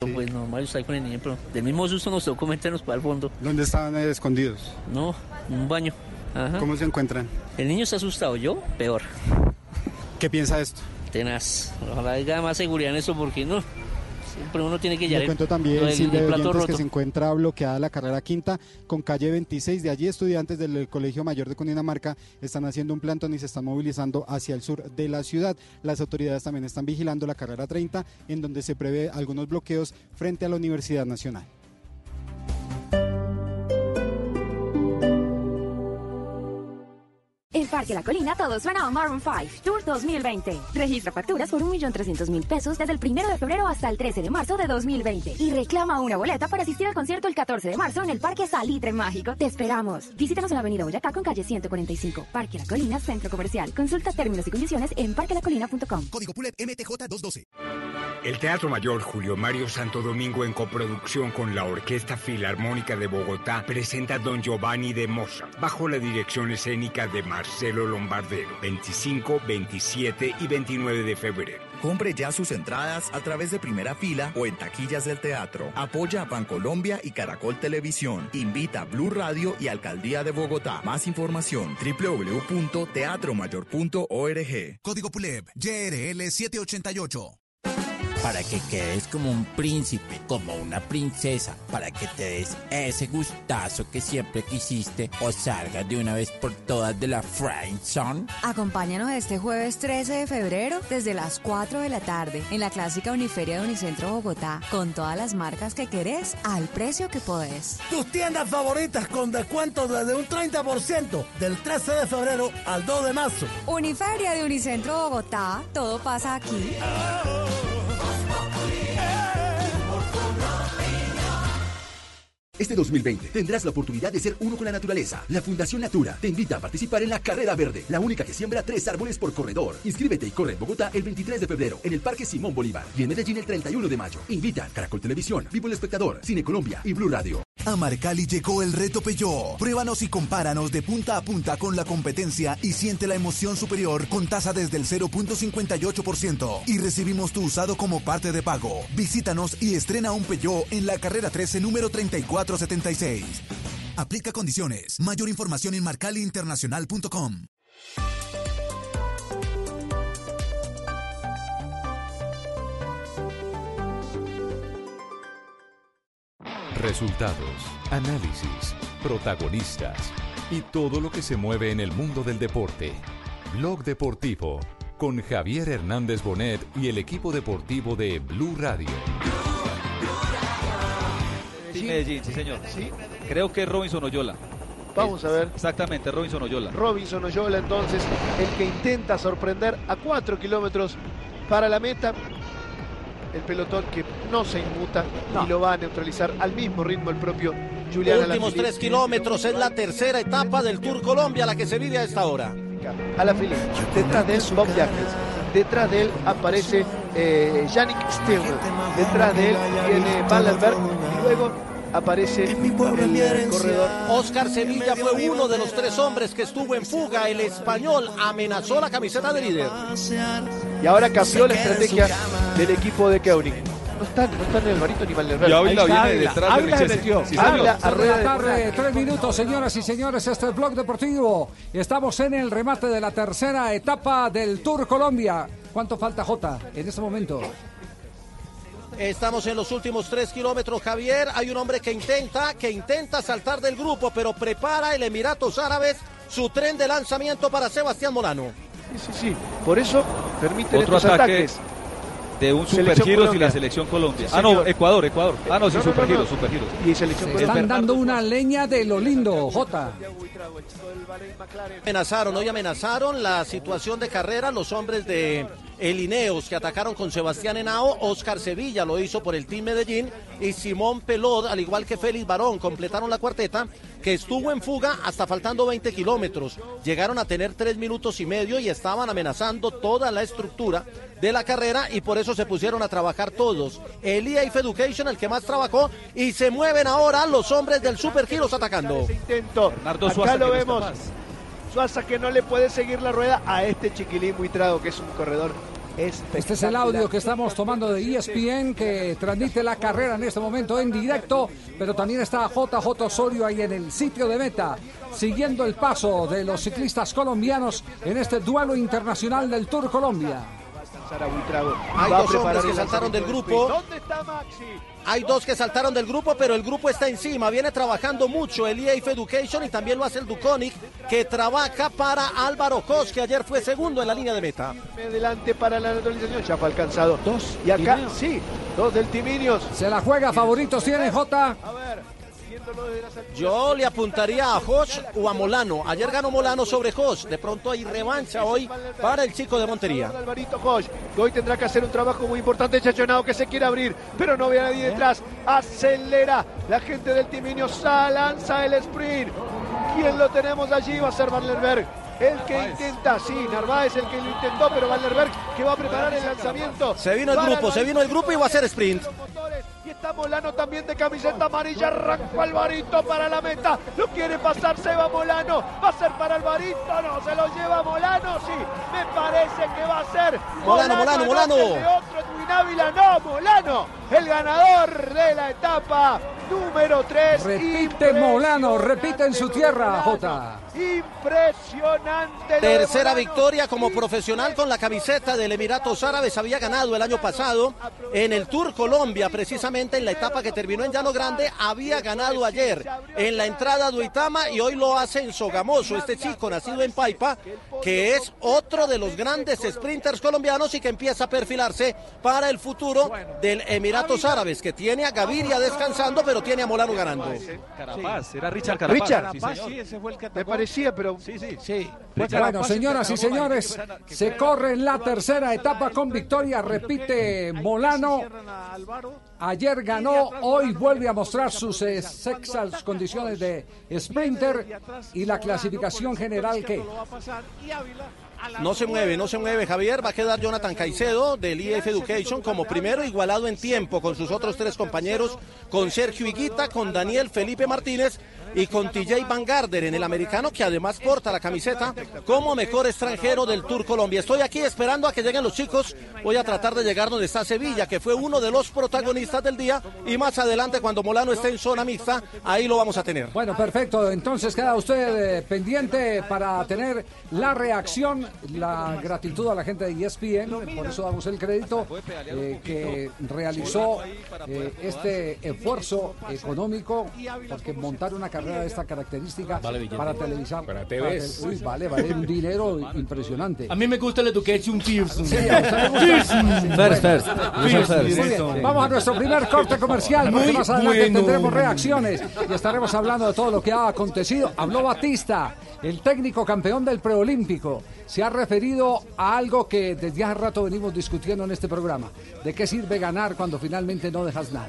Pues normal, estar con el niño, pero del mismo susto nos tocó meternos para el fondo. ¿Dónde estaban eh, escondidos? No, en un baño. Ajá. ¿Cómo se encuentran? El niño está asustado, yo peor. ¿Qué piensa esto? Tenaz. Ojalá haya más seguridad en eso porque no. Siempre uno tiene que Le llevar cuento el, también, el- Silvia el roto. que se encuentra bloqueada la carrera quinta con calle 26. De allí, estudiantes del Colegio Mayor de Cundinamarca están haciendo un plantón y se están movilizando hacia el sur de la ciudad. Las autoridades también están vigilando la carrera 30, en donde se prevé algunos bloqueos frente a la Universidad Nacional. En Parque La Colina todo suena a Maroon 5 Tour 2020. Registra facturas por 1.300.000 pesos desde el 1 de febrero hasta el 13 de marzo de 2020 y reclama una boleta para asistir al concierto el 14 de marzo en el Parque Salitre Mágico. Te esperamos. Visítanos en la Avenida Boyacá con calle 145. Parque La Colina, Centro Comercial. Consulta términos y condiciones en parquelacolina.com. Código PULEP MTJ 212. El Teatro Mayor Julio Mario Santo Domingo en coproducción con la Orquesta Filarmónica de Bogotá presenta Don Giovanni de Mozart bajo la dirección escénica de Marcelo Lombardero 25, 27 y 29 de febrero. Compre ya sus entradas a través de primera fila o en taquillas del teatro. Apoya a Bancolombia y Caracol Televisión. Invita a Blue Radio y Alcaldía de Bogotá. Más información www.teatromayor.org. Código PULEP YRL 788. Para que quedes como un príncipe, como una princesa, para que te des ese gustazo que siempre quisiste o salgas de una vez por todas de la friend zone. Acompáñanos este jueves 13 de febrero desde las 4 de la tarde en la clásica Uniferia de Unicentro Bogotá con todas las marcas que querés al precio que podés. Tus tiendas favoritas con descuento desde un 30% del 13 de febrero al 2 de marzo. Uniferia de Unicentro Bogotá, todo pasa aquí. Este 2020 tendrás la oportunidad de ser uno con la naturaleza. La Fundación Natura te invita a participar en la Carrera Verde, la única que siembra tres árboles por corredor. Inscríbete y corre en Bogotá el 23 de febrero en el Parque Simón Bolívar y en Medellín el 31 de mayo. Invitan Caracol Televisión, Vivo el Espectador, Cine Colombia y Blue Radio. A Marcali llegó el reto Peugeot. Pruébanos y compáranos de punta a punta con la competencia y siente la emoción superior con tasa desde el 0.58% y recibimos tu usado como parte de pago. Visítanos y estrena un Peugeot en la carrera 13 número 3476. Aplica condiciones. Mayor información en marcaliinternacional.com. Resultados, análisis, protagonistas y todo lo que se mueve en el mundo del deporte. Blog Deportivo con Javier Hernández Bonet y el equipo deportivo de Blue Radio. Sí, Medellín, sí señor. Creo que es Robinson Oyola. Vamos a ver. Exactamente, Robinson Oyola. Robinson Oyola entonces, el que intenta sorprender a 4 kilómetros para la meta. El pelotón que no se inmuta y lo va a neutralizar al mismo ritmo el propio Julián Últimos tres kilómetros es la tercera etapa del Tour Colombia, la que se vive a esta hora. Alaphilippe. Detrás de él, Bob Jacques. Detrás de él aparece eh, Yannick Stillman. Detrás de él viene Vandenberg. Y luego aparece el corredor Oscar Sevilla fue uno de los tres hombres que estuvo en fuga. El español amenazó la camiseta de líder. Y ahora cambió la estrategia del equipo de Keurig. No están, no están en el barito ni Valverde. Y Ávila viene Ávila. detrás de Ávila se Richese. Sí. Ávila a rueda de tarde, tres minutos, señoras y señores. Este es Blog Deportivo. Estamos en el remate de la tercera etapa del Tour Colombia. ¿Cuánto falta, Jota, en este momento? Estamos en los últimos tres kilómetros, Javier. Hay un hombre que intenta, que intenta saltar del grupo, pero prepara el Emiratos Árabes su tren de lanzamiento para Sebastián Molano. Sí, sí, sí. Por eso permiten Otro estos ataque ataques. De un supergiros y la selección Colombia. Sí, ah, no. Ecuador, Ecuador. Ah, no, sí, No, supergiros, no. supergiros. Y selección Se están dando una leña de lo lindo, Jota. Amenazaron, hoy amenazaron la situación de carrera los hombres de el Ineos, que atacaron con Sebastián Henao, Oscar Sevilla lo hizo por el Team Medellín y Simón Pelot, al igual que Félix Barón, completaron la cuarteta que estuvo en fuga hasta faltando 20 kilómetros. Llegaron a tener tres minutos y medio y estaban amenazando toda la estructura de la carrera y por eso se pusieron a trabajar todos. El EAF Education, el que más trabajó, y se mueven ahora los hombres del Super Giros atacando. intento. Acá lo vemos. Suaza que no le puede seguir la rueda a este chiquilín muy trago que es un corredor este es el audio que estamos tomando de ESPN que transmite la carrera en este momento en directo, pero también está JJ Osorio ahí en el sitio de meta, siguiendo el paso de los ciclistas colombianos en este duelo internacional del Tour Colombia. Hay dos hombres que saltaron del grupo. ¿Dónde está Maxi? Hay dos que saltaron del grupo, pero el grupo está encima. Viene trabajando mucho el EAF Education y también lo hace el Duconic, que trabaja para Álvaro Cos, que ayer fue segundo en la línea de meta. Adelante para la naturalización, ya fue alcanzado. Dos. Y acá, sí, dos del Timinios. Se la juega, favoritos tiene J. A ver. Yo le apuntaría a Jos o a Molano. Ayer ganó Molano sobre Jos. De pronto hay revancha hoy para el chico de Montería. Alvarito Jos, que hoy tendrá que hacer un trabajo muy importante. Chachonado que se quiere abrir, pero no ve a nadie detrás. Acelera la gente del Timinio. Lanza el sprint. ¿Quién lo tenemos allí? Va a ser Vanlerberg. El que intenta, sí, Narváez el que lo intentó, pero Vanlerberg que va a preparar el lanzamiento. Se vino el grupo, se vino el grupo y va a hacer sprint. Y está Molano también de camiseta amarilla. Arrancó Alvarito para la meta. Lo quiere pasar Seba Molano. Va a ser para Alvarito. No, se lo lleva Molano. Sí, me parece que va a ser Molano, Molano, Molano. De otro Ávila, no, Molano, el ganador de la etapa número 3. Repite Molano, repite en su tierra, Jota. Impresionante. Tercera victoria como profesional con la camiseta del Emiratos Árabes. Había ganado el año pasado en el Tour Colombia, precisamente en la etapa que terminó en Llano Grande. Había ganado ayer en la entrada de Uitama y hoy lo hace en Sogamoso. Este chico nacido en Paipa, que es otro de los grandes sprinters colombianos y que empieza a perfilarse para el futuro del Emiratos Árabes, que tiene a Gaviria descansando, pero tiene a Molano ganando. Carapaz, era Richard Carapaz. Richard, sí, ese fue el que Me parecía, pero sí, sí, sí. Bueno, señoras y señores, se corre en la tercera etapa con victoria, repite Molano. Ayer ganó, hoy vuelve a mostrar sus sexas condiciones de sprinter y la clasificación general que no se mueve, no se mueve Javier. Va a quedar Jonathan Caicedo del IF Education como primero igualado en tiempo con sus otros tres compañeros, con Sergio Higuita, con Daniel Felipe Martínez y con TJ Van Garder en el americano que además porta la camiseta como mejor extranjero del Tour Colombia. Estoy aquí esperando a que lleguen los chicos. Voy a tratar de llegar donde está Sevilla, que fue uno de los protagonistas del día y más adelante cuando Molano esté en zona mixta, ahí lo vamos a tener. Bueno, perfecto. Entonces queda usted eh, pendiente para tener la reacción, la gratitud a la gente de ESPN, por eso damos el crédito, eh, que realizó eh, este esfuerzo económico, porque montar una carrera de esta característica para televisar. Para TV. uy, vale, vale un dinero impresionante. A mí me gusta el Education Pearson. Sí. First, first. Muy bien, Vamos a nuestro primer corte comercial, Muy más adelante bueno. tendremos reacciones y estaremos hablando de todo lo que ha acontecido. Habló Batista, el técnico campeón del preolímpico. Se ha referido a algo que desde hace rato venimos discutiendo en este programa. ¿De qué sirve ganar cuando finalmente no dejas nada?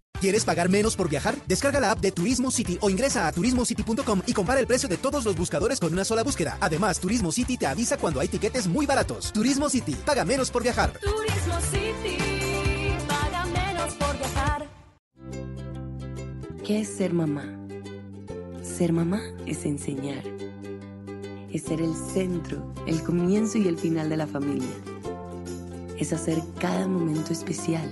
¿Quieres pagar menos por viajar? Descarga la app de Turismo City o ingresa a turismocity.com y compara el precio de todos los buscadores con una sola búsqueda. Además, Turismo City te avisa cuando hay tiquetes muy baratos. Turismo City, paga menos por viajar. Turismo City, paga menos por viajar. ¿Qué es ser mamá? Ser mamá es enseñar. Es ser el centro, el comienzo y el final de la familia. Es hacer cada momento especial.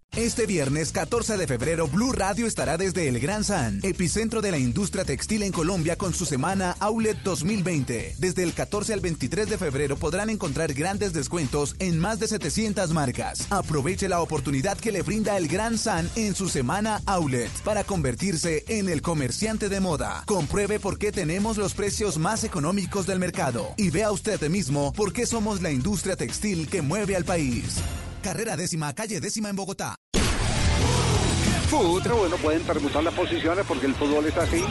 Este viernes 14 de febrero, Blue Radio estará desde el Gran San, epicentro de la industria textil en Colombia, con su semana Outlet 2020. Desde el 14 al 23 de febrero podrán encontrar grandes descuentos en más de 700 marcas. Aproveche la oportunidad que le brinda el Gran San en su semana Outlet para convertirse en el comerciante de moda. Compruebe por qué tenemos los precios más económicos del mercado y vea usted mismo por qué somos la industria textil que mueve al país. Carrera décima, calle décima en Bogotá. Food. Pero bueno, pueden permutar las posiciones porque el fútbol es así.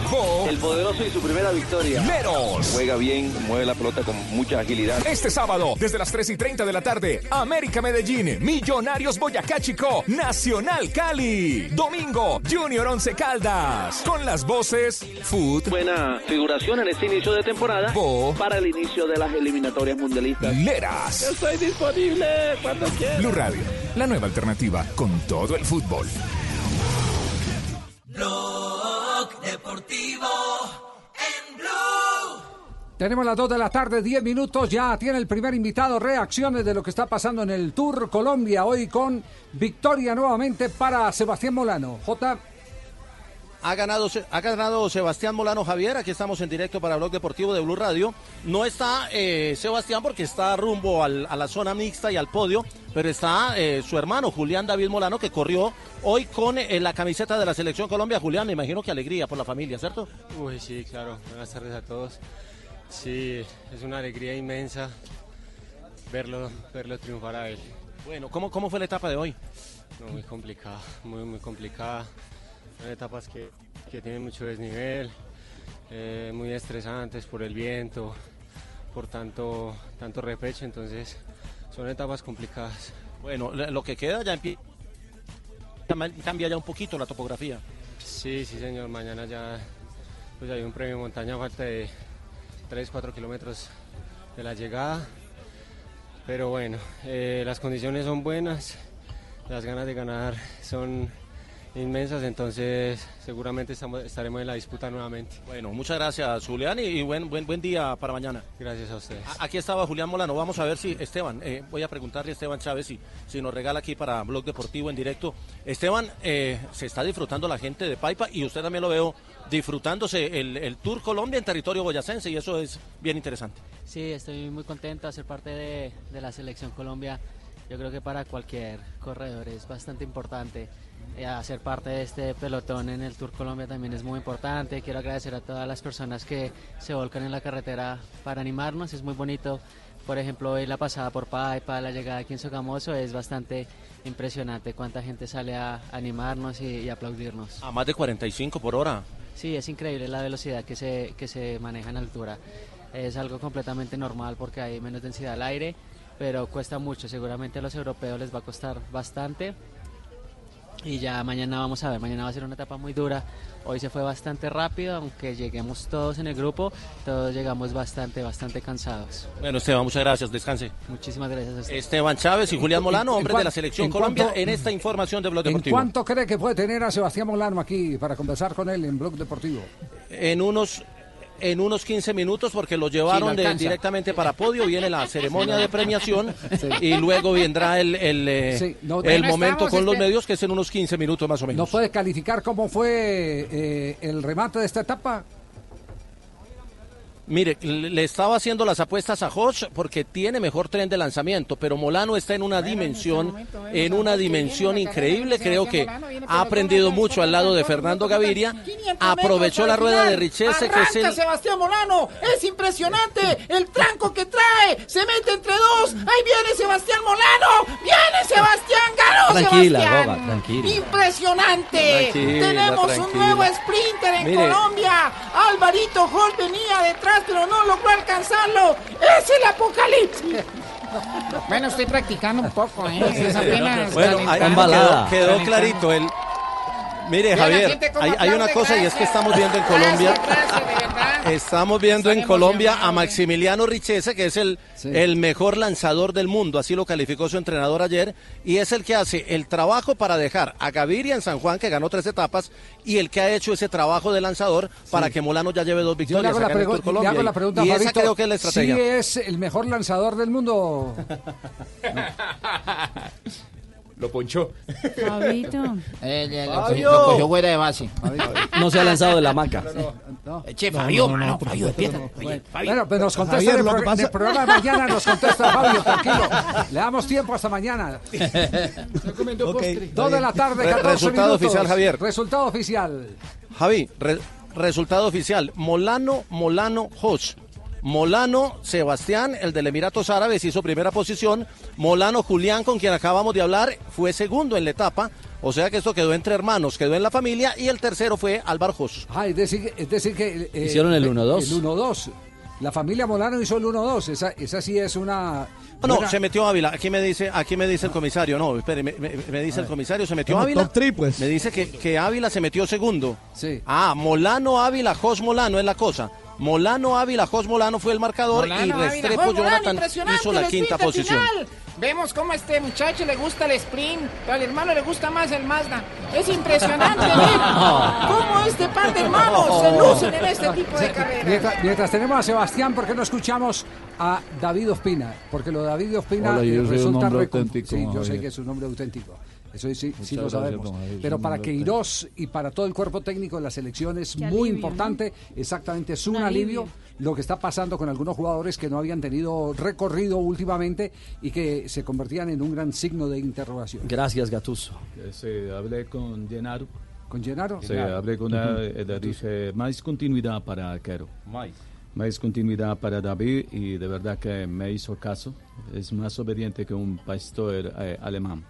El poderoso y su primera victoria. Meros. Juega bien, mueve la pelota con mucha agilidad. Este sábado, desde las 3 y 30 de la tarde, América Medellín, Millonarios Boyacá Chico, Nacional Cali. Domingo, Junior Once Caldas. Con las voces Food. Buena figuración en este inicio de temporada Bo. para el inicio de las eliminatorias mundialistas. Leras. Estoy disponible cuando quieras. Blue Radio, la nueva alternativa con todo el fútbol. Blog Deportivo en Blue. Tenemos las 2 de la tarde, 10 minutos. Ya tiene el primer invitado reacciones de lo que está pasando en el Tour Colombia. Hoy con victoria nuevamente para Sebastián Molano. J. Ha ganado, ha ganado Sebastián Molano Javier, aquí estamos en directo para Blog Deportivo de Blue Radio. No está eh, Sebastián porque está rumbo al- a la zona mixta y al podio, pero está eh, su hermano Julián David Molano que corrió hoy con eh, la camiseta de la Selección Colombia. Julián, me imagino que alegría por la familia, ¿cierto? Uy, sí, claro. Buenas tardes a todos. Sí, es una alegría inmensa verlo, verlo triunfar a él. Bueno, ¿cómo, cómo fue la etapa de hoy? No, muy complicada, muy, muy complicada. Son etapas que, que tienen mucho desnivel, eh, muy estresantes por el viento, por tanto, tanto repecho, entonces son etapas complicadas. Bueno, lo que queda ya cambia ya un poquito la topografía. Sí, sí, señor. Mañana ya pues hay un premio montaña a falta de 3, 4 kilómetros de la llegada. Pero bueno, eh, las condiciones son buenas, las ganas de ganar son inmensas, entonces seguramente estamos, estaremos en la disputa nuevamente. Bueno, muchas gracias Julián y, buen, buen, buen día para mañana. Gracias a ustedes. A- Aquí estaba Julián Molano. Vamos a ver si Esteban, eh, voy a preguntarle a Esteban Chávez si, si nos regala aquí para Blog Deportivo en directo. Esteban, eh, se está disfrutando la gente de Paipa y usted también lo veo disfrutándose el, el Tour Colombia en territorio boyacense y eso es bien interesante. Sí, estoy muy contento de ser parte de, de la selección Colombia. Yo creo que para cualquier corredor es bastante importante. Eh, hacer parte de este pelotón en el Tour Colombia también es muy importante. Quiero agradecer a todas las personas que se volcan en la carretera para animarnos. Es muy bonito. Por ejemplo, hoy la pasada por Paipa, la llegada aquí en Sogamoso es bastante impresionante. Cuánta gente sale a animarnos y, y aplaudirnos. A más de 45 por hora. Sí, es increíble la velocidad que se, que se maneja en altura. Es algo completamente normal porque hay menos densidad al aire, pero cuesta mucho. Seguramente a los europeos les va a costar bastante. Y ya mañana vamos a ver, mañana va a ser una etapa muy dura. Hoy se fue bastante rápido, aunque lleguemos todos en el grupo, todos llegamos bastante, bastante cansados. Bueno, Esteban, muchas gracias. Descanse. Muchísimas gracias a usted. Esteban Chávez y Julián Molano, ¿En hombres de la selección en Colombia, cuánto- en esta información de Blog ¿En Deportivo. cuánto cree que puede tener a Sebastián Molano aquí para conversar con él en Blog Deportivo? en unos en unos 15 minutos porque lo llevaron Sí, de- directamente para podio, viene la ceremonia de premiación y luego vendrá el, el, eh, Sí, no- el momento con los esper- medios que es en unos 15 minutos más o ¿No menos. puede calificar cómo fue eh, el remate de esta etapa? Mire, le estaba haciendo las apuestas a Hodge porque tiene mejor tren de lanzamiento, pero Molano está en una dimensión, en una dimensión increíble. Creo que ha aprendido mucho al lado de Fernando Gaviria. Aprovechó la rueda de Richese, que es el, Sebastián Molano, es impresionante el tranco que trae, se mete entre dos, ahí viene Sebastián Molano, viene Sebastián, ganó Tranquila, Sebastián. Boba, tranquila. Impresionante, Tranquila, tenemos un nuevo sprinter en Mire. Colombia, Alvarito Hall venía detrás pero no logró alcanzarlo, es el apocalipsis. Bueno, estoy practicando un poco, ¿eh? Es apenas Bueno, quedó, quedó clarito el. Mire, Javier, hay, hay una cosa y es que estamos viendo en Colombia. Gracias, gracias. Estamos viendo en Colombia a Maximiliano Richese, que es el, el mejor lanzador del mundo, así lo calificó su entrenador ayer, y es el que hace el trabajo para dejar a Gaviria en San Juan, que ganó tres etapas, y el que ha hecho ese trabajo de lanzador para que Molano ya lleve dos Yo le victorias hago la, pregu- le Colombia. hago la y- pregunta, y esa creo que es la estrategia. ¿Sí es el mejor lanzador del mundo? Lo ponchó. Fabito. Eh, le- le- Fabio. lo cogió fuera de base. No se ha lanzado de la hamaca. Eh, Che, Fabio, no, no, mano, Fabio, despierta. no. Oye, Fabio. Bueno, pues nos contesta Javier, en el, lo que pro- pasa- en el programa de mañana, nos contesta Fabio, tranquilo. Le damos tiempo hasta mañana. Dos de la tarde, Re- 14 resultado minutos. oficial, Javier. Resultado oficial. Javi, re- resultado oficial. Molano, Molano, Hosh. Molano, Sebastián, el del Emiratos Árabes, hizo primera posición. Molano, Julián, con quien acabamos de hablar, fue segundo en la etapa. O sea que esto quedó entre hermanos, quedó en la familia. Y el tercero fue Álvaro Hosh. Ah, es decir, es decir que... eh, Hicieron el 1-2. El 1-2. La familia Molano hizo el 1-2. Esa, esa sí es una... Ah, No, buena- se metió Ávila. Aquí me dice, aquí me dice el comisario. No, espere, me, me- me dice el comisario, se metió Ávila. top three, pues. Me dice que, que Ávila se metió segundo. Sí. Ah, Molano, Ávila, Jos Molano es la cosa. Molano, Ávila, Jos Molano fue el marcador Molano, y Ávila, Restrepo Morán, Jonathan hizo la el quinta posición. final. Vemos cómo a este muchacho le gusta el sprint, pero al hermano le gusta más el Mazda. Es impresionante ver cómo este par de hermanos se lucen en este tipo de carreras. Mientras, mientras tenemos a Sebastián, ¿por qué no escuchamos a David Ospina? Porque lo de David Ospina Hola, yo soy un resulta auténtico, Sí, yo sé que es un nombre auténtico. Eso sí, sí lo sabemos. Pero para Queiroz y para todo el cuerpo técnico de la selección es Qué muy alivio, importante. Exactamente, es un, Un alivio. alivio. lo que está pasando con algunos jugadores que no habían tenido recorrido últimamente y que se convertían en un gran signo de interrogación. Gracias, Gatuso. Sí, hablé con Gennaro. ¿Con Gennaro? Sí, hablé con él, e le dije más continuidad para Quero. Más continuidad para David y de verdad que me hizo caso. Es más obediente que un pastor eh, alemán.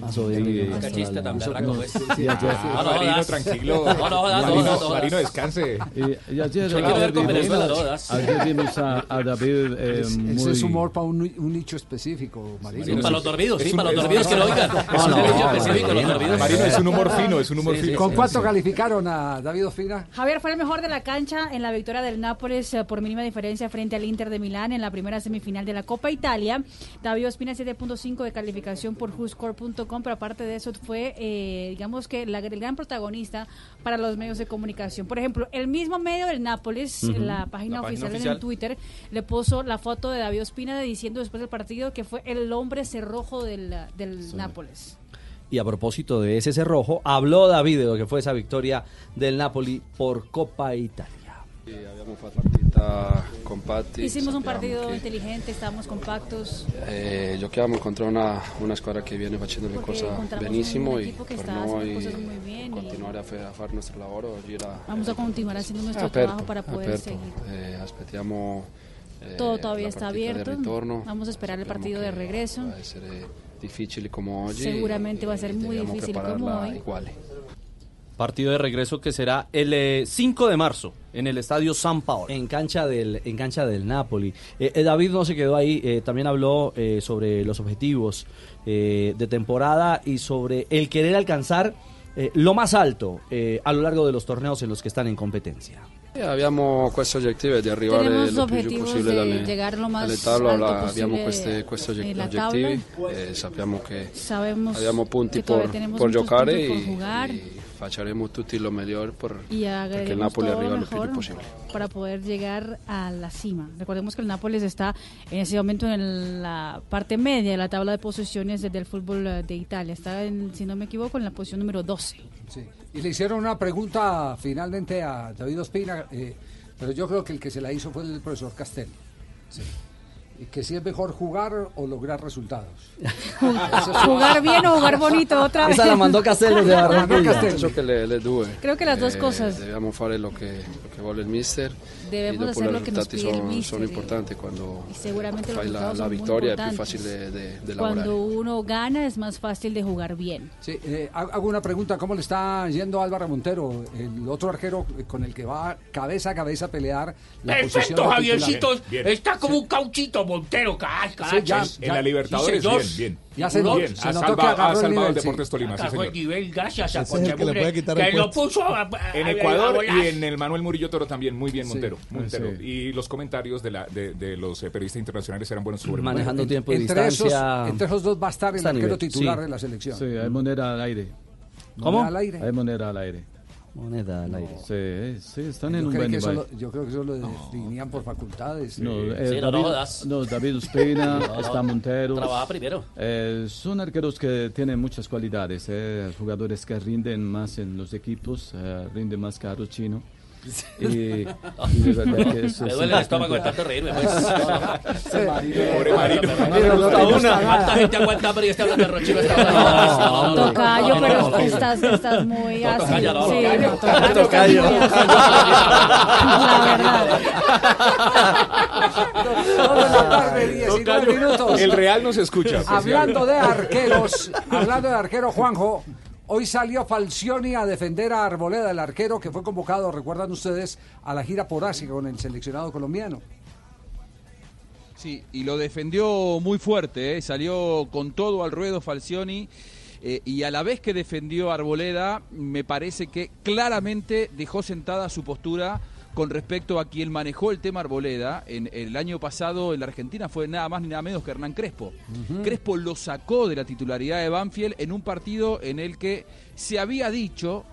Más que tan no- pues. ayer- sí. No, Marino, tranquilo. No, no, jodas, Marino, no, no, no, Marino, no. descanse. Y, y ayer, Yo quiero ver con Venezuela, jodas. ayer vimos a, a David eh, Es- muy... Ese es humor para un, un nicho específico, Marino. Sí, para los dormidos, sí, para los dormidos que lo oigan. Es un nicho específico, los Marino, dormidos. Marino, es un humor fino, es un humor fino. ¿Con cuánto calificaron a David Ospina? Javier fue el mejor de la cancha en la victoria del Nápoles eh, por mínima diferencia frente al Inter de Milán en la primera semifinal de la Copa Italia. David Ospina 7.5 de calificación por WhoScore.com, pero aparte de eso fue, eh, digamos que la- el gran protagonista para los medios de comunicación. Por ejemplo, el mismo medio del Nápoles, Ujú. la página La página oficial, oficial. en Twitter, le puso la foto de David Ospina diciendo después del partido que fue el hombre cerrojo del, del Nápoles. Y a propósito de ese cerrojo, habló David de lo que fue esa victoria del Napoli por Copa Italia. Partita compatti. Hicimos un partido che, inteligente, estábamos compactos. eh, giochiamo contro una, una squadra che viene facendo le cose benissimo e que per noi continuare a, a fare il nostro lavoro oggi era Vamos a continuar haciendo nuestro aperto, trabajo para poder aperto. seguir. Eh, aspettiamo eh, Todo todavía la está abierto. ritorno. Vamos a esperar el partido de regreso. Va a essere difficile come oggi. Seguramente e- va a ser e muy difícil como hoy. iguale. Partido de regreso que será el eh, 5 de marzo en el Estadio San Paolo. En cancha del, en cancha del Napoli. Eh, eh, David no se quedó ahí, eh, también habló eh, sobre los objetivos eh, de temporada y sobre el querer alcanzar eh, lo más alto eh, a lo largo de los torneos en los que están en competencia. Eh, Abbiamo questo obiettivo di arrivare Tenemos lo più giù objetivos possibile de dalle, llegar lo más dalle tavole, abbiamo posible queste, questi obiettivi e sappiamo che Sabemos abbiamo punti giocare por faremo tutti lo migliore per, y agreguemos Napoli todo arriva lo mejor giù possibile. para poder llegar a la cima. Recordemos que el Nápoles está en ese momento en la parte media de la tabla de posiciones de- del fútbol eh, de Italia. Está, en, si no me equivoco, en la posición número 12. Sí. Y le hicieron una pregunta finalmente a David Ospina, eh, pero yo creo que el que se la hizo fue el profesor Castel. Y que si es mejor jugar o lograr resultados. Jugar bien o jugar bonito otra vez. Esa la mandó Castel desde Barranquilla. Penso che le, le due. Creo che le due cose. Dobbiamo fare lo che, lo che vuole il mister. Debemos hacer i lo que nos pide el sono, mister, sono y- importanti quando Y seguramente los la, la son è più importantes. facile de, de lavorare. Cuando uno gana es más fácil de jugar bien. Sí, eh, ha- hago una pregunta, ¿cómo le está yendo Álvaro Montero, el otro arquero con el que va cabeza a cabeza a pelear la Perfecto, de Javiercito. titular? Está como un cauchito. Montero, Montero, caray, caray. Sí, ya- En la Libertadores, señor. bien, bien. Ya se Bien, ha se notó salvado- ha el salvado nivel, Deportes sí. Tolima, sí, Agarró el señor. nivel gracias a el que le Conchagüire, puede quitar el que lo puso a- a- En a- Ecuador a y en el Manuel Murillo Toro también, muy bien Sí. Montero. Montero. Sí. Y los comentarios de, la, de, de los eh, periodistas internacionales eran buenos sobre Manejando Montero. tiempo y entre distancia. Esos, entre esos dos va a estar el arquero titular sí. en la selección. Sí, hay moneda al aire. ¿Cómo? ¿Moneda al aire? Hay moneda al aire. Moneda al aire. Sí, sí, están Yo en un buen nivel. yo creo que eso lo definían por facultades. No, Eh, eh, David, no, David Ospina, No, no, está Montero. trabaja primero. Eh, son arqueros que tienen muchas cualidades, eh, jugadores que rinden más en los equipos, eh, rinden más que Aro Chino. Y, y de verdad que eso Me es duele el estómago de tanto reírme, pues. Pobre Marino. ¿Cuánta gente aguanta hambre y está hablando de Rochino hasta? Tocayo, pero estás, estás muy así. tocayo, no, sí, tocayo. La verdad. La tarde, 19 Tocayo, minutos. el Real nos escucha, Hablando de arqueros, hablando de arquero, Juanjo, hoy salió Falcioni a defender a Arboleda, el arquero que fue convocado, recuerdan ustedes, a la gira por Asia con el seleccionado colombiano. Sí, y lo defendió muy fuerte, ¿eh? salió con todo al ruedo Falcioni. eh, y a la vez que defendió a Arboleda, me parece que claramente dejó sentada su postura con respecto a quien manejó el tema Arboleda. En, el año pasado en la Argentina fue nada más ni nada menos que Hernán Crespo. Crespo lo sacó de la titularidad de Banfield en un partido en el que se había dicho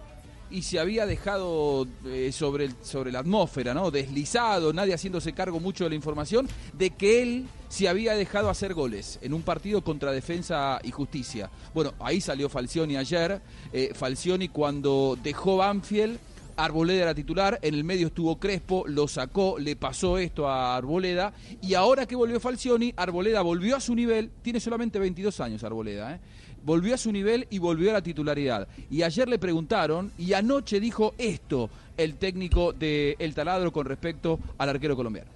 y se había dejado eh, sobre, el- sobre la atmósfera, ¿no? Deslizado, nadie haciéndose cargo mucho de la información, de que él se había dejado hacer goles en un partido contra Defensa y Justicia. Bueno, ahí salió Falcioni ayer. eh, Falcioni cuando dejó Banfield. Arboleda era titular, en el medio estuvo Crespo, lo sacó, le pasó esto a Arboleda y ahora que volvió Falcioni, Arboleda volvió a su nivel, tiene solamente 22 años Arboleda, ¿eh? volvió a su nivel y volvió a la titularidad. Y ayer le preguntaron y anoche dijo esto el técnico de El Taladro con respecto al arquero colombiano.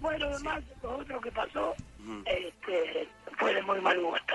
Bueno, además, lo otro que pasó este, fue de muy mal gusto.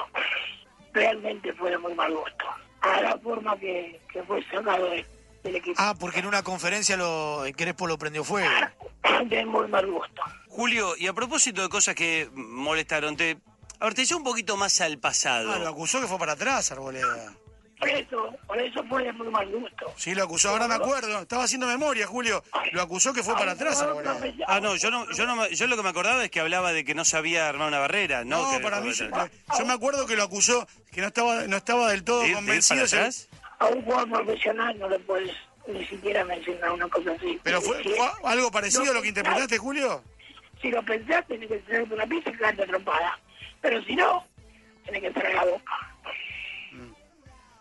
Realmente fue de muy mal gusto. A la forma que, que fue sacado de- del equipo. Ah, porque en una conferencia lo, Crespo lo prendió fuego. De muy mal gusto. Julio, y a propósito de cosas que molestaron, te, a ver, te llevo un poquito más al pasado. Ah, lo acusó que fue para atrás, Arboleda. Por eso, por eso fue de muy mal gusto. Sí, lo acusó, ahora me acuerdo. Estaba haciendo memoria, Julio. Lo acusó que fue para atrás, Arboleda. Ah, no, yo no, yo no, me- yo lo que me acordaba es que hablaba de que no sabía armar una barrera, ¿no? No, que- para mí, yo, yo me acuerdo que lo acusó, que no estaba, no estaba del todo ¿De de ir convencido. para se- atrás? A un jugador profesional no le puedes ni siquiera mencionar una cosa así. Pero fue, algo parecido no a lo que interpretaste, Julio. Si lo pensás, tenés que tener una pizza y quedarte trompada. Pero si no, tenés que cerrar la boca.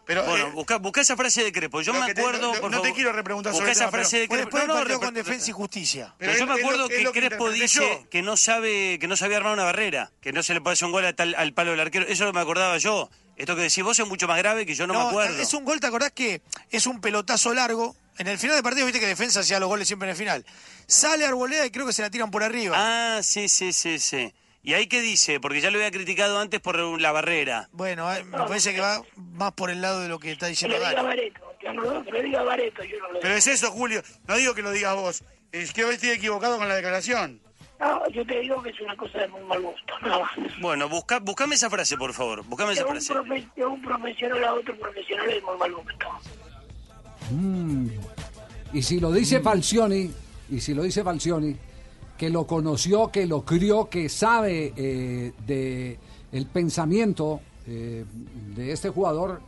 Pero, bueno, eh, busca, busca esa frase de Crepo. Yo lo me que te- acuerdo, no- por no te quiero repreguntar busca sobre esa tema, pero frase de Crepo. después del No, con Defensa y Justicia. Pero Pero yo me lo- acuerdo que lo que Crespo dice que no sabe que no sabía armar una barrera, que no se le puede hacer un gol a tal- al palo del arquero. Eso me acordaba yo. Esto que decís vos es mucho más grave que yo no, me acuerdo. Es un gol, ¿te acordás que es un pelotazo largo? En el final del partido, viste que defensa hacía los goles siempre en el final. Sale Arboleda y creo que se la tiran por arriba. Ah, sí, sí, sí, sí. ¿Y ahí qué dice? Porque ya lo había criticado antes por la barrera. Bueno, eh, me parece que va más por el lado de lo que está Que diciendo lo diga Dani. Bareto. Yo no, que lo diga Bareto, yo no lo Pero es eso, Julio. No digo que lo digas vos. Es que hoy estoy equivocado con la declaración. No, yo te digo que es una cosa de muy mal gusto, nada más. Bueno, busca, buscame esa frase, por favor. Buscame De esa un, frase. profe- de un profesional a otro profesional es de muy mal gusto. Mm. Y si lo dice Falcioni, y si lo dice Falcioni, que lo conoció, que lo crió, que sabe eh, de el pensamiento eh, de este jugador,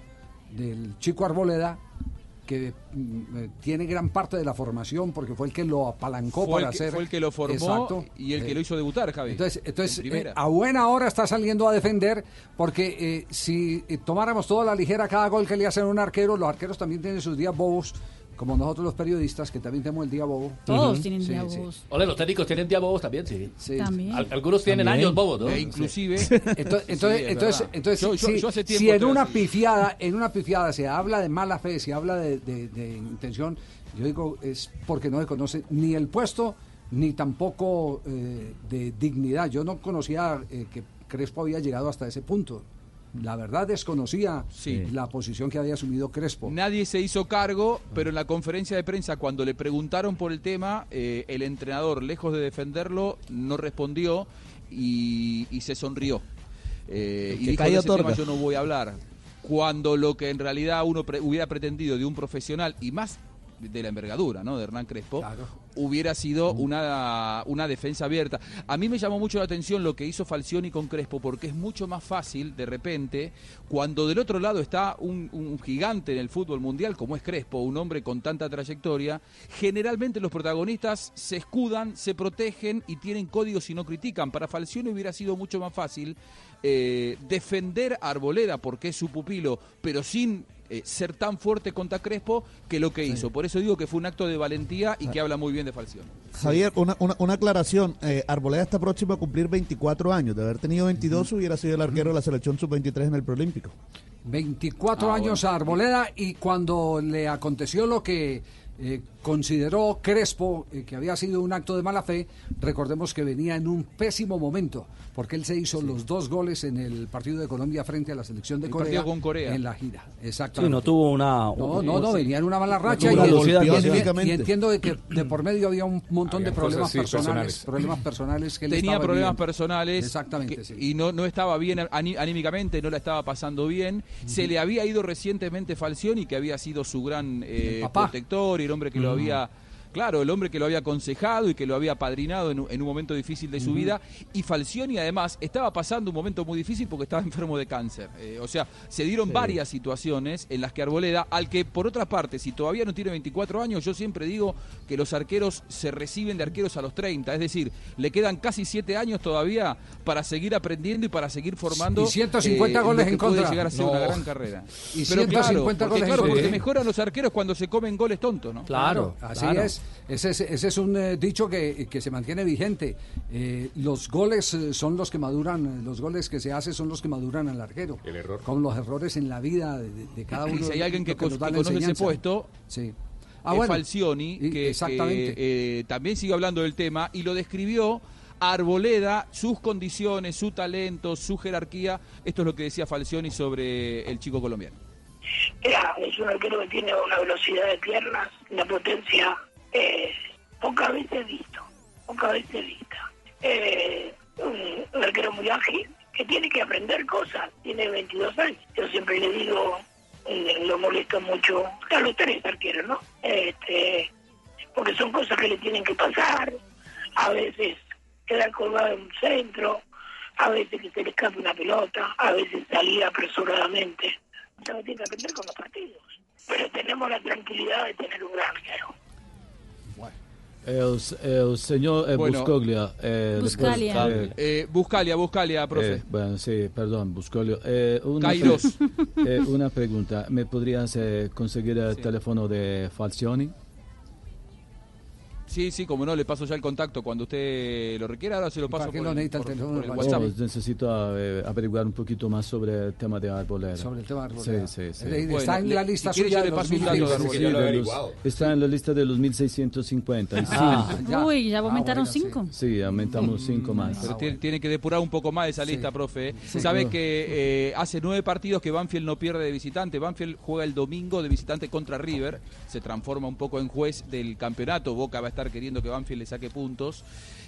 del chico Arboleda, que mm, eh, tiene gran parte de la formación porque fue el que lo apalancó Fue el, para que, hacer. fue el que lo formó Exacto. y el que Eh, lo hizo debutar, Javi. entonces, entonces En eh, a buena hora está saliendo a defender, porque eh, si eh, tomáramos toda la ligera cada gol que le hacen a un arquero, los arqueros también tienen sus días bobos, como nosotros los periodistas, que también tenemos el día bobo. Todos tienen Sí, días sí. bobos. Ole, los técnicos tienen día bobos también, sí. Sí. También. Al- algunos tienen También. años bobos, ¿no? E inclusive... Entonces, entonces, entonces, verdad. entonces, Yo- yo- si, yo hace tiempo si en una así. pifiada, en una pifiada se habla de mala fe, se habla de, de- de intención, yo digo es porque no se conoce ni el puesto ni tampoco eh, de dignidad. Yo no conocía eh, que Crespo había llegado hasta ese punto. La verdad desconocía Sí. la posición que había asumido Crespo. Nadie se hizo cargo, pero en la conferencia de prensa, cuando le preguntaron por el tema, eh, el entrenador, lejos de defenderlo, no respondió y, y se sonrió. Eh, y que dijo, de ese tema yo no voy a hablar. Cuando lo que en realidad uno pre- hubiera pretendido de un profesional y más de la envergadura, ¿no? De Hernán Crespo, hubiera sido una, una defensa abierta. A mí me llamó mucho la atención lo que hizo Falcioni con Crespo, porque es mucho más fácil, de repente, cuando del otro lado está un, un gigante en el fútbol mundial, como es Crespo, un hombre con tanta trayectoria, generalmente los protagonistas se escudan, se protegen y tienen códigos y no critican. Para Falcioni hubiera sido mucho más fácil eh, defender a Arboleda porque es su pupilo, pero sin eh, ser tan fuerte contra Crespo que lo que hizo. Por eso digo que fue un acto de valentía y que habla muy bien de Falcioni. Javier, una, una, una aclaración. Eh, Arboleda está próximo a cumplir 24 años. De haber tenido 22, hubiera sido el arquero de la selección sub-23 en el Prolímpico. 24 Ah, años a Arboleda y cuando le aconteció lo que eh, consideró Crespo, eh, que había sido un acto de mala fe, recordemos que venía en un pésimo momento, porque él se hizo los dos goles en el partido de Colombia frente a la selección de El Corea, partido con Corea. en la gira. Sí, Exactamente. no tuvo una. No, no, no, venía en una mala racha y, y- entiendo de que de por medio había un montón Había de problemas cosas, sí, personales, personales. problemas personales que él Tenía problemas viviendo. personales Exactamente, que- sí. y no, no estaba bien aní- anímicamente, no la estaba pasando bien. Se le había ido recientemente Falcioni, que había sido su gran eh, protector y el hombre que lo Ujú. había... Claro, el hombre que lo había aconsejado y que lo había padrinado en un, en un momento difícil de su Ujú. vida. Y Falcioni, además, estaba pasando un momento muy difícil porque estaba enfermo de cáncer. Eh, o sea, se dieron Sí. varias situaciones en las que Arboleda, al que por otra parte, si todavía no tiene 24 años, yo siempre digo que los arqueros se reciben de arqueros a los 30. Es decir, le quedan casi 7 años todavía para seguir aprendiendo y para seguir formando. Y 150 eh, goles en puede contra. llegar a ser No. una gran carrera. Y Pero 150 claro, goles porque, en claro, porque mejoran los arqueros cuando se comen goles tontos, ¿no? Claro, así es. Ese, es. ese es un eh, dicho que, que se mantiene vigente. Eh, los goles eh, son los que maduran, los goles que se hacen son los que maduran al arquero. El error. Con los errores en la vida de, cada uno. Y si hay alguien que, que la conoce ese puesto, Sí. Ah, Falcioni, Y- que, exactamente. que, eh, también sigue hablando del tema y lo describió a Arboleda, sus condiciones, su talento, su jerarquía. Esto es lo que decía Falcioni sobre el chico colombiano. Era, es un arquero que tiene una velocidad de piernas, una potencia eh, pocas veces visto, pocas veces vista. Eh, un, arquero muy ágil, que tiene que aprender cosas, tiene 22 años. Yo siempre le digo, eh, lo molesto mucho a los tres arqueros, ¿no? Este, porque son cosas que le tienen que pasar, a veces quedar colgado en un centro, a veces que se le escape una pelota, a veces salir apresuradamente. O sea, tiene que aprender con los partidos. Pero tenemos la tranquilidad de tener un gran arquero. El, el señor eh, Bueno. Buscaglia. eh, Buscalia. después, Eh, Buscalia, Buscalia, profe. eh, bueno, sí, perdón, Buscalia. Eh, una, Kairos. eh, una pregunta. ¿Me podrías eh, conseguir el teléfono de Falcioni? Sí, sí, como no, le paso ya el contacto cuando usted lo requiera. Ahora se lo paso ¿Para qué por, lo el- necesita el por- teléfono por de el? WhatsApp. No, necesito eh, averiguar un poquito más sobre el tema de Arboleda. Sobre el tema de Arboleda. Sí, sí, sí. Está en la lista suya de los Sí, 1600. sí, de los- está en la lista de los 1650. Ah, Uy, ya aumentaron cinco. Sí, aumentamos cinco más. Pero tiene, tiene que depurar un poco más esa lista, profe. Sí. Sabe No. que eh, hace nueve partidos que Banfield no pierde de visitante. Banfield juega el domingo de visitante contra River. Se transforma un poco en juez del campeonato. Boca va a estar queriendo que Banfield le saque puntos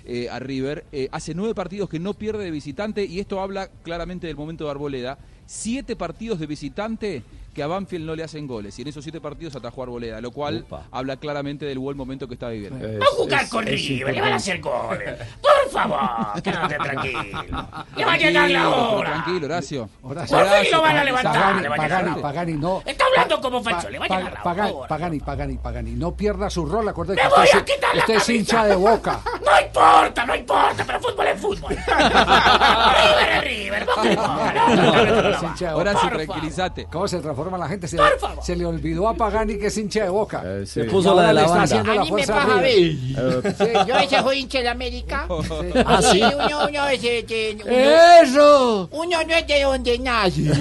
eh, a River. Eh, hace nueve partidos que no pierde de visitante y esto habla claramente del momento de Arboleda. Siete partidos de visitante que a Banfield no le hacen goles. Y en esos siete partidos atajó a Arboleda, lo cual habla claramente del buen momento que está viviendo. Va a jugar con River, le van a hacer goles. Por favor, quédate tranquilo. Le va a llegar la hora. Tranquilo, Horacio. Horacio. Por fin lo van a levantar, Pagani, le va a llegar Pagani, Pagani, no. Está hablando como Falso, le va a Pa- llegar la Pagani, hora. Pagani, Pagani, Pagani, Pagani, no pierda su rol, acuérdate Me que voy usted, a quitar usted es hincha de boca. No importa, no importa, pero fútbol es fútbol. River es River, no te pongas, no, no, no, no, no, Es hincha de Ahora Boca. sí, tranquilízate. ¿Cómo se transforma la gente? Se, se le olvidó a Pagani que es hincha de boca. Se puso la de la banda. A mí me pasa a. Sí, yo veces soy hincha de América. Ah, uno, uno ¡Eso! Uno no es de donde nace.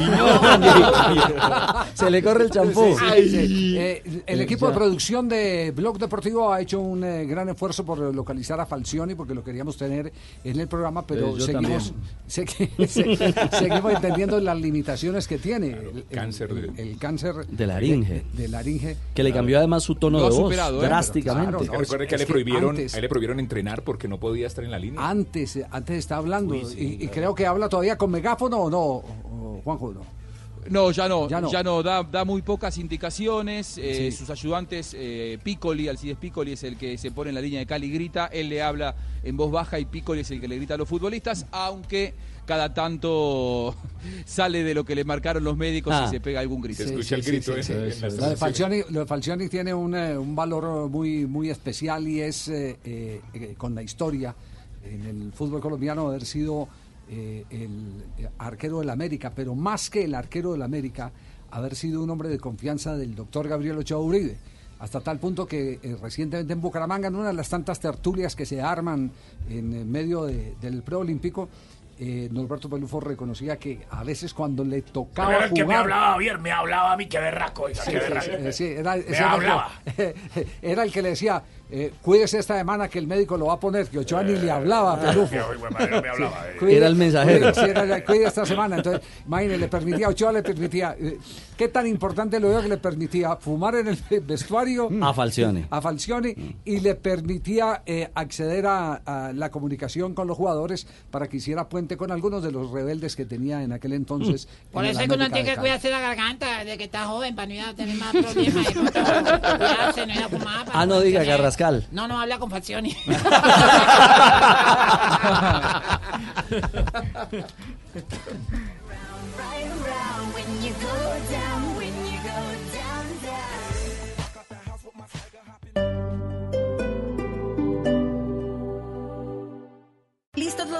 Se le corre el champú. Sí, sí. Eh, el Eh, equipo ya. de producción de Blog Deportivo ha hecho un eh, gran esfuerzo por localizar a Falcioni porque lo queríamos tener en el programa, pero Eh, seguimos, se- se- seguimos entendiendo las limitaciones que tiene el, cáncer el- el cáncer De laringe. de, de laringe. Que le cambió además su tono de voz superado, ¿eh? drásticamente. Claro, no, Recuerde que, le que prohibieron, antes- a él le prohibieron entrenar porque no podía estar en la línea. Antes, antes está hablando y, y creo que habla todavía con megáfono o no, o- o Juanjo, no. No, ya no, Ya ya no. no, da, da muy pocas indicaciones. eh, Sí. Sus ayudantes, eh, Piccoli, Alcides Piccoli es el que se pone en la línea de Cali y grita. Él le habla en voz baja y Piccoli es el que le grita a los futbolistas, aunque cada tanto sale de lo que le marcaron los médicos Ah. y se pega algún grito. Sí, sí, sí, sí, sí. Lo de Falcioni, lo de Falcioni tiene un, eh, un valor muy, muy especial y es eh, eh, eh, con la historia en el fútbol colombiano haber sido eh, el eh, arquero del América, pero más que el arquero del América, haber sido un hombre de confianza del doctor Gabriel Ochoa Uribe. Hasta tal punto que eh, recientemente en Bucaramanga, en una de las tantas tertulias que se arman en eh, medio de- del preolímpico, eh, Norberto Pelufo reconocía que a veces cuando le tocaba Era el que me jugar- hablaba bien, me hablaba a mí, que berraco, Sí, sí, sí, era, me hablaba. era el que le decía, eh, cuídese esta semana que el médico lo va a poner, que Ochoa ni le hablaba a Pelufo. hablaba, eh. cuide- Era el mensajero. Era- cuide esta semana. Entonces, imagínese, le permitía, Ochoa le permitía, eh, ¿qué tan importante lo veo que le permitía fumar en el vestuario? A Falcioni. A Falcioni y le permitía eh, acceder a, a la comunicación con los jugadores para que hiciera puente con algunos de los rebeldes que tenía en aquel entonces. Por en eso es que uno tiene de que cuidarse la garganta desde que está joven para no ir a tener más problemas. de pronto cuidarse, no ir a fumar. para Ah, no diga tener- No, no, habla con Falcioni.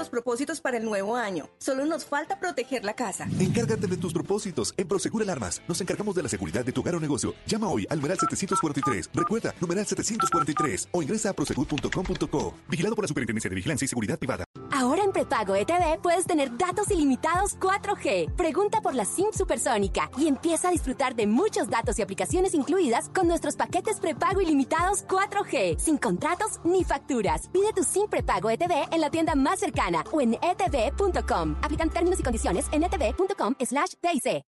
los propósitos para el nuevo año. Solo nos falta proteger la casa. Encárgate de tus propósitos. En Prosegur Alarmas nos encargamos de la seguridad de tu hogar o negocio. Llama hoy al numeral 743. Recuerda, numeral 743 o ingresa a prosegur.com.co. Vigilado por la Superintendencia de Vigilancia y Seguridad Privada. Ahora en prepago ETV puedes tener datos ilimitados 4G. Pregunta por la SIM supersónica y empieza a disfrutar de muchos datos y aplicaciones incluidas con nuestros paquetes prepago ilimitados 4G, sin contratos ni facturas. Pide tu SIM prepago ETV en la tienda más cercana o en etv.com. Aplican términos y condiciones en etv.com slash.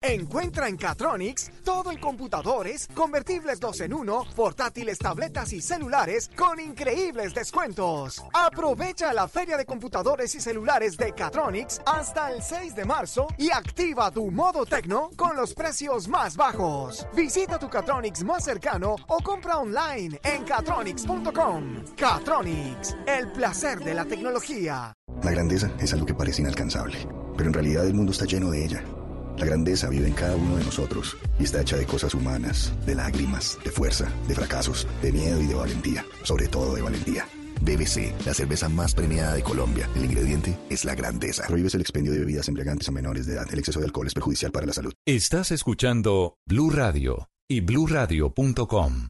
Encuentra en Catronics todo en computadores, convertibles 2 en 1, portátiles, tabletas y celulares con increíbles descuentos. Aprovecha la feria de computadores y celulares de Catronics hasta el 6 de marzo y activa tu modo tecno con los precios más bajos. Visita tu Catronics más cercano o compra online en catronics.com. Catronics, el placer de la tecnología. La grandeza es algo que parece inalcanzable, pero en realidad el mundo está lleno de ella. La grandeza vive en cada uno de nosotros y está hecha de cosas humanas, de lágrimas, de fuerza, de fracasos, de miedo y de valentía, sobre todo de valentía. BBC, la cerveza más premiada de Colombia. El ingrediente es la grandeza. Prohíbes el expendio de bebidas embriagantes a menores de edad. El exceso de alcohol es perjudicial para la salud. Estás escuchando Blue Radio y bluradio.com.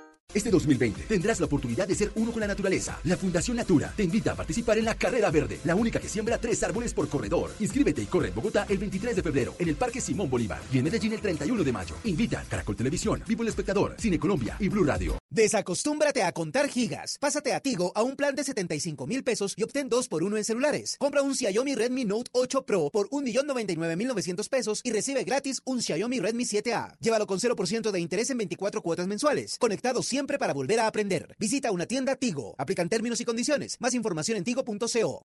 Este 2020 tendrás la oportunidad de ser uno con la naturaleza. La Fundación Natura te invita a participar en la Carrera Verde, la única que siembra tres árboles por corredor. Inscríbete y corre en Bogotá el 23 de febrero en el Parque Simón Bolívar y en Medellín el 31 de mayo. Invitan Caracol Televisión, Vivo el Espectador, Cine Colombia y Blue Radio. Desacostúmbrate a contar gigas. Pásate a Tigo a un plan de 75 mil pesos y obtén 2 por 1 en celulares. Compra un Xiaomi Redmi Note 8 Pro por 1.099.900 pesos y recibe gratis un Xiaomi Redmi 7A. Llévalo con 0% de interés en 24 cuotas mensuales. Conectado siempre para volver a aprender. Visita una tienda Tigo. Aplican términos y condiciones. Más información en tigo.co.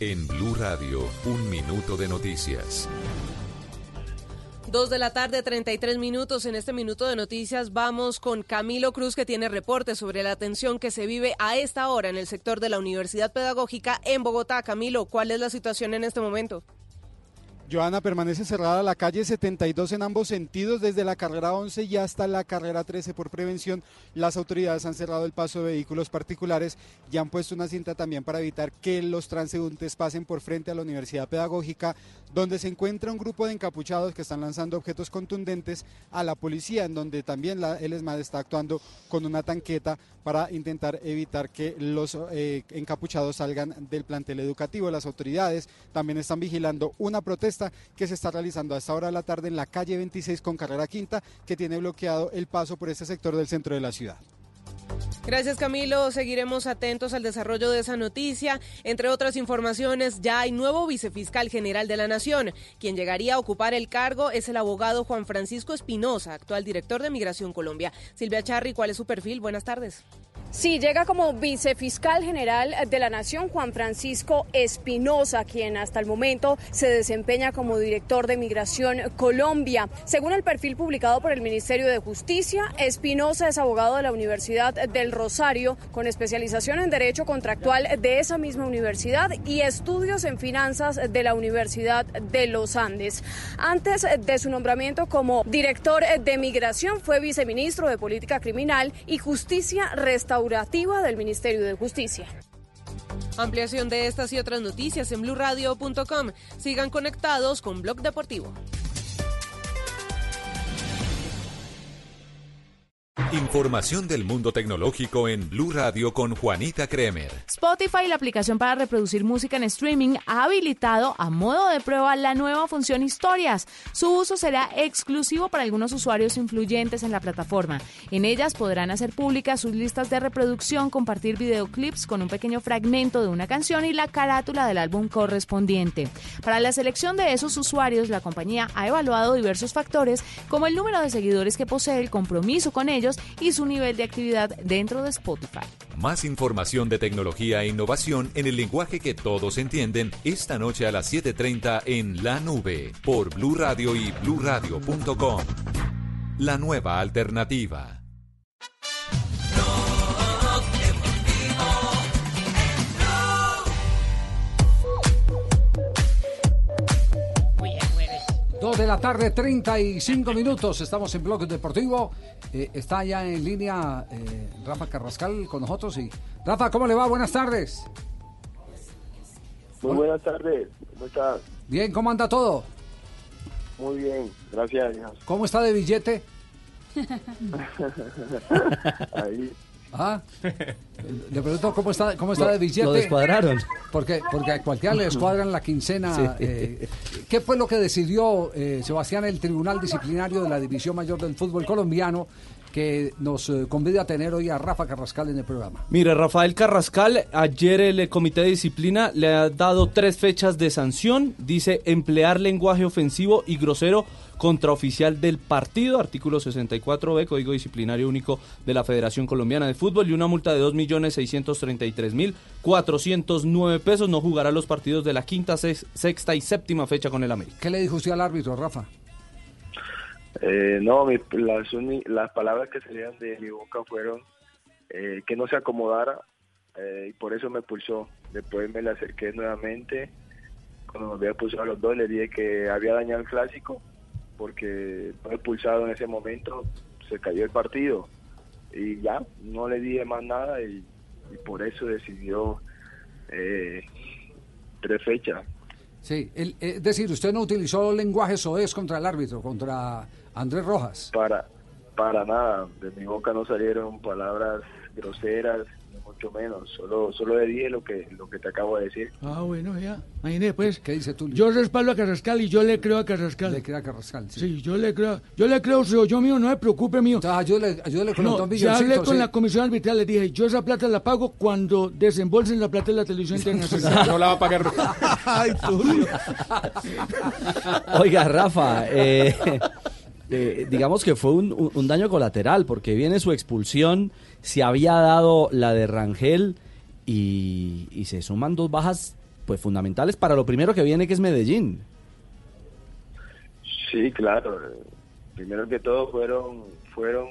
En Blue Radio, un minuto de noticias. Dos de la tarde, 33 minutos. En este minuto de noticias vamos con Camilo Cruz, que tiene reportes sobre la tensión que se vive a esta hora en el sector de la Universidad Pedagógica en Bogotá. Camilo, ¿cuál es la situación en este momento? Joana, permanece cerrada la calle 72 en ambos sentidos, desde la carrera 11 y hasta la carrera 13 por prevención. Las autoridades han cerrado el paso de vehículos particulares y han puesto una cinta también para evitar que los transeúntes pasen por frente a la Universidad Pedagógica, donde se encuentra un grupo de encapuchados que están lanzando objetos contundentes a la policía, en donde también la, el ESMAD está actuando con una tanqueta para intentar evitar que los eh, encapuchados salgan del plantel educativo. Las autoridades también están vigilando una protesta que se está realizando a esta hora de la tarde en la calle 26 con carrera quinta, que tiene bloqueado el paso por este sector del centro de la ciudad. Gracias Camilo, seguiremos atentos al desarrollo de esa noticia. Entre otras informaciones, ya hay nuevo vicefiscal general de la Nación. Quien llegaría a ocupar el cargo es el abogado Juan Francisco Espinosa, actual director de Migración Colombia. Silvia Charri, ¿cuál es su perfil? Buenas tardes. Sí, llega como vicefiscal general de la Nación Juan Francisco Espinosa, quien hasta el momento se desempeña como director de Migración Colombia. Según el perfil publicado por el Ministerio de Justicia, Espinosa es abogado de la Universidad del Rosario, con especialización en Derecho Contractual de esa misma universidad y estudios en finanzas de la Universidad de los Andes. Antes de su nombramiento como director de Migración, fue viceministro de Política Criminal y Justicia Restaurativa del Ministerio de Justicia. Ampliación de estas y otras noticias en blurradio.com. Sigan conectados con Blog Deportivo. Información del mundo tecnológico en Blue Radio con Juanita Kremer. Spotify, la aplicación para reproducir música en streaming, ha habilitado a modo de prueba la nueva función Historias. Su uso será exclusivo para algunos usuarios influyentes en la plataforma. En ellas podrán hacer públicas sus listas de reproducción, compartir videoclips con un pequeño fragmento de una canción y la carátula del álbum correspondiente. Para la selección de esos usuarios, la compañía ha evaluado diversos factores como el número de seguidores que posee, el compromiso con ellos y su nivel de actividad dentro de Spotify. Más información de tecnología e innovación en el lenguaje que todos entienden esta noche a las 7:30 en La Nube por Blue Radio y bluradio.com. La nueva alternativa. Dos de la tarde, 35 minutos. Estamos en Blog Deportivo. Eh, está ya en línea eh, Rafa Carrascal con nosotros. Y Rafa, ¿cómo le va? Buenas tardes. Muy buenas tardes. ¿Cómo estás? Bien, ¿cómo anda todo? Muy bien, gracias. ¿Cómo está de billete? Ahí. Ah, le pregunto cómo está, cómo está Lo- de billete. lo descuadraron. Porque, porque a cualquiera le descuadran la quincena. Sí. eh, ¿Qué fue lo que decidió eh, Sebastián, el Tribunal Disciplinario de la División Mayor del Fútbol Colombiano, que nos eh, convida a tener hoy a Rafa Carrascal en el programa? Mire, Rafael Carrascal, ayer el eh, Comité de Disciplina le ha dado tres fechas de sanción. Dice emplear lenguaje ofensivo y grosero contra oficial del partido, artículo 64b, Código Disciplinario Único de la Federación Colombiana de Fútbol, y una multa de 2.633.409 pesos. No jugará los partidos de la quinta, sex- sexta y séptima fecha con el América. ¿Qué le dijo usted al árbitro, Rafa? Eh, no, mi- las, uni- las palabras que salían de mi boca fueron eh, que no se acomodara eh, y por eso me pulsó. Después me le acerqué nuevamente. Cuando me había pulsado a los dos, le dije que había dañado el clásico porque no he pulsado en ese momento, se cayó el partido. Y ya, no le dije más nada y, y por eso decidió eh, tres fechas. Sí, el- eh, es decir, usted no utilizó lenguaje soez contra el árbitro, contra Andrés Rojas. Para, para nada, de mi boca no salieron palabras groseras, mucho menos. Solo, solo le dije lo que, lo que te acabo de decir. Ah, bueno, ya. Imagínate, pues. ¿Qué dice tú? Yo respaldo a Carrascal y yo le creo a Carrascal. Le creo a Carrascal, sí. yo le creo. Yo le creo, soy yo mío, no se preocupe mío. ayúdele, ayúdele con no, los dos ya hablé con sí. la comisión arbitral, le dije, yo esa plata la pago cuando desembolsen la plata de la televisión internacional. No la va a pagar. Ay, Tulio. Oiga, Rafa, eh, eh, digamos que fue un, un- un daño colateral, porque viene su expulsión, se había dado la de Rangel y, y se suman dos bajas pues fundamentales para lo primero que viene, que es Medellín. Sí, claro. Primero que todo fueron fueron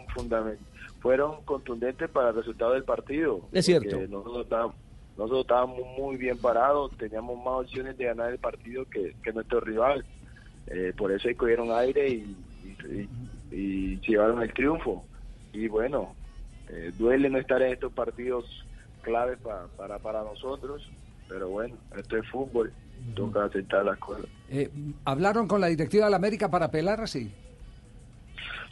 fueron contundentes para el resultado del partido. Es cierto. Nosotros estábamos, nosotros estábamos muy bien parados, teníamos más opciones de ganar el partido que, que nuestro rival. eh, por eso cogieron aire y, y, y- y llevaron el triunfo. Y bueno, eh, duele no estar en estos partidos claves pa- para, para nosotros, pero bueno, esto es fútbol, toca aceptar las cosas. Eh, ¿Hablaron con la directiva de la América para apelar así?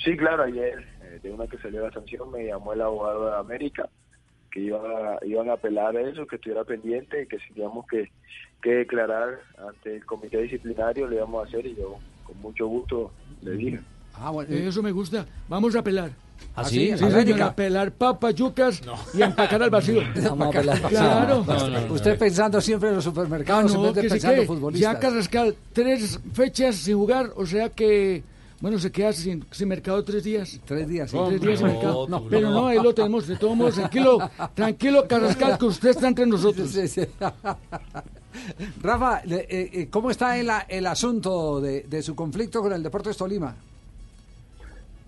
Sí, claro, ayer, eh, de una que salió la sanción, me llamó el abogado de América, que iban a, iban a apelar a eso, que estuviera pendiente, y que si teníamos que, que declarar ante el comité disciplinario, le íbamos a hacer, y yo con mucho gusto le dije. Ah, bueno. Eso me gusta. Vamos a pelar. ¿Ah, sí? Sí, América. señor, a pelar papas, yucas y empacar al vacío. Vamos a apelar. Claro. Usted pensando siempre en los Ah, supermercados en no, vez de que sí pensando en futbolistas. ya Carrascal, tres fechas sin jugar, o sea que, bueno, se queda sin, sin mercado tres días. Tres días, sí. Tres días sin No, mercado. no, Pero no, ahí lo tenemos, de todos modos, tranquilo, tranquilo Carrascal, que usted está entre nosotros. Sí, sí. Rafa, eh, eh, ¿cómo está el, a- el asunto de, de su conflicto con el Deportes Tolima?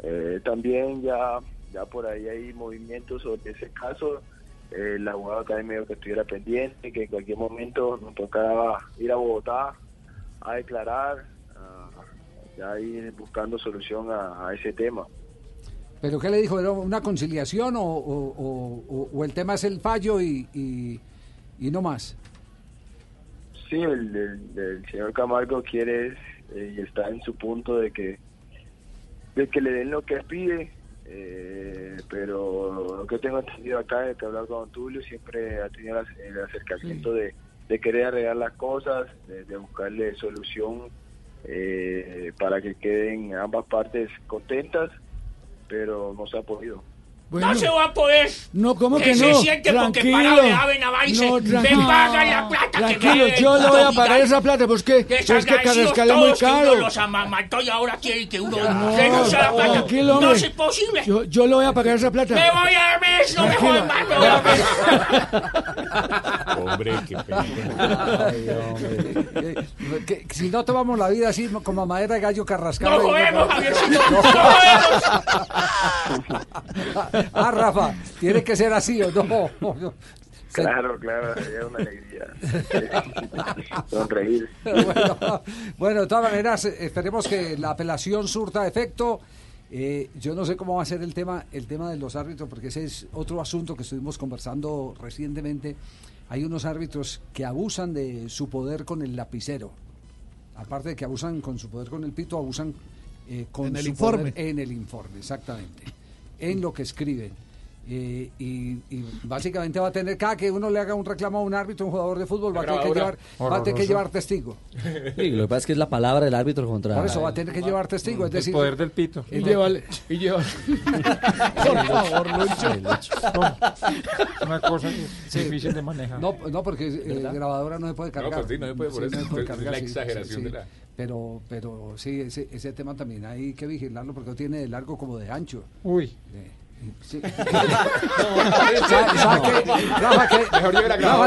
Eh, también ya, ya por ahí hay movimientos sobre ese caso. Eh, el abogado también me dijo que estuviera pendiente, que en cualquier momento nos tocaba ir a Bogotá a declarar, a- ya ir buscando solución a, a ese tema. ¿Pero qué le dijo? ¿Era una conciliación o, o- o- o- o el tema es el fallo y, y- y no más? Sí, el, el- el señor Camargo quiere eh, y está en su punto de que de que le den lo que pide, eh, pero lo que tengo entendido acá es que hablar con Tulio siempre ha tenido el acercamiento de, de querer arreglar las cosas, de, de buscarle solución eh, para que queden ambas partes contentas, pero no se ha podido. No se va a poder. No, ¿cómo que, se no? siente porque tranquilo. parado de ave naval y se- no, se tranquilo. paga la plata que Tranquilo, debe yo le voy a pagar esa plata, pues que, pues que Desagradecidos Carrascal es muy que caro. uno los amamantó y ahora quiere que uno No, renuncie a la plata. tranquilo, no hombre. es posible. Yo, yo le voy a pagar esa plata. Me voy a mes, no me Tranquilo. jodan más, me voy a. Hombre, qué pena. Ay, hombre. Que- que- que si no tomamos la vida así como a madera de gallo carrascal. No jodemos, Javiercito, no ah, Rafa, tiene que ser así o no. Claro, claro, es una alegría. Sonreír. bueno, bueno, de todas maneras, esperemos que la apelación surta efecto. Eh, yo no sé cómo va a ser el tema, el tema de los árbitros, porque ese es otro asunto que estuvimos conversando recientemente. Hay unos árbitros que abusan de su poder con el lapicero. Aparte de que abusan con su poder con el pito, abusan eh, con En el su informe. poder en el informe, exactamente. En lo que escriben. Eh, y, y básicamente va a tener, cada que uno le haga un reclamo a un árbitro, un jugador de fútbol, va a tener que llevar, va a tener que llevar testigo. Sí, lo que pasa es que es la palabra del árbitro contra. Por eso va a tener que llevar testigo, es decir, poder del pito. Y llévale, y llévale. Por favor, Lucho. Una cosa que es Sí. difícil de manejar. No, no porque eh, grabadora no se puede No, cargar. pues sí, no se puede por eso. se puede Entonces, la exageración de la- Pero, pero sí, ese, ese tema también hay que vigilarlo porque no tiene de largo como de ancho. Uy. Eh, sí.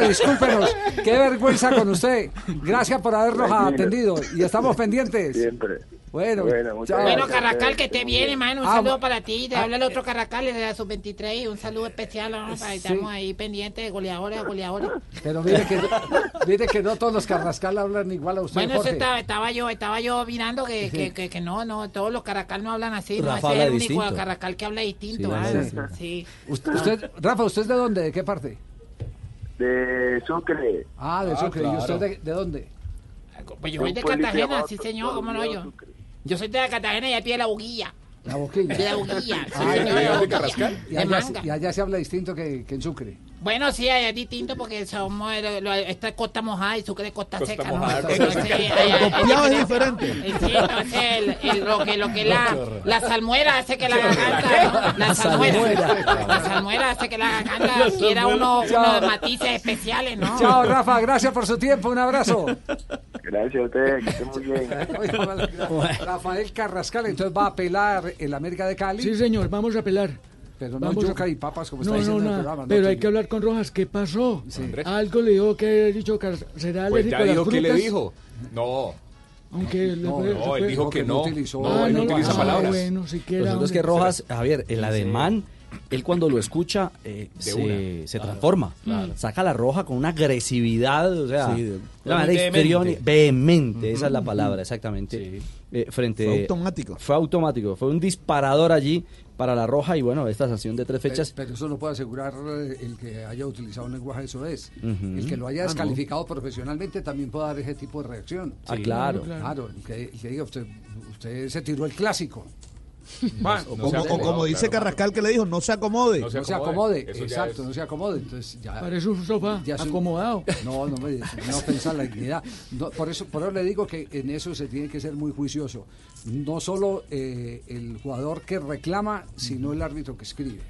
Discúlpenos. Qué vergüenza con usted. Gracias por habernos Tranquilo. atendido y estamos pendientes. Siempre. Bueno, Bueno. Bueno, Carracal, que te viene, mano. Un Ah, saludo para ti. Te ah, habla el otro Carracal de la sub-23. Un saludo especial. ¿no? Para- Estamos ahí pendientes de goleadores, goleadores. Pero mire que, mire que no todos los carrascal hablan igual a usted, Bueno, eso Jorge. estaba, estaba yo, estaba yo mirando que, que, que, que no, no, todos los Carracal no hablan así, no, Rafa ese es el único distinto. Carracal que habla distinto, Sí, sí. Usted, usted- Rafa, ¿usted es de dónde? ¿De qué parte? De Sucre. Ah, de Ah, Sucre. ¿Y usted de, de dónde? Pues yo soy de Cartagena, sí señor, cómo no yo. Yo soy de Cartagena y ya pide la boquilla. La boquilla. De la boquilla, sí Ah, señor, ¿de de. Carrascal? Y De allá, manga. y allá se habla distinto que, que en Sucre. Bueno, sí, allá es distinto porque somos, lo- lo- esta es costa mojada y Sucre es costa, Costa seca, mojada, ¿no? Entonces, allá- copiado es diferente. Sí, entonces el, el- lo que, lo que la, la salmuera hace que la ¿La garganta, la La salmuera, la salmuera hace que la garganta quiera salmuera. uno, unos matices especiales, ¿no? Chao, Rafa. Gracias por su tiempo. Un abrazo. Gracias a ustedes, que estén muy bien. Rafael Carrascal, entonces va a apelar el América de Cali. Sí, señor, vamos a pelar. Pero no Vamos a- yuca y papas como No, está no, diciendo el programa. ¿no, Pero hay que hablar con Rojas. ¿Qué pasó? Andrés. Algo le dijo que ha dicho que será Pues alérgico ya a las dijo que le frutas. dijo. No. Aunque le No, fue- no, se él dijo que no. utilizó. No, Ah, él no no, utiliza ah, palabras. bueno, siquiera, Lo cierto es hombre. que Rojas, Javier, el ademán él cuando lo escucha eh, se, una. se Claro, transforma. claro. Saca la roja con una agresividad, o sea, Sí, de- una manera vehemente. histriónica- vehemente, esa es la palabra, exactamente. Eh, frente, Fue automático. Fue automático, fue un disparador allí para la roja y bueno, esta sanción de tres fechas. pero eso no puede asegurar eh, el que haya utilizado un lenguaje eso es. El que lo haya Ah, no. descalificado profesionalmente también puede dar ese tipo de reacción. Ah, claro. Claro, el que, el que diga, usted, usted se tiró el clásico. O como, o como dice Carrascal que le dijo, no se acomode. No se acomode, exacto, no se acomode. Entonces ya, Parece un sofá ya es un- acomodado. No, no me no ofensa a la dignidad. No, por eso, por eso le digo que en eso se tiene que ser muy juicioso. No solo eh, el jugador que reclama, sino el árbitro que escribe.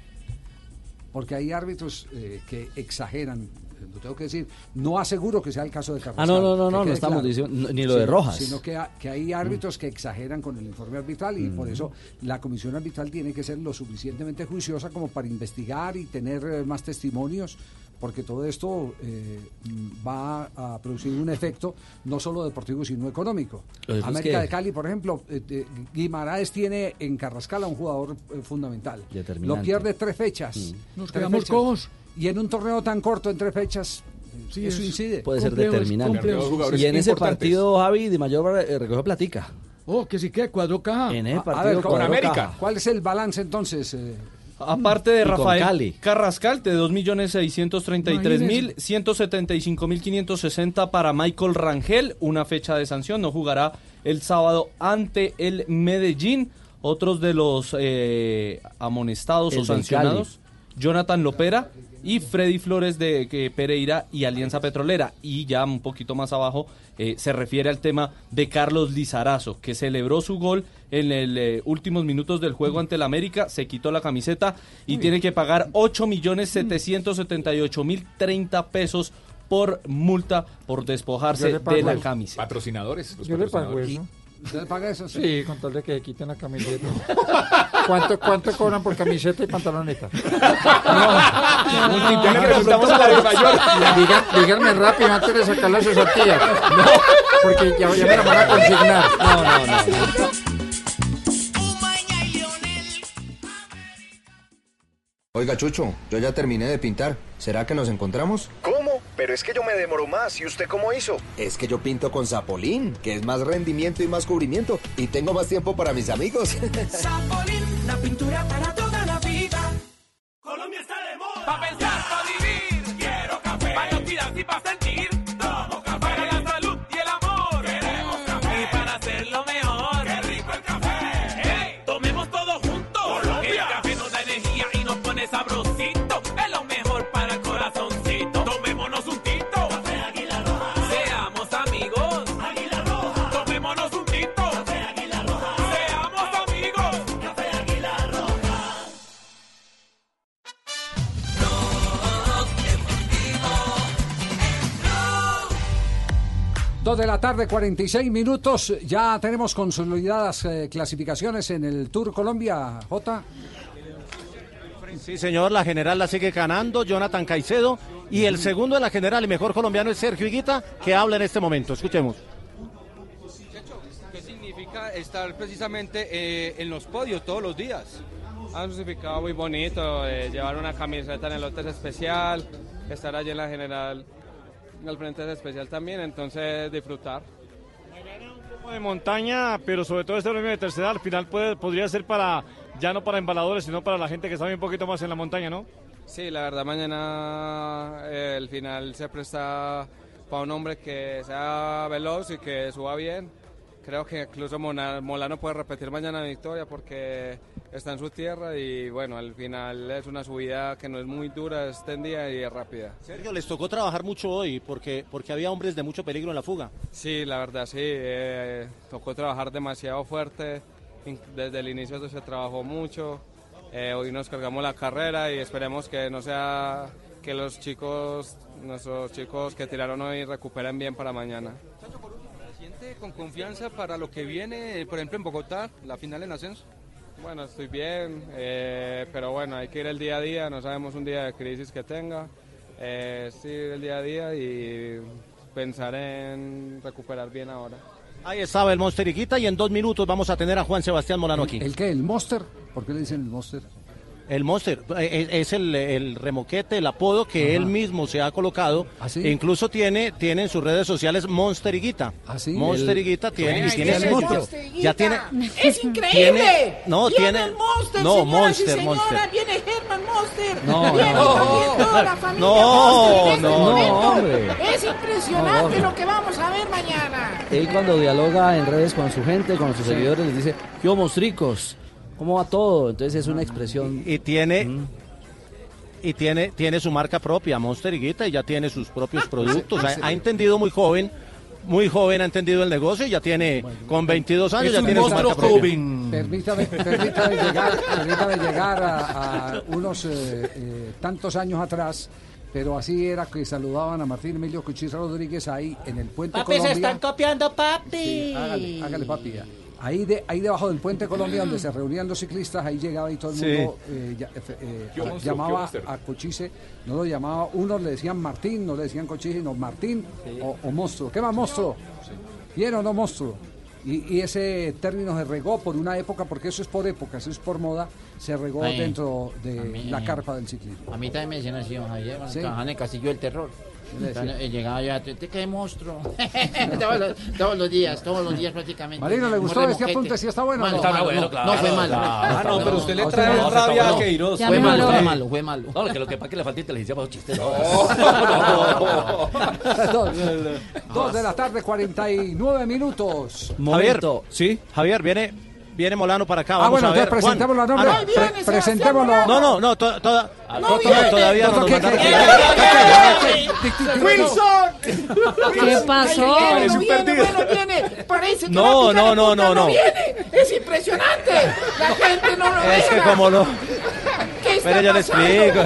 Porque hay árbitros eh, que exageran. Lo tengo que decir, no aseguro que sea el caso de Carrascal. Ah, no, no, no, no, no estamos claro. diciendo- ni lo de Rojas. Sino que, ha- que hay árbitros que exageran con el informe arbitral y por eso la comisión arbitral tiene que ser lo suficientemente juiciosa como para investigar y tener eh, más testimonios, porque todo esto eh, mm, va a producir un efecto no solo deportivo sino económico. América que- de Cali, por ejemplo, eh, eh, Guimaraes tiene en Carrascal a un jugador eh, fundamental. Lo pierde tres fechas. Nos Tres quedamos fechas. cojos. Y en un torneo tan corto, en tres fechas, Sí, eso es incide. Puede ser complejo, determinante. complejo. Y en ese partido, Javi, de mayor eh, recogió platica. Oh, que sí que cuadró caja. En ese A- a partido ver, con América. caja. ¿Cuál es el balance entonces? eh? Y Aparte de Rafael. Carrascal, de 2.633.175.560 para Michael Rangel, una fecha de sanción, no jugará el sábado ante el Medellín. Otros de los eh, amonestados El o sancionados, Jonathan Lopera y Freddy Flores de que Pereira y Alianza Petrolera. Y ya un poquito más abajo eh, se refiere al tema de Carlos Lizarazo, que celebró su gol en el eh, últimos minutos del juego ante el América, se quitó la camiseta y tiene que pagar 8 millones 778 mil 30 pesos por multa por despojarse le de la camisa. Patrocinadores. los Yo le pago patrocinadores. eso. ¿Usted paga eso? Sí, con tal de que quiten la camiseta. ¿Cuánto, ¿Cuánto cobran por camiseta y pantaloneta? Ya le preguntamos a la de mayor. Digan- díganme rápido antes de sacar las cesantías. Porque ya, ya me la van a consignar. No, no, no. Oiga, Chucho, yo ya terminé de pintar. ¿Será que nos encontramos? ¿Cómo? Pero es que yo me demoro más. ¿Y usted cómo hizo? Es que yo pinto con Zapolín, que es más rendimiento y más cubrimiento. Y tengo más tiempo para mis amigos. Zapolín, la pintura para toda la vida. Colombia está de moda. Pa' pensar, Dos de la tarde, 46 minutos. Ya tenemos consolidadas eh, clasificaciones en el Tour Colombia, J. Sí, señor, la general la sigue ganando Jonathan Caicedo y el segundo de la general y mejor colombiano es Sergio Higuita, que habla en este momento. Escuchemos. ¿Qué significa estar precisamente eh, en los podios todos los días? Ha significado muy bonito eh, llevar una camiseta en el lote es especial, estar allí en la general al frente es especial también, entonces disfrutar. de montaña, pero sobre todo este premio de tercera al final puede, podría ser para, ya no para embaladores, sino para la gente que sabe un poquito más en la montaña, ¿no? Sí, la verdad mañana eh, el final se presta para un hombre que sea veloz y que suba bien. Creo que incluso Molano puede repetir mañana la victoria porque está en su tierra y bueno, al final es una subida que no es muy dura, es tendida y es rápida. Sergio, les tocó trabajar mucho hoy porque, porque había hombres de mucho peligro en la fuga. Sí, la verdad sí, eh, tocó trabajar demasiado fuerte, desde el inicio se trabajó mucho, eh, hoy nos cargamos la carrera y esperemos que no sea que los chicos, nuestros chicos que tiraron hoy recuperen bien para mañana. ¿Se siente con confianza para lo que viene, por ejemplo, en Bogotá, la final en ascenso? Bueno, estoy bien, eh, pero bueno, hay que ir el día a día, no sabemos un día de crisis que tenga, eh, sí, el día a día y pensar en recuperar bien ahora. Ahí estaba el Monster Higuita y en dos minutos vamos a tener a Juan Sebastián Molano aquí. ¿El qué? ¿El Monster? ¿Por qué le dicen el Monster? El Monster eh, es el, el remoquete, el apodo que él mismo se ha colocado. E incluso tiene, tiene en sus redes sociales Monster Higuita. Monster El- Higuita tiene, y Bueno, tiene es que su- Monster ya tiene ¡Es increíble! tiene- no, Viene tiene- el Monster, no, señoras Monster, y Monster. Viene Herman Monster. No, viene no. toda la familia No, Monster este no, hombre. Es impresionante No. lo que vamos a ver mañana. Él cuando dialoga en redes con su gente, con sus seguidores, les dice, yo mostricos, ¿cómo va todo? Entonces es una expresión... Y tiene... Y tiene, tiene su marca propia, Monster Higuita, y ya tiene sus propios productos. Ha, ha entendido muy joven, muy joven ha entendido el negocio, y ya tiene, con 22 años, Es ya un tiene su monstruo marca propia. joven. Permítame, permítame llegar, permítame llegar a, a unos eh, eh, tantos años atrás, pero así era que saludaban a Martín Emilio Cuchis Rodríguez ahí en el Puente Papi, se Colombia. están copiando, papi. Sí, hágale, hágale, papi. ya. Ahí, de, ahí debajo del Puente Colombia, donde se reunían los ciclistas, ahí llegaba y todo el Sí. mundo eh, ya- eh, eh, ¿Qué a- monstruo, qué llamaba a Cochise, no lo llamaba, unos le decían Martín, no le decían Cochise, no Martín o, o monstruo. ¿Qué más monstruo? ¿Bien o no monstruo? Y, y ese término se regó por una época, porque eso es por época, eso es por moda, se regó Ay, dentro de mí- la carpa del ciclismo. A mí también me decían así, don Javier, cuando Sí. en el Castillo del Terror. Eh, llegaba yo, ¿te, qué monstruo? todos, los, todos los días, todos los días prácticamente. Marino, ¿le gustó este apunte? ¿Sí está bueno o Malo, no? malo, Está bueno, no, claro, no, fue malo. claro. Ah, no, pero usted le trae no, rabia no, a Queiroz. Fue Ya malo, lo- fue malo, fue malo. No, lo que, lo que pasa es que le falta inteligencia para los chistes. ¿no? dos, dos de la tarde, 49 minutos. Javier, sí, Javier, viene, viene Molano para acá. Ah, Vamos bueno, a ver. entonces presentémoslo. Ah, no. Pre- viene, presentémoslo. No, no, no, to- toda- No to- viene. todavía no nos ¿Qué- mandaron. ¡Wilson! ¿Qué pasó? Parece no un viene, perdido. bueno, viene. Parece que No, a no, no, punta, no, no. viene. Es impresionante. La gente no lo ve. Es que como no. ¿Qué está Espere, yo le explico.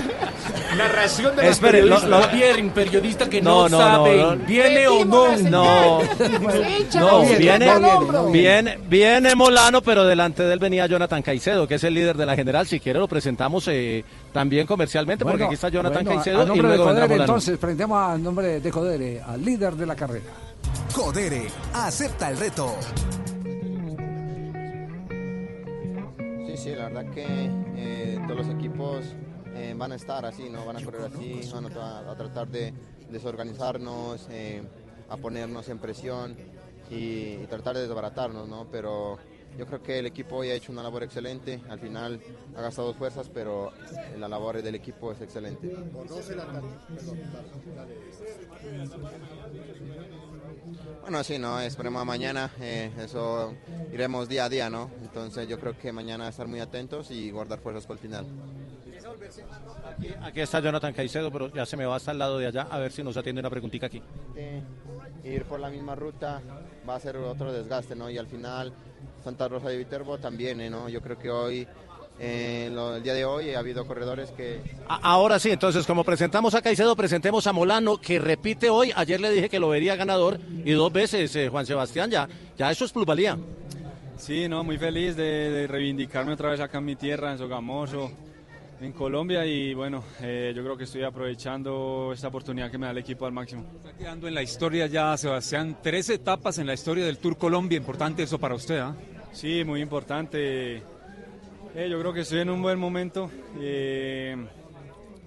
Narración de los Espere, lo- periodistas. lo- Javier, periodista que No, no, no, sabe, no, no. viene o no. No, no, viene, viene, no viene, no viene. viene, viene Molano, pero delante de él venía Jonathan Caicedo, que es el líder de la general. Si quiere lo presentamos eh, también comercialmente, porque aquí está Jonathan bueno, Caicedo a y nombre de luego vendrá Codere, entonces, prendemos a nombre de Codere, al líder de la carrera. Codere, acepta el reto. Sí, sí, la verdad que eh, todos los equipos van a estar así, ¿no? Van a correr así, van a, tra- a tratar de desorganizarnos, eh, a ponernos en presión y, y tratar de desbaratarnos, ¿no? Pero yo creo que el equipo hoy ha hecho una labor excelente. Al final ha gastado fuerzas, pero la labor del equipo es excelente. Bueno, sí, no, esperemos a mañana, eh, eso iremos día a día, ¿no? Entonces yo creo que mañana estar muy atentos y guardar fuerzas para el final. Aquí está Jonathan Caicedo, pero ya se me va hasta el lado de allá a ver si nos atiende una preguntita aquí. Eh, Ir por la misma ruta va a ser otro desgaste, ¿no? Y al final Santa Rosa de Viterbo también, ¿eh, ¿no? Yo creo que hoy, eh, lo- el día de hoy, ha habido corredores que A- Ahora sí, entonces como presentamos a Caicedo, presentemos a Molano, que repite hoy. Ayer le dije que lo vería ganador y dos veces, eh, Juan Sebastián, ya, ya eso es plusvalía. Sí, no, muy feliz de, de reivindicarme otra vez acá en mi tierra, en Sogamoso, en Colombia y bueno, eh, yo creo que estoy aprovechando esta oportunidad que me da el equipo al máximo. Está quedando en la historia ya, Sebastián, tres etapas en la historia del Tour Colombia. Importante eso para usted, ¿ah? Sí, muy importante. Eh, yo creo que estoy en un buen momento eh,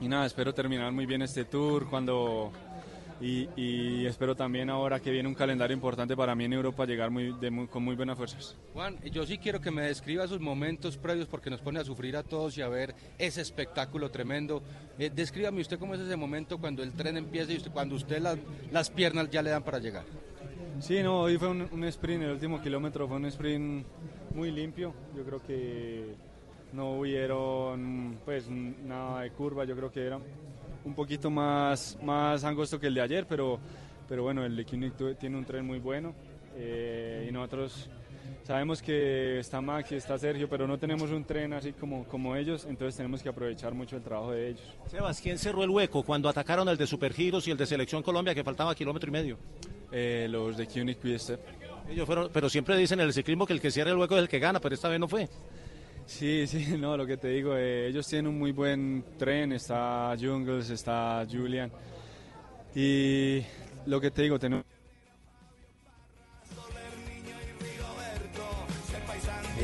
y nada, espero terminar muy bien este tour cuando y, y espero también ahora que viene un calendario importante para mí en Europa llegar muy, de muy- con muy buenas fuerzas. Juan, yo sí quiero que me describa sus momentos previos porque nos pone a sufrir a todos y a ver ese espectáculo tremendo. Eh, descríbame usted cómo es ese momento cuando el tren empieza y usted, cuando usted las, las piernas ya le dan para llegar. Sí, no, hoy fue un, un sprint, el último kilómetro fue un sprint muy limpio. Yo creo que no hubieron pues nada de curva, yo creo que era un poquito más, más angosto que el de ayer, pero, pero bueno, el de tiene un tren muy bueno eh, y nosotros sabemos que está Max y está Sergio, pero no tenemos un tren así como, como ellos, entonces tenemos que aprovechar mucho el trabajo de ellos. Sebas, ¿quién cerró el hueco cuando atacaron el de Supergiros y el de Selección Colombia que faltaba kilómetro y medio? Eh, los de Quickstep. Ellos fueron, pero siempre dicen en el ciclismo que el que cierra el hueco es el que gana, pero esta vez no fue. Sí, sí, no, lo que te digo, eh, ellos tienen un muy buen tren, está Jungles, está Julian. Y lo que te digo, tenemos...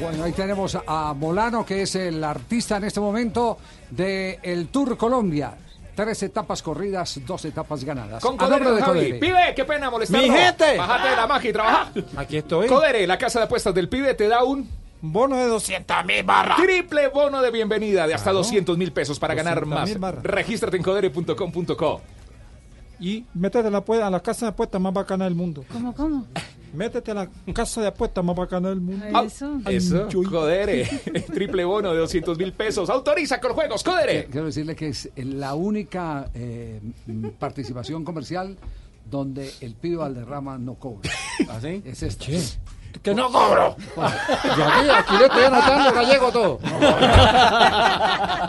Bueno, ahí tenemos a Molano, que es el artista en este momento del el Tour Colombia. Tres etapas corridas, dos etapas ganadas. Con A Codere, de Javi. Pibe, qué pena molestarlo. Mi gente. Bájate de la magia y trabaja. Aquí estoy. Codere, la casa de apuestas del pibe, te da un... Bono de 200 mil barras. Triple bono de bienvenida de hasta 200 mil pesos para ganar 200.000 más. barras. Regístrate en codere.com.co. Y métete a la, apue- a la casa de apuestas más bacana del mundo. ¿Cómo, cómo? Métete a la casa de apuestas más bacana del mundo. Eso. Eso, Codere. Triple bono de 200 mil pesos. Autoriza con juegos, Codere. Quiero decirle que es la única eh, participación comercial donde el pibe Valderrama no cobra. ¿Así? Es esta. ¡Que no cobro! Yo aquí, aquí le estoy anotando gallego todo.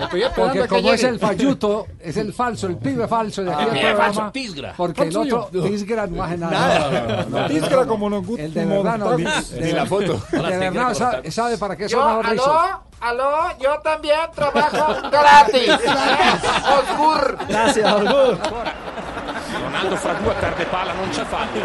Estoy Porque que como es el falluto, es el falso, el pibe falso de aquí Ah, del pibe programa. falso, Tisgra. Porque el ¿Cuánto otro, yo? Tisgra no hace nada. Nada. No, Tisgra como nos gusta El de verdad no. de- Ni la foto. De verdad sabe, ¿cómo sabe para qué son los rizos. aló, aló, yo también trabajo gratis. Osgur. Gracias, Orgur. Ronaldo fra due perde palla, non c'è fallo.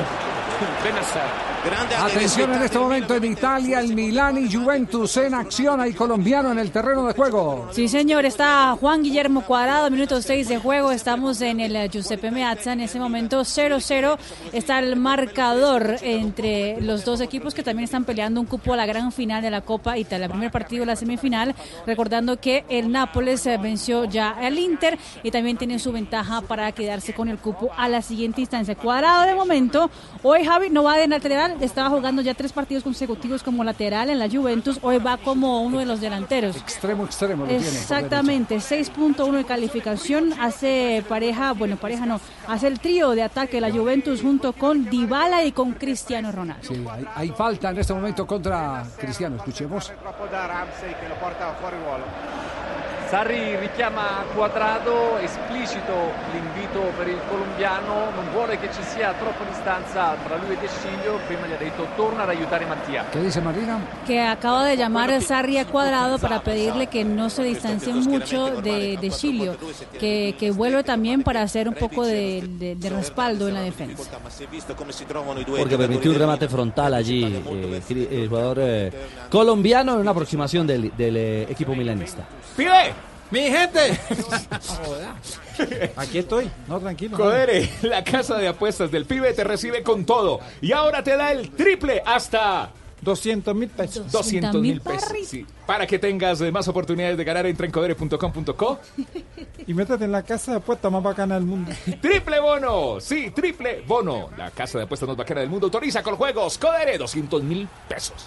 Benacer. Atención en este momento en Italia, el Milán y Juventus en acción. Hay colombiano en el terreno de juego. Sí, señor, está Juan Guillermo Cuadrado, minuto 6 de juego. Estamos en el eh, Giuseppe Meazza. En ese momento 0-0 está el marcador entre los dos equipos que también están peleando un cupo a la gran final de la Copa Italia. El primer partido de la semifinal, recordando que el Nápoles eh, venció ya al Inter y también tiene su ventaja para quedarse con el cupo a la siguiente instancia. Cuadrado de momento, hoy Javi no va de lateral, estaba jugando ya tres partidos consecutivos como lateral en la Juventus, hoy va como uno de los delanteros. Extremo, extremo lo tiene. por Exactamente, 6.1 de calificación, hace pareja, bueno, pareja no, hace el trío de ataque de la Juventus junto con Dybala y con Cristiano Ronaldo. Sí, hay, hay falta en este momento contra Cristiano. Escuchemos. Sarri richiama Quadrado, esplicito l'invito per il colombiano, non vuole che ci sia troppa distanza tra lui e De Sciglio, prima gli ha detto torna ad aiutare Mattia. ¿Qué dice Marina? Que acaba de llamar a Sarri a Cuadrado para pedirle que no se distancie mucho de, de Chilio, que, que vuelve también para hacer un poco de, de- de respaldo en la defensa. Porque permitió un remate frontal allí eh, el jugador eh, colombiano en una aproximación del, del, eh, equipo milanista. ¡Pibe! ¡Mi gente! Aquí estoy. No, tranquilo. Codere, la casa de apuestas del pibe te recibe con todo. Y ahora te da el triple hasta 200 mil pesos. 200 mil pesos. Sí. Para que tengas eh, más oportunidades de ganar, entra en codere.com.co. Y métete en la casa de apuestas más bacana del mundo. Triple bono, sí, triple bono. La casa de apuestas más bacana del mundo autoriza con juegos. Codere, 200 mil pesos.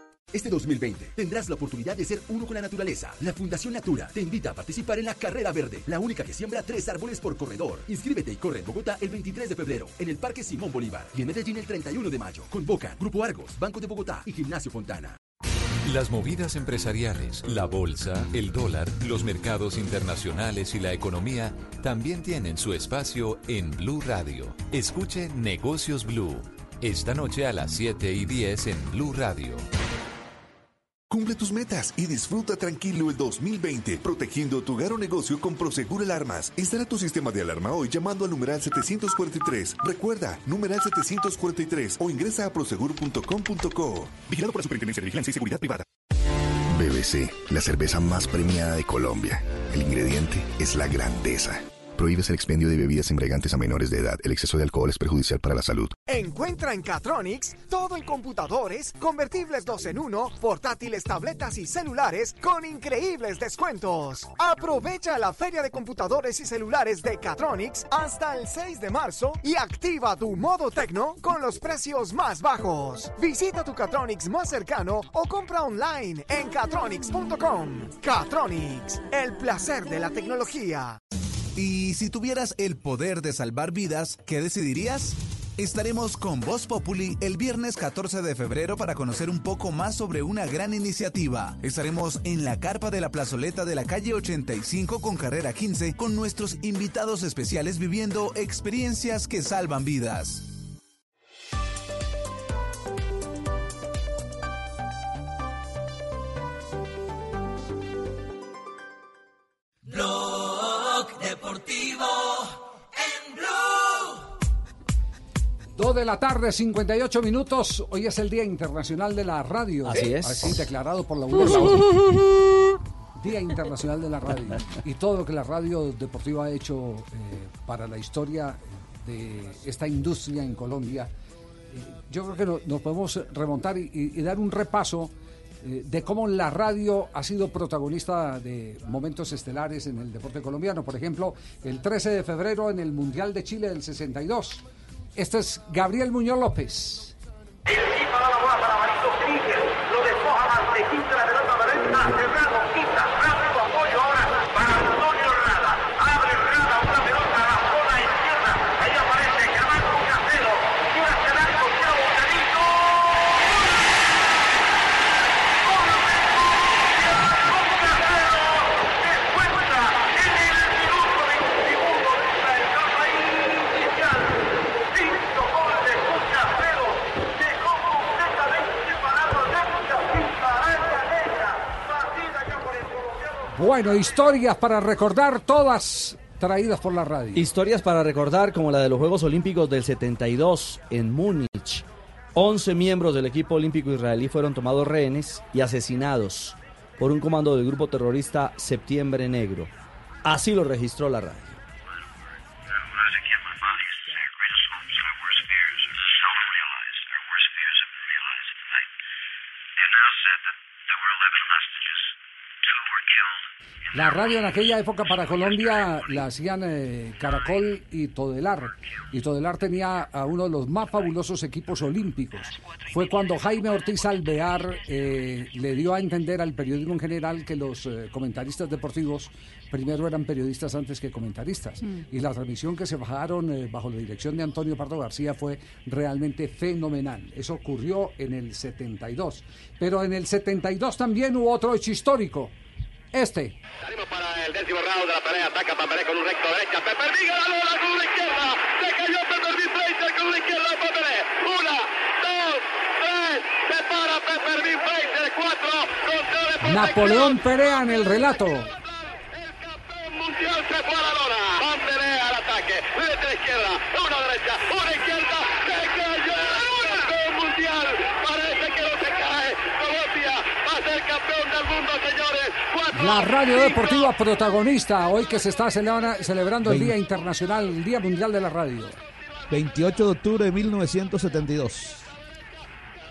Este 2020 tendrás la oportunidad de ser uno con la naturaleza. La Fundación Natura te invita a participar en la Carrera Verde, la única que siembra tres árboles por corredor. Inscríbete y corre en Bogotá el 23 de febrero, en el Parque Simón Bolívar y en Medellín el 31 de mayo. Convoca Grupo Argos, Banco de Bogotá y Gimnasio Fontana. Las movidas empresariales, la bolsa, el dólar, los mercados internacionales y la economía también tienen su espacio en Blue Radio. Escuche Negocios Blue. Esta noche a las 7 y 10 en Blue Radio. Cumple tus metas y disfruta tranquilo el 2020, protegiendo tu hogar o negocio con Prosegur Alarmas. Instala tu sistema de alarma hoy llamando al numeral 743. Recuerda, numeral 743 o ingresa a prosegur.com.co. Vigilado por la Superintendencia de Vigilancia y Seguridad Privada. BBC, la cerveza más premiada de Colombia. El ingrediente es la grandeza. Prohíbes el expendio de bebidas embriagantes a menores de edad. El exceso de alcohol es perjudicial para la salud. Encuentra en Catronics todo en computadores, convertibles 2 en 1, portátiles, tabletas y celulares con increíbles descuentos. Aprovecha la feria de computadores y celulares de Catronics hasta el 6 de marzo y activa tu modo tecno con los precios más bajos. Visita tu Catronics más cercano o compra online en catronics.com. Catronics, el placer de la tecnología. Y si tuvieras el poder de salvar vidas, ¿qué decidirías? Estaremos con Voz Populi el viernes 14 de febrero para conocer un poco más sobre una gran iniciativa. Estaremos en la carpa de la plazoleta de la calle 85 con carrera 15 con nuestros invitados especiales viviendo experiencias que salvan vidas. Deportivo en Blue. Dos de la tarde, 58 minutos. Hoy es el Día Internacional de la Radio. Así es. Así declarado por la UNESCO. Día Internacional de la Radio. Y todo lo que la radio deportiva ha hecho eh, para la historia de esta industria en Colombia. Eh, yo creo que no- nos podemos remontar y, y- y dar un repaso eh, de cómo la radio ha sido protagonista de momentos estelares en el deporte colombiano. Por ejemplo, el 13 de febrero en el Mundial de Chile del 62. Este es Gabriel Muñoz López. Lo despoja Martínez de la pelota derecha, cerrado, quita, rápido apoyo ahora para Antonio Rada. Abre Rada una pelota a la zona izquierda. Ahí aparece Camacho Casero. Quiere hacer algo, quiere Bocadito. Bueno, historias para recordar todas traídas por la radio. Historias para recordar como la de los Juegos Olímpicos del 72 en Múnich. 11 miembros del equipo olímpico israelí fueron tomados rehenes y asesinados por un comando del grupo terrorista Septiembre Negro. Así lo registró la radio. La radio en aquella época para Colombia la hacían eh, Caracol y Todelar. Y Todelar tenía a uno de los más fabulosos equipos olímpicos. Fue cuando Jaime Ortiz Alvear eh, le dio a entender al periodismo en general que los eh, comentaristas deportivos primero eran periodistas antes que comentaristas. Mm. Y la transmisión que se bajaron bajo la dirección de Antonio Pardo García fue realmente fenomenal. Eso ocurrió en el 72. Pero en el 72 también hubo otro hecho histórico. Este. Salimos para el décimo round de la pelea. Ataca Paperé con un recto derecha. Pepper Viga la bola con una izquierda. Se cayó Pepper V. Fraser con una izquierda de Paperé. Una, dos, tres. Se para Pepper V. Fraser. Cuatro. Control de Napoleón Perea en el relato. mundial se fue a la lona. Paperé al ataque. Letra izquierda. Una derecha. Una izquierda. Se cayó. Campeón mundial. Parece que no se cae. Colombia va a ser campeón del mundo, señores. Cuatro. La radio deportiva protagonista, hoy que se está celebra- celebrando el Día Internacional, el Día Mundial de la Radio. 28 de octubre de 1972.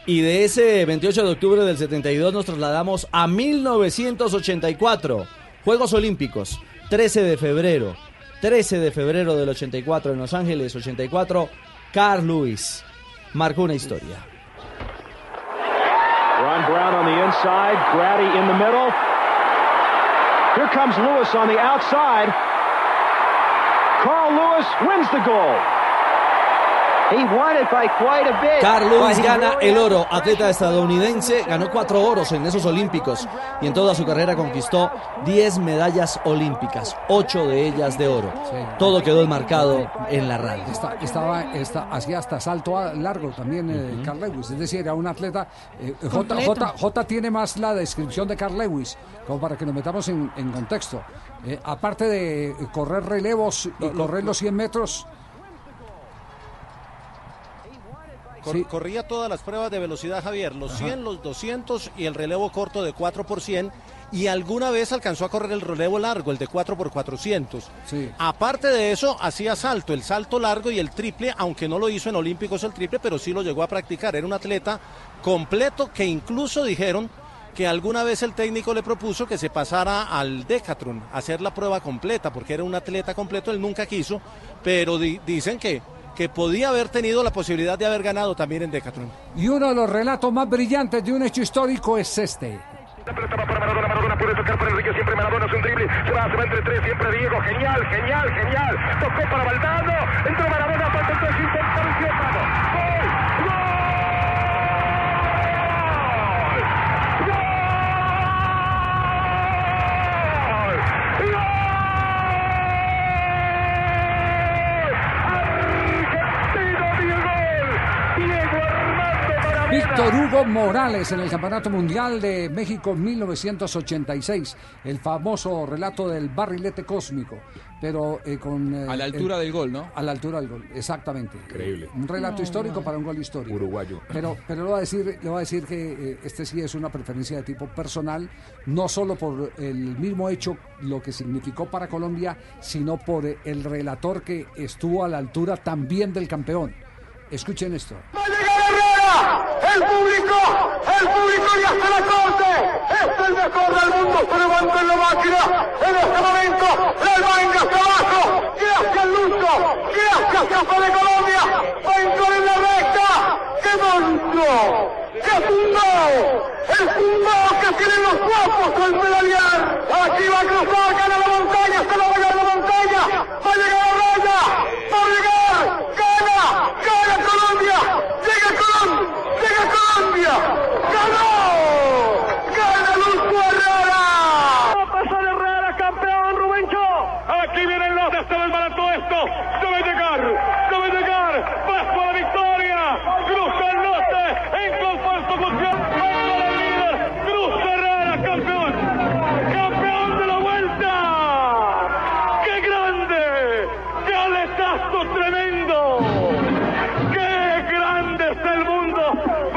Y de ese 28 de octubre del 72 nos trasladamos a 1984. Juegos Olímpicos, 13 de febrero. 13 de febrero del 84 en Los Ángeles, 84. Carl Lewis marcó una historia. Ron Brown on the inside, Grady in the middle. Here comes Lewis on the outside. Carl Lewis wins the gold. He gana el oro, atleta estadounidense, ganó cuatro oros en esos Olímpicos y en toda su carrera conquistó 10 medallas olímpicas, ocho de ellas de oro. Todo quedó enmarcado en la radio. Esta- estaba, esta- hacía hasta salto a- largo también eh, Carl Lewis, es decir, era un atleta. eh, J, Completo. J- J tiene más la descripción de Carl Lewis, como para que nos metamos en, en contexto. Eh, aparte de correr relevos y correr los 100 metros, Cor- Corría todas las pruebas de velocidad, Javier, los 100, los 200 y el relevo corto de 4 por 100 y alguna vez alcanzó a correr el relevo largo, el de 4 por 400. Aparte de eso, hacía salto, el salto largo y el triple, aunque no lo hizo en Olímpicos el triple, pero sí lo llegó a practicar. Era un atleta completo que incluso dijeron que alguna vez el técnico le propuso que se pasara al Decathlon, a hacer la prueba completa, porque era un atleta completo, él nunca quiso, pero di- dicen que, que podía haber tenido la posibilidad de haber ganado también en Decathlon. y uno de los relatos más brillantes de un hecho histórico es este. Maradona puede tocar para Enrique, siempre Maradona es un drible, se va, se va entre tres, siempre Diego, genial, genial, genial, tocó para Valdano, entró Maradona, falta el Víctor Hugo Morales en el Campeonato Mundial de México 1986. El famoso relato del barrilete cósmico. Pero eh, con. eh, A la altura el- del gol, ¿no? A la altura del gol, exactamente. Increíble. Un relato No. histórico para un gol histórico. Uruguayo. Pero, pero le voy a decir, le voy a decir que eh, este sí es una preferencia de tipo personal, no solo por el mismo hecho, lo que significó para Colombia, sino por el relator que estuvo a la altura también del campeón. Escuchen esto. ¡El público! ¡El público ya se la corte! ¡Es el mejor del mundo! ¡Se levanta en la máquina! ¡En este momento! ¡La manga hacia abajo! ¡Gracias, Lucho! ¡Gracias, Casa de Colombia! ¡Va a entrar en la recta! ¡Qué monstruo! ¡Qué tumbao! ¡El tumbao que tienen los guapos al pedalear! ¡Aquí va a cruzar! ¡Gana la montaña! ¡Se la va a ganar! ¡Va a llegar a la raya! ¡Va a llegar! ¡Gana! ¡Gana Colombia! ¡Llega Colombia! ¡Llega Colombia! ¡Ganó! ¡Gana Lucho Herrera! ¡Va a pasar Herrera, campeón Rubencho! Aquí vienen los de el barato esto. Debe llegar, debe llegar. Paso a la victoria. Cruza el norte en el líder. Cruz Herrera. Campeón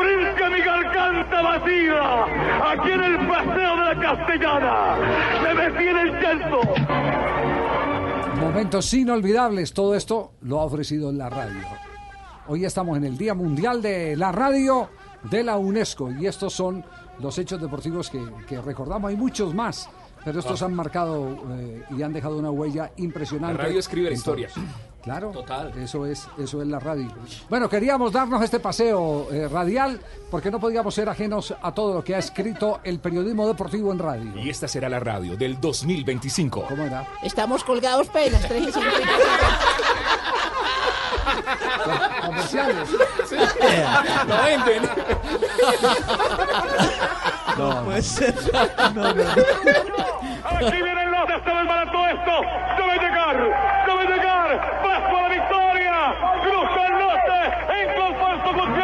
¡Brinca mi garganta vacía! Aquí en el Paseo de la Castellana. ¡Se me el llanto! Momentos inolvidables, todo esto lo ha ofrecido la radio. Hoy estamos en el Día Mundial de la Radio de la UNESCO y estos son los hechos deportivos que, que recordamos. Hay muchos más, pero estos Ah. han marcado eh, y han dejado una huella impresionante. La radio escribe la historia. Claro, Total. Eso es, eso es la radio. Bueno, queríamos darnos este paseo eh, radial porque no podíamos ser ajenos a todo lo que ha escrito el periodismo deportivo en radio. Y esta será la radio del 2025. ¿Cómo era? Estamos colgados pelas, 3 y 55. Comerciales. Lo venden. No, puede ser. No, no, no. Aquí vienen los de el barato esto. Debe llegar, debe llegar. Paso a la victoria. Cruza el norte en conformación.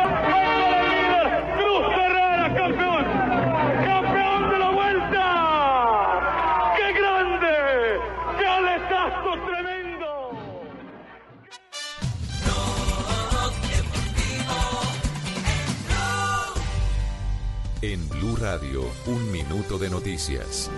Blue Radio, un minuto de noticias.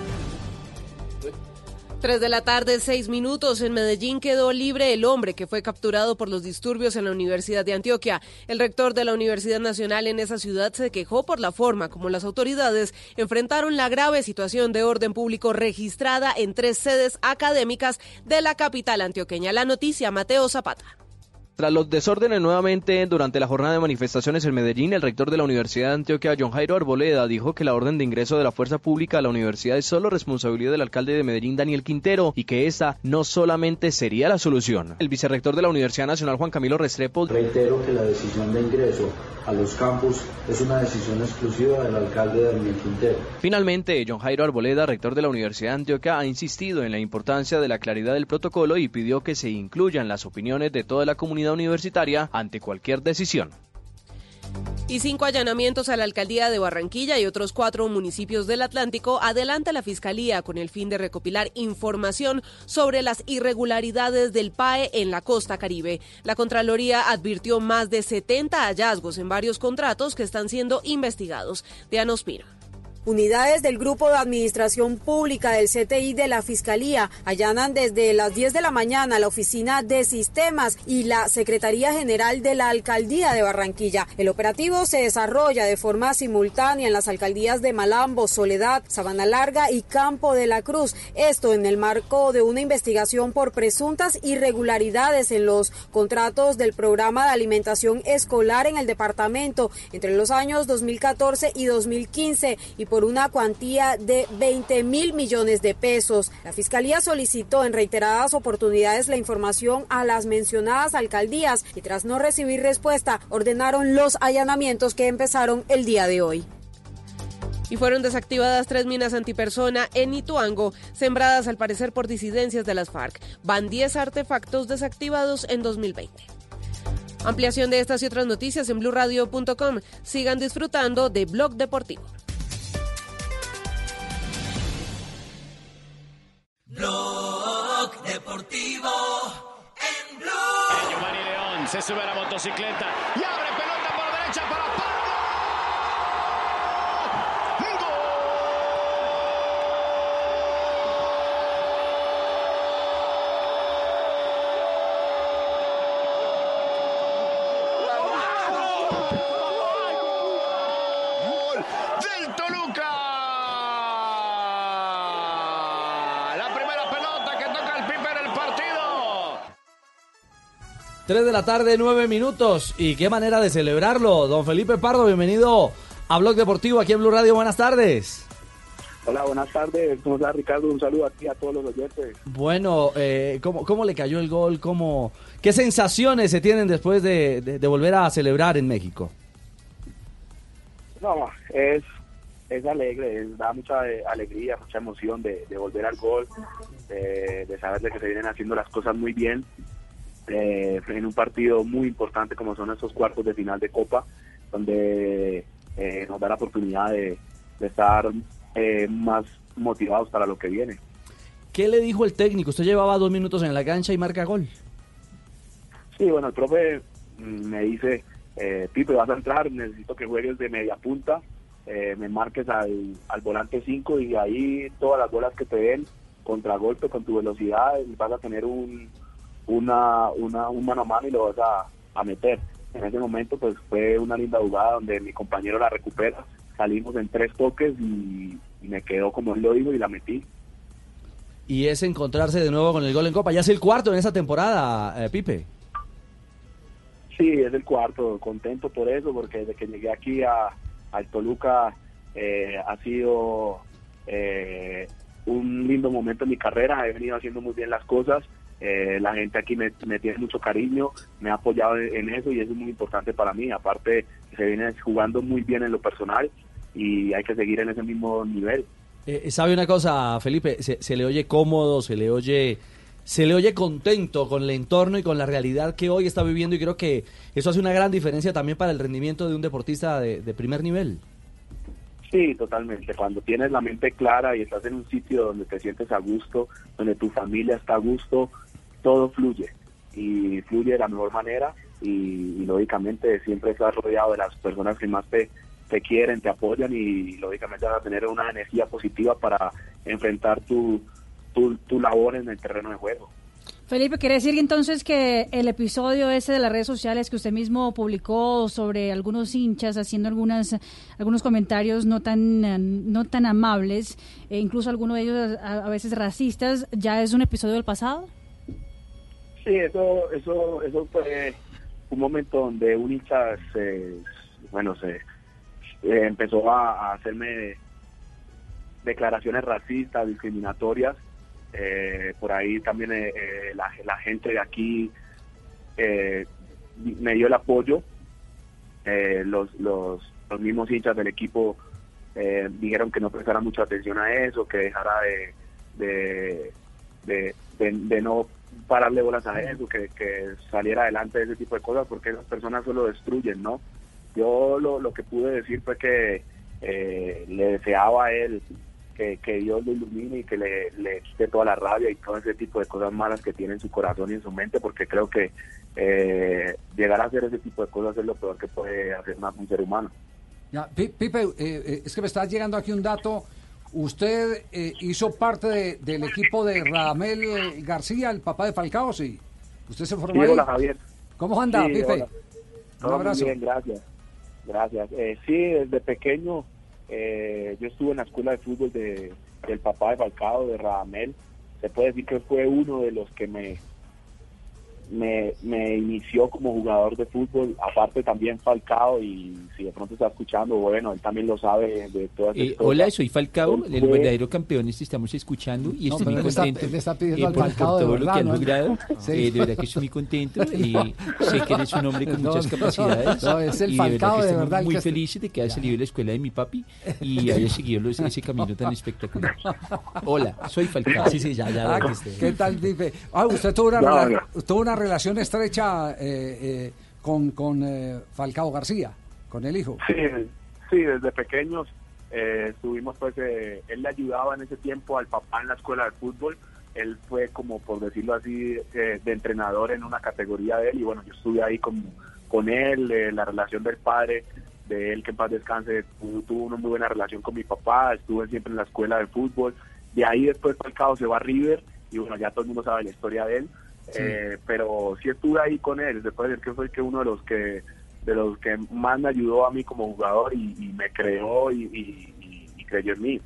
3 de la tarde, 6 minutos. En Medellín quedó libre el hombre que fue capturado por los disturbios en la Universidad de Antioquia. El rector de la Universidad Nacional en esa ciudad se quejó por la forma como las autoridades enfrentaron la grave situación de orden público registrada en tres sedes académicas de la capital antioqueña. La noticia, Mateo Zapata. Tras los desórdenes nuevamente durante la jornada de manifestaciones en Medellín, el rector de la Universidad de Antioquia, John Jairo Arboleda, dijo que la orden de ingreso de la fuerza pública a la universidad es solo responsabilidad del alcalde de Medellín, Daniel Quintero, y que esta no solamente sería la solución. El vicerrector de la Universidad Nacional, Juan Camilo Restrepo, Reitero que la decisión de ingreso a los campus es una decisión exclusiva del alcalde Daniel Quintero. Finalmente, John Jairo Arboleda, rector de la Universidad de Antioquia, ha insistido en la importancia de la claridad del protocolo y pidió que se incluyan las opiniones de toda la comunidad universitaria ante cualquier decisión. Y cinco allanamientos a la alcaldía de Barranquilla y otros cuatro municipios del Atlántico adelanta la Fiscalía con el fin de recopilar información sobre las irregularidades del PAE en la costa caribe. La Contraloría advirtió más de 70 hallazgos en varios contratos que están siendo investigados. Diana Ospina. Unidades del Grupo de Administración Pública del CTI de la Fiscalía allanan desde las 10 de la mañana la Oficina de Sistemas y la Secretaría General de la Alcaldía de Barranquilla. El operativo se desarrolla de forma simultánea en las alcaldías de Malambo, Soledad, Sabana Larga y Campo de la Cruz. Esto en el marco de una investigación por presuntas irregularidades en los contratos del programa de alimentación escolar en el departamento entre los años 2014 y 2015 y por una cuantía de 20 mil millones de pesos. La Fiscalía solicitó en reiteradas oportunidades la información a las mencionadas alcaldías y tras no recibir respuesta ordenaron los allanamientos que empezaron el día de hoy. Y fueron desactivadas tres minas antipersona en Ituango, sembradas al parecer por disidencias de las FARC. Van 10 artefactos desactivados en 2020. Ampliación de estas y otras noticias en blurradio.com. Sigan disfrutando de Blog Deportivo. Blog Deportivo en Blue. Giovanni León se sube a la motocicleta y abre pelota por derecha para Pardo. Gol del Toluca. La primera pelota que toca el Pipe en el partido. 3 de la tarde, 9 minutos. ¿Y qué manera de celebrarlo? Don Felipe Pardo, bienvenido a Blog Deportivo aquí en Blue Radio. Buenas tardes. Hola, buenas tardes. ¿Cómo estás, Ricardo? Un saludo a ti y a todos los oyentes. Bueno, eh, ¿cómo, ¿cómo le cayó el gol? ¿Cómo, ¿Qué sensaciones se tienen después de, de- de volver a celebrar en México? No, es, es alegre, es- da mucha eh, alegría, mucha emoción de, de volver al gol, de, de saber de que se vienen haciendo las cosas muy bien eh, en un partido muy importante como son estos cuartos de final de Copa, donde eh, nos da la oportunidad de, de estar eh, más motivados para lo que viene. ¿Qué le dijo el técnico? Usted llevaba dos minutos en la cancha y marca gol. Sí, bueno, el profe mm, me dice, eh, Pipe, vas a entrar, necesito que juegues de media punta, eh, me marques al, al volante 5 y ahí todas las bolas que te den, contragolpe con tu velocidad, vas a tener un, una, una, un mano a mano y lo vas a, a meter. En ese momento pues fue una linda jugada donde mi compañero la recupera, salimos en tres toques y, y me quedó como él lo dijo y la metí. Y es encontrarse de nuevo con el gol en Copa. Ya es el cuarto en esa temporada, eh, Pipe. Sí, es el cuarto, contento por eso, porque desde que llegué aquí a, al Toluca eh, ha sido eh, un lindo momento en mi carrera, he venido haciendo muy bien las cosas, eh, la gente aquí me, me tiene mucho cariño, me ha apoyado en, en eso y eso es muy importante para mí, aparte se viene jugando muy bien en lo personal y hay que seguir en ese mismo nivel. Eh, ¿Sabe una cosa, Felipe? Se, se le oye cómodo, se le oye, se le oye contento con el entorno y con la realidad que hoy está viviendo y creo que eso hace una gran diferencia también para el rendimiento de un deportista de, de primer nivel. Sí, totalmente. Cuando tienes la mente clara y estás en un sitio donde te sientes a gusto, donde tu familia está a gusto, todo fluye y fluye de la mejor manera y, lógicamente siempre estás rodeado de las personas que más te, te quieren, te apoyan y lógicamente vas a tener una energía positiva para enfrentar tu, tu, tu labor en el terreno de juego. Felipe, ¿quiere decir entonces que el episodio ese de las redes sociales que usted mismo publicó sobre algunos hinchas haciendo algunas algunos comentarios no tan no tan amables, e incluso algunos de ellos a veces racistas, ya es un episodio del pasado? Sí, eso, eso, eso fue un momento donde un hincha se, bueno, se eh, empezó a, hacerme declaraciones racistas, discriminatorias. Eh, por ahí también eh, la, gente de aquí me dio el apoyo. Los, los, los mismos hinchas del equipo dijeron que no prestara mucha atención a eso, que dejara de, de, de, de- de no pararle bolas a eso, que, que saliera adelante de ese tipo de cosas, porque esas personas solo destruyen, ¿no? Yo lo, lo que pude decir fue que eh, le deseaba a él que, que Dios lo ilumine y que le, le quite toda la rabia y todo ese tipo de cosas malas que tiene en su corazón y en su mente, porque creo que eh, llegar a hacer ese tipo de cosas es lo peor que puede hacer más un ser humano. Ya, Pi- Pipe, eh, eh, es que me está llegando aquí un dato. Usted eh, hizo parte de- del equipo de Radamel García, el papá de Falcao, sí. Usted se formó Sí, ahí. hola, Javier. ¿Cómo anda, Sí, Pipe? hola. Un Todo muy abrazo. bien, gracias. Gracias. Eh, sí, desde pequeño eh, yo estuve en la escuela de fútbol de, del papá de Falcao, de Radamel. Se puede decir que fue uno de los que me, me, me inició como jugador de fútbol. Aparte también Falcao y si de pronto está escuchando, bueno, él también lo sabe de todas Eh, hola, soy Falcao, el fue- verdadero campeón. Te estamos escuchando y No, estoy muy está- contento él está pidiendo eh, al por, Falcao por de todo lo verdad, que han ¿no? logrado. Sí. Eh, de verdad que estoy muy contento y sé que eres un hombre con No, muchas no, capacidades. no, es el y Falcao que de verdad el muy que está- felices de que haya salido de la escuela de mi papi y haya seguido los- ese camino tan espectacular. Hola, soy Falcao. Sí, sí, ya, ya. Ah, lo. ¿Qué tal, Pipe? Ah, usted tuvo una, tuvo una relación estrecha eh, eh, con, con eh, Falcao García, con el hijo. Sí, sí, desde pequeños eh, estuvimos, pues, eh, él le ayudaba en ese tiempo al papá en la escuela de fútbol. Él fue como, por decirlo así, eh, de entrenador en una categoría de él y bueno, yo estuve ahí con, con él, eh, la relación del padre de él, que en paz descanse, tuvo una muy buena relación con mi papá, estuve siempre en la escuela de fútbol. De ahí después Falcao se va a River y bueno, ya todo el mundo sabe la historia de él. Sí. Eh, pero sí estuve ahí con él, se puede decir que fue que uno de los que de los que más me ayudó a mí como jugador y, y me creó y, y- y- y creyó en mí.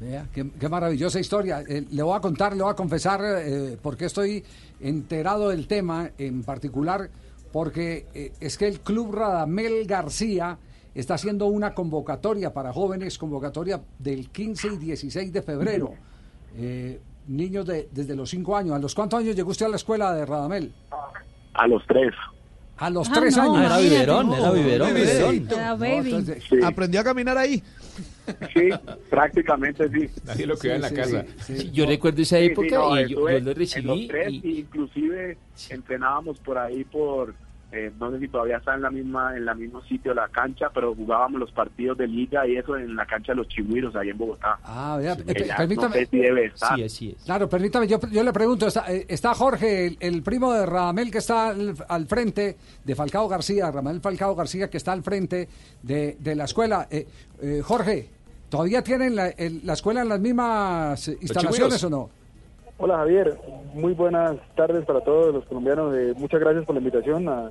Vea, qué, qué maravillosa historia. Eh, le voy a contar, le voy a confesar eh, porque estoy enterado del tema en particular, porque eh, es que el Club Radamel García está haciendo una convocatoria para jóvenes, convocatoria del 15 y 16 de febrero. Eh, niños de, desde los 5 años. ¿A los cuántos años llegó usted a la escuela de Radamel? A los tres. A los Ah, 3 no, años. Ah, era biberón, era biberón. Era No, baby. entonces, Aprendió a caminar ahí. Sí, prácticamente sí. Nadie lo cuida en la casa. Sí, yo recuerdo esa Sí, sí, época no, y yo, yo lo en recibí. los tres, y- y inclusive entrenábamos por ahí por eh, no sé si todavía está en la misma en la mismo sitio la cancha pero jugábamos los partidos de liga y eso en la cancha de los Chigüiros ahí en Bogotá Ah, vea, eh, ya permítame. no sé si debe estar Claro, permítame, yo, yo le pregunto, está, eh, está Jorge, el, el primo de Radamel que está al, al frente, de Falcao García, Radamel Falcao García que está al frente de, de la escuela. Eh, eh, Jorge, ¿todavía tienen la, el- la escuela en las mismas instalaciones o no? Hola Javier, muy buenas tardes para todos los colombianos. Eh, muchas gracias por la invitación a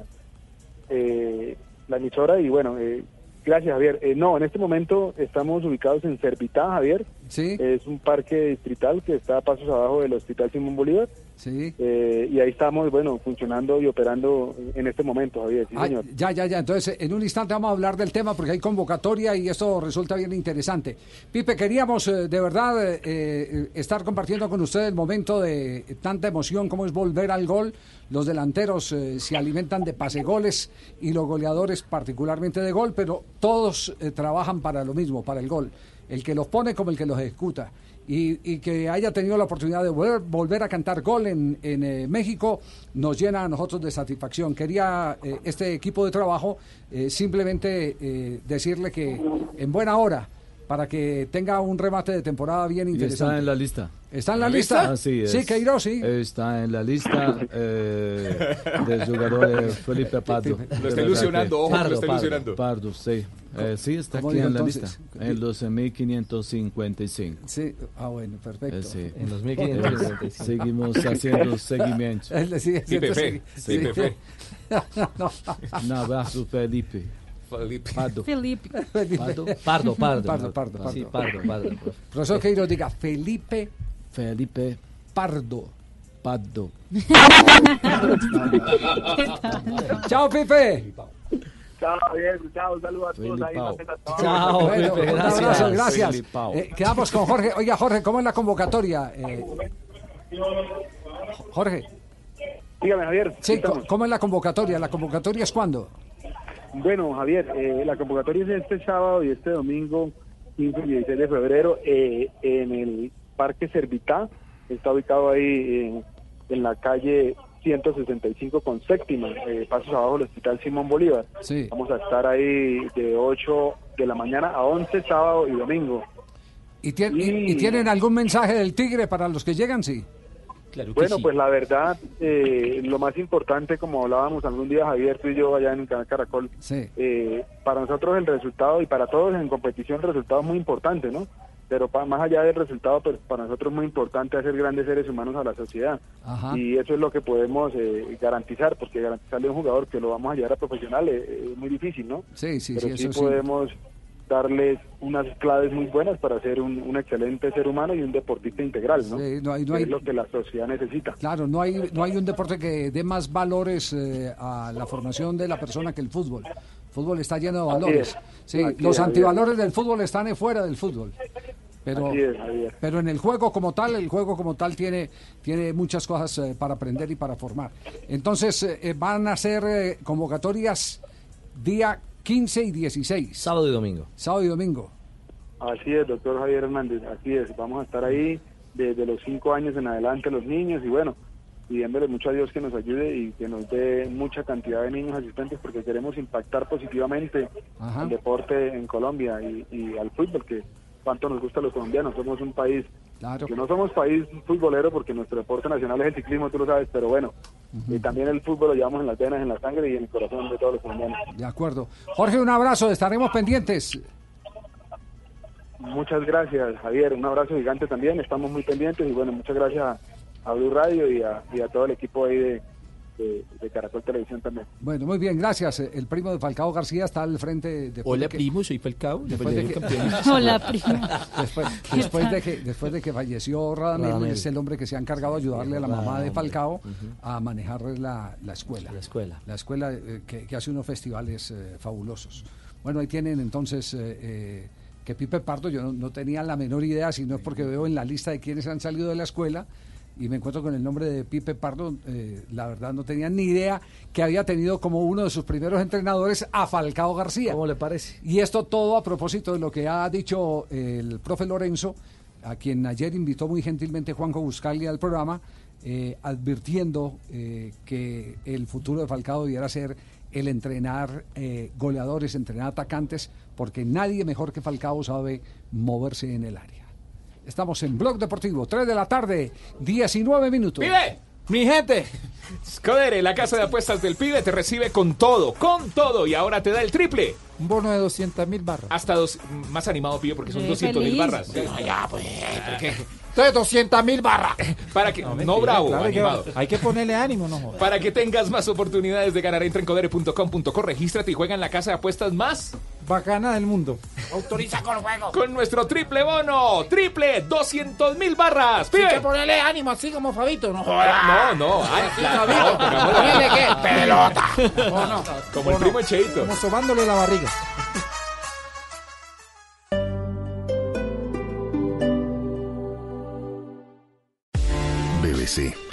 eh, la emisora y bueno, eh, gracias Javier. Eh, no, en este momento estamos ubicados en Servitá, Javier. Sí. Es un parque distrital que está a pasos abajo del Hospital Simón Bolívar. Sí. Eh, y ahí estamos, bueno, funcionando y operando en este momento, Javier. Sí, Ah, señor. ya, ya, ya. Entonces, en un instante vamos a hablar del tema porque hay convocatoria y esto resulta bien interesante. Pipe, queríamos eh, de verdad eh, eh, estar compartiendo con usted el momento de tanta emoción como es volver al gol. Los delanteros eh, se alimentan de pase goles y los goleadores particularmente de gol, pero todos trabajan para lo mismo, para el gol. El que los pone como el que los ejecuta. Y, y que haya tenido la oportunidad de volver, volver a cantar gol en, en, eh, México nos llena a nosotros de satisfacción. Quería eh, este equipo de trabajo eh, simplemente eh, decirle que en buena hora para que tenga un remate de temporada bien Y interesante. está en la lista. ¿Está en la lista? Así es. Sí, Queiroz, sí. Está en la lista eh, del jugador Felipe Pardo. Lo está ilusionando, ojo, lo está ilusionando. Pardo, sí. Eh, sí, está ¿Cómo aquí digo en la entonces? lista. En los 1555. Sí, ah, bueno, perfecto. Eh, sí. En los Eh, 1555. Seguimos haciendo seguimiento. Haciendo segui- Sí. sí. No. Un abrazo, Felipe. Felipe. Pardo. Felipe. Pardo. Pardo, Pardo. Pardo, Pardo, Pardo. Sí, Pardo, Pardo. Profesor Queiroz, diga Felipe Felipe Pardo. Pardo. Chao, Pipe. chao Javier chao un saludo a todos ahí. Chao, Bueno, Pepe, un gracias. abrazo, gracias. Eh, quedamos con Jorge. Oiga, Jorge, ¿cómo es la convocatoria? Eh, Jorge. Dígame, Javier. Sí. ¿cómo es la convocatoria? ¿La convocatoria es cuándo? Bueno, Javier, eh, la convocatoria es este sábado y este domingo, 15 y 16 de febrero, eh, en el Parque Servitá. Está ubicado ahí eh, en la calle 165 con séptima, eh, pasos abajo del Hospital Simón Bolívar. Sí. Vamos a estar ahí de 8 de la mañana a 11 sábado y domingo. ¿Y, y tienen algún mensaje del Tigre para los que llegan? Sí. Bueno, pues la verdad, eh, lo más importante, como hablábamos algún día Javier, tú y yo allá en el canal Caracol, Sí. eh, para nosotros el resultado y para todos en competición el resultado es muy importante, ¿no? Pero pa- más allá del resultado, pues para nosotros es muy importante hacer grandes seres humanos a la sociedad. Ajá. Y eso es lo que podemos eh, garantizar, porque garantizarle a un jugador que lo vamos a llevar a profesional eh, es muy difícil, ¿no? Sí, sí, Pero sí, sí eso sí. Darles unas claves muy buenas para ser un, un excelente ser humano y un deportista integral, ¿no? Sí, no hay- no hay- es lo que la sociedad necesita. Claro, no hay, no hay un deporte que dé más valores eh, a la formación de la persona que el fútbol. El fútbol está lleno de valores. es. Sí, los es, antivalores del fútbol están fuera del fútbol. Pero, pero en el juego como tal, el juego como tal tiene, tiene muchas cosas eh, para aprender y para formar. Entonces, eh, eh, van a ser convocatorias día 15 y 16. Sábado y domingo. Sábado y domingo. Así es, doctor Javier Hernández, así es. Vamos a estar ahí desde los cinco años en adelante los niños y bueno, pidiéndole mucho a Dios que nos ayude y que nos dé mucha cantidad de niños asistentes porque queremos impactar positivamente Ajá. al deporte en Colombia y, y al fútbol, que cuánto nos gusta a los colombianos. Somos un país que no somos país futbolero porque nuestro deporte nacional es el ciclismo, tú lo sabes, pero bueno, y también el fútbol lo llevamos en las venas, en la sangre y en el corazón de todos los colombianos. De acuerdo. Jorge, un abrazo, estaremos pendientes. Muchas gracias, Javier. Un abrazo gigante también. Estamos muy pendientes y bueno, muchas gracias a, a Blue Radio y a, y a todo el equipo ahí de, de- de Caracol Televisión también. Bueno, muy bien, gracias. El primo de Falcao García está al frente de Hola, primo, soy Falcao. Después de que-. Hola, primo. Después, de que, después de que falleció Radamel, Radamel. es el hombre que se ha encargado de ayudarle a la mamá de. Falcao a manejar la, la escuela. La escuela. La escuela eh, que, que hace unos festivales eh, fabulosos. Bueno, ahí tienen entonces eh, eh, que Pipe Pardo, yo no, no tenía la menor idea, si no es porque veo en la lista de quienes han salido de la escuela y me encuentro con el nombre de Pipe Pardo, eh, la verdad no tenía ni idea que había tenido como uno de sus primeros entrenadores a Falcao García. ¿Cómo le parece? Y esto todo a propósito de lo que ha dicho el profe Lorenzo, a quien ayer invitó muy gentilmente Juanjo Buscaglia al programa, eh, advirtiendo eh, que el futuro de Falcao debiera ser el entrenar goleadores, entrenar atacantes, porque nadie mejor que Falcao sabe moverse en el área. Estamos en Blog Deportivo, 3 de la tarde, 19 minutos. ¡Pibe! Mi gente. Scodere, la casa de apuestas del pibe, te recibe con todo, con todo, y ahora te da el triple. Un bono de 200 mil barras. Hasta dos, más animado, pibe, porque son Sí, 200 mil barras. Sí. Ah, ya, pues, ¿por qué? Entonces 200 mil barras. Para que, no, bravo, claro que animado. Hay que ponerle ánimo, no jodas. Para que tengas más oportunidades de ganar, entra en codere.com.co, regístrate y juega en la casa de apuestas más Bacana del mundo. Autoriza con juego. Con nuestro triple bono. Triple 200 mil barras. Hay que ponerle ánimo así como Fabito, no No, jodas. no. Fabito. no, por amor a- Ponele qué, pelota. No, no. Como el primo Cheito. Como sobándole la barriga.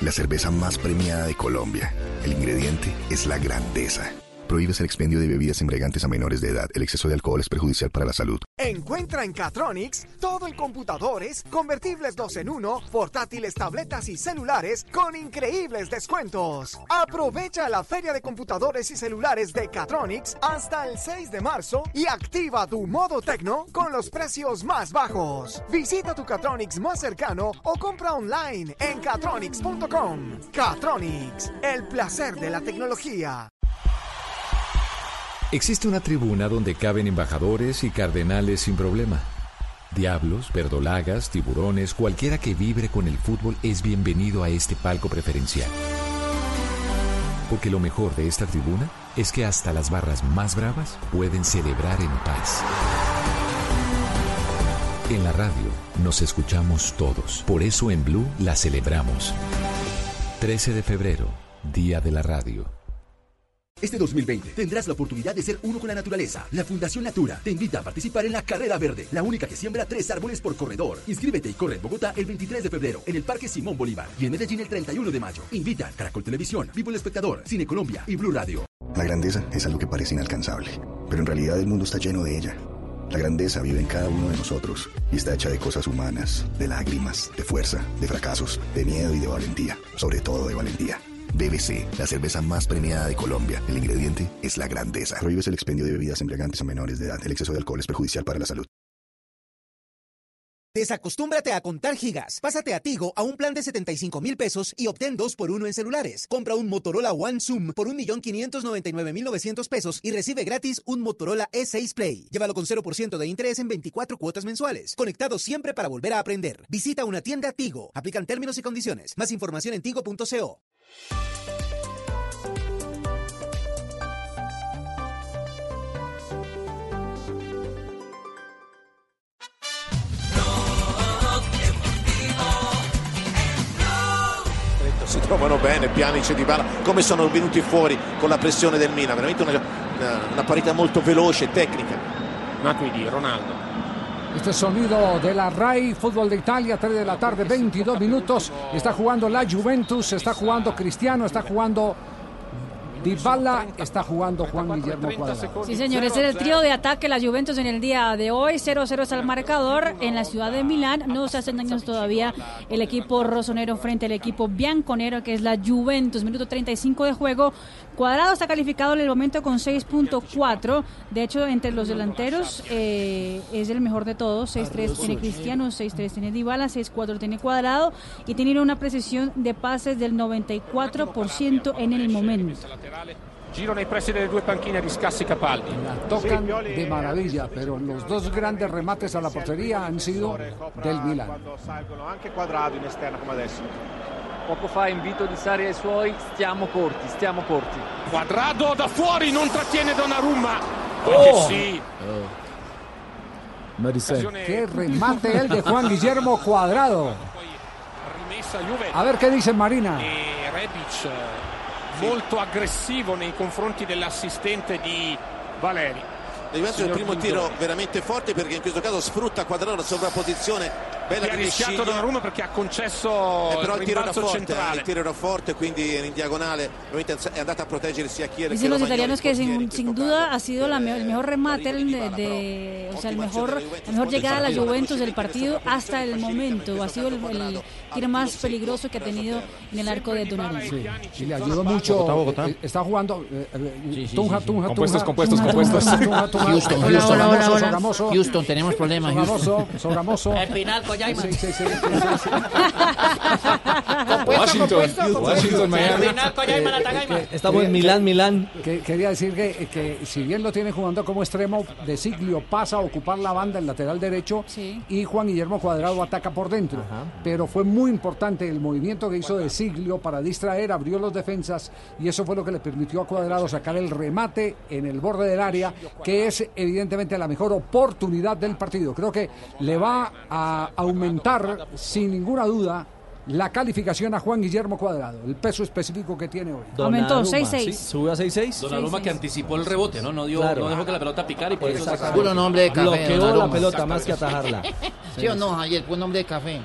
La cerveza más premiada de Colombia. El ingrediente es la grandeza. Prohíbes el expendio de bebidas embriagantes a menores de edad. El exceso de alcohol es perjudicial para la salud. Encuentra en Catronics todo en computadores, convertibles 2 en 1, portátiles, tabletas y celulares con increíbles descuentos. Aprovecha la feria de computadores y celulares de Catronics hasta el 6 de marzo y activa tu modo tecno con los precios más bajos. Visita tu Catronics más cercano o compra online en catronics.com. Catronics, el placer de la tecnología. Existe una tribuna donde caben embajadores y cardenales sin problema. Diablos, verdolagas, tiburones, cualquiera que vibre con el fútbol es bienvenido a este palco preferencial. Porque lo mejor de esta tribuna es que hasta las barras más bravas pueden celebrar en paz. En la radio nos escuchamos todos, por eso en Blue la celebramos. 13 de febrero, Día de la Radio. Este 2020 tendrás la oportunidad de ser uno con la naturaleza. La Fundación Natura te invita a participar en la Carrera Verde, la única que siembra tres árboles por corredor. Inscríbete y corre en Bogotá el 23 de febrero, en el Parque Simón Bolívar y en Medellín el 31 de mayo. Invita Caracol Televisión, Vivo el Espectador, Cine Colombia y Blue Radio. La grandeza es algo que parece inalcanzable, pero en realidad el mundo está lleno de ella. La grandeza vive en cada uno de nosotros y está hecha de cosas humanas, de lágrimas, de fuerza, de fracasos, de miedo y de valentía, sobre todo de valentía. BBC, la cerveza más premiada de Colombia. El ingrediente es la grandeza. Prohíbes el expendio de bebidas embriagantes a menores de edad. El exceso de alcohol es perjudicial para la salud. Desacostúmbrate a contar gigas. Pásate a Tigo a un plan de 75 mil pesos y obtén 2 por 1 en celulares. Compra un Motorola One Zoom por 1.599.900 pesos y recibe gratis un Motorola E6 Play. Llévalo con 0% de interés en 24 cuotas mensuales. Conectado siempre para volver a aprender. Visita una tienda Tigo. Aplican términos y condiciones. Más información en tigo.co. si trovano bene Pjanic e Dybala. Come sono venuti fuori con la pressione del Milan? Veramente una, una, una parità molto veloce e tecnica Matuidi, Ronaldo Este sonido de la RAI, fútbol de Italia, 3 de la tarde, 22 minutos. Está jugando la Juventus, está jugando Cristiano, está jugando Dybala está jugando Juan Guillermo Cuadrado. Sí, señores, es el trío de ataque la Juventus en el día de hoy. 0-0 es el marcador en la ciudad de Milán. No se hacen daños todavía el equipo rosonero frente al equipo bianconero, que es la Juventus. Minuto 35 de juego. Cuadrado está calificado en el momento con 6.4. De hecho, entre los delanteros eh, es el mejor de todos. 6-3 tiene Cristiano, 6-3 tiene Dybala, 6-4 tiene Cuadrado y tiene una precisión de pases del 94% en el momento. Giro nei pressi delle due panchine di Scassi Capaldi. Tocan de maravilla, pero los dos grandes remates a la portería han sido del Milan. Quando salgono anche quadrado in esterna come adesso. Poco fa invito di Sari ai suoi, stiamo corti, stiamo corti. Quadrado da fuori, non trattiene Donnarumma. Oh. Che sì. Qué remate el de Juan Guillermo Cuadrado. Juve. A ver qué dice Marina. Molto aggressivo nei confronti dell'assistente di Valeri. Juventus è il primo tiro veramente forte perché in questo caso sfrutta Quadrado la sovrapposizione. Bella Sciglia. Donnarumma perché ha concesso Eh, però il il tiro era forte, eh, centrale. il tiro era forte, quindi in diagonale. È andata a proteggere sia Chiesa che Dicen los Romagnoli. italianos que sin, sin duda ha sido la me- el mejor remate el de, de- o sea, el mejor, la mejor llegada a la Juventus del partido hasta el momento. Ha sido el, el tiro más peligroso que ha tenido en el arco de Donnarumma. Sí, y le ayuda mucho. Bogotá, Bogotá. eh, Está jugando. eh, eh, sí, Tunja. Tunja, Compuestos, Tunja, compuestos, compuestos. Tunja. Houston, Houston. Sogamoso. Houston, tenemos problemas, Houston. Sogamoso. Espinal, Collaima. Sí, sí, sí, sí, sí, sí. Washington, Washington, Miami. Estamos en Milán, Milán. Que- quería decir que, que si bien lo tiene jugando como extremo, De Siglio pasa a ocupar la banda, el lateral derecho, y Juan Guillermo Cuadrado ataca por dentro. Pero fue muy importante el movimiento que hizo De Siglio para distraer, abrió los defensas, y eso fue lo que le permitió a Cuadrado sacar el remate en el borde del área, que es evidentemente la mejor oportunidad del partido. Creo que le va a aumentar, sin ninguna duda, la calificación a Juan Guillermo Cuadrado, el peso específico que tiene hoy. Aumentó, Donnarumma, 6-6. ¿sí? Sube a 6-6. Donnarumma que anticipó el rebote, ¿no? No, dio, Claro. no dejó que la pelota picara y por eso sacó. Puro nombre de café, Bloqueó la pelota más que atajarla. ¿Sí o no, Javier? Fue nombre de café.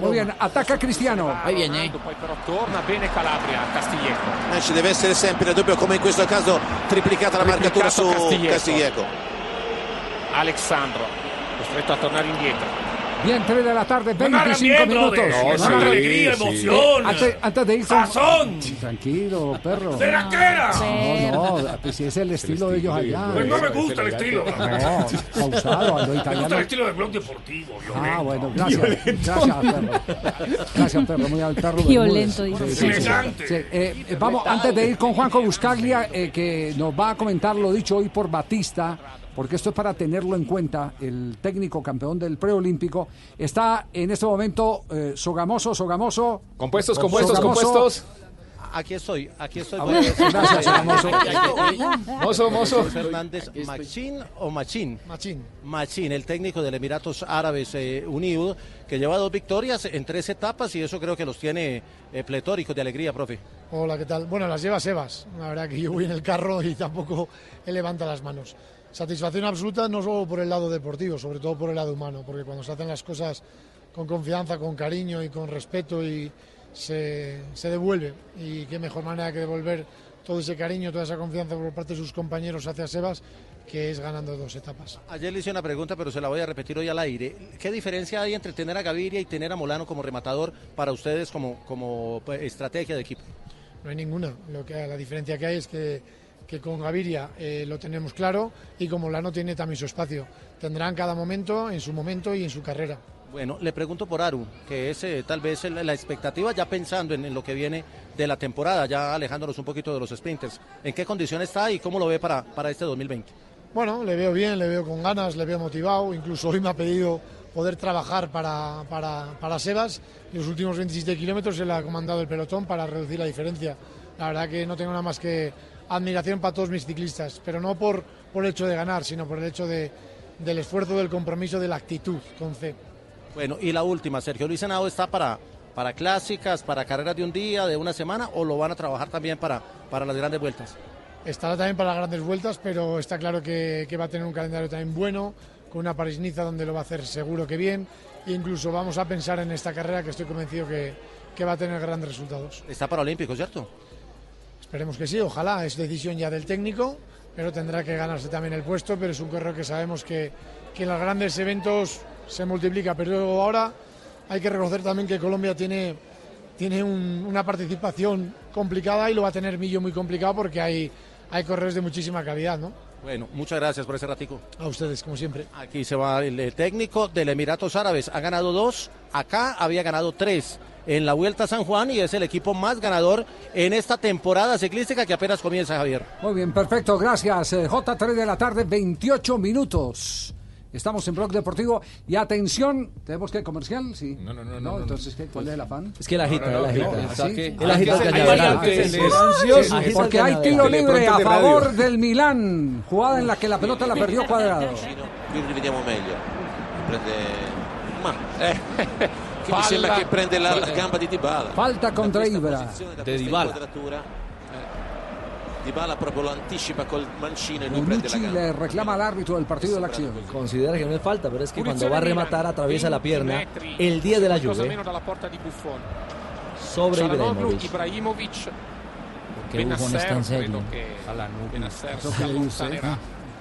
Muy bien, ataca Cristiano. Ahí viene. Poi però torna bene Calabria, Castiglieco. Ci deve essere sempre il dubbio, come in questo caso triplicata la marcatura su Castiglieco. Alexandro, costretto a tornare indietro. Bien, 3 de la tarde, No hagan 25 bien, minutos. No, No, sí, no, no. alegría, emoción. Antes, antes de ir con- Sazón. Tranquilo, perro. ¡Ceraquera! No, no, pues si es el estilo de ellos allá. Pues no me gusta el estilo. No, pausado, a lo Me gusta el italiano. estilo del blog deportivo. Ah, violento. bueno, gracias. Gracias, perro. Gracias, perro. Muy al perro. Violento, dice. Elegante. Sí, eh, vamos, antes de ir con Juanjo Buscaglia, eh, que nos va a comentar lo dicho hoy por Batista, porque esto es para tenerlo en cuenta, el técnico campeón del preolímpico, está en este momento eh, Sogamoso, Sogamoso. Compuestos, compuestos, Sogamoso. compuestos. Aquí estoy, aquí estoy. Ah, bueno, gracias, Sogamoso. Mozo, mozo. Fernández, Machín o Machín. Machín. Machín, el técnico de los Emiratos Árabes eh, Unidos, que lleva dos victorias en tres etapas y eso creo que los tiene eh, pletóricos de alegría, profe. Hola, ¿qué tal? Bueno, las lleva Sebas. La verdad que yo voy en el carro y tampoco él levanta las manos. Satisfacción absoluta no solo por el lado deportivo, sobre todo por el lado humano, porque cuando se hacen las cosas con confianza, con cariño y con respeto y se, se devuelve. Y qué mejor manera que devolver todo ese cariño, toda esa confianza por parte de sus compañeros hacia Sebas, que es ganando dos etapas. Ayer le hice una pregunta, pero se la voy a repetir hoy al aire. ¿Qué diferencia hay entre tener a Gaviria y tener a Molano como rematador para ustedes como, como pues, estrategia de equipo? No hay ninguna. Lo que, la diferencia que hay es que, que con Gaviria eh, lo tenemos claro y como Lano tiene también su espacio. Tendrá en cada momento, en su momento y en su carrera. Bueno, le pregunto por Aru, que es eh, tal vez el- la expectativa ya pensando en, en lo que viene de la temporada, ya alejándonos un poquito de los sprinters. ¿En qué condición está y cómo lo ve para, para este 2020? Bueno, le veo bien, le veo con ganas, le veo motivado. Incluso hoy me ha pedido poder trabajar para, para, para Sebas. Los últimos 27 kilómetros él ha comandado el pelotón para reducir la diferencia. La verdad que no tengo nada más que admiración para todos mis ciclistas, pero no por, por el hecho de ganar, sino por el hecho de, del esfuerzo, del compromiso, de la actitud con C. Bueno, y la última, Sergio Luis Henao está para, para clásicas, para carreras de un día, de una semana, o lo van a trabajar también para, para las grandes vueltas? Estará también para las grandes vueltas, pero está claro que, que va a tener un calendario también bueno, con una París-Niza donde lo va a hacer seguro que bien. E incluso vamos a pensar en esta carrera que estoy convencido que, que va a tener grandes resultados. Está para Olímpico, ¿cierto? Esperemos que sí, ojalá, es decisión ya del técnico, pero tendrá que ganarse también el puesto, pero es un correo que sabemos que, que en los grandes eventos se multiplica, pero ahora hay que reconocer también que Colombia tiene, tiene un- una participación complicada y lo va a tener Millo muy complicado porque hay, hay correos de muchísima calidad, ¿no? Bueno, muchas gracias por ese ratico. A ustedes, como siempre. Aquí se va el eh, técnico del Emiratos Árabes. Ha ganado dos, acá había ganado tres en la Vuelta a San Juan y es el equipo más ganador en esta temporada ciclística que apenas comienza, Javier. Muy bien, perfecto, gracias. Eh, J3 de la tarde, 28 minutos. Estamos en Blog Deportivo. Y atención, ¿tenemos que comercial? Sí. No, no, no. no, entonces, ¿qué? ¿cuál es el afán? Es que él agita, él agita. ¿Ah. Ah, agita el ansioso. Porque hay Agita tiro libre a favor del Milán. Jugada en la que la pelota la perdió cuadrado. Prende. Eh. Che mi Palla. sembra che prende la, la gamba di Dybala. Falta contra Ibra. Questa Dybala. eh, Dybala proprio lo anticipa col mancino e lui prende la Bonucci gamba. le reclama al árbitro del partido de la acción. Considera que no es falta, pero es que cuando va a rematar atraviesa la 20 pierna metri, el día de la Juve meno dalla porta di Buffon. sobre Ibrahimovic. Ibrahimovic. Che Buffon está en serio. credo che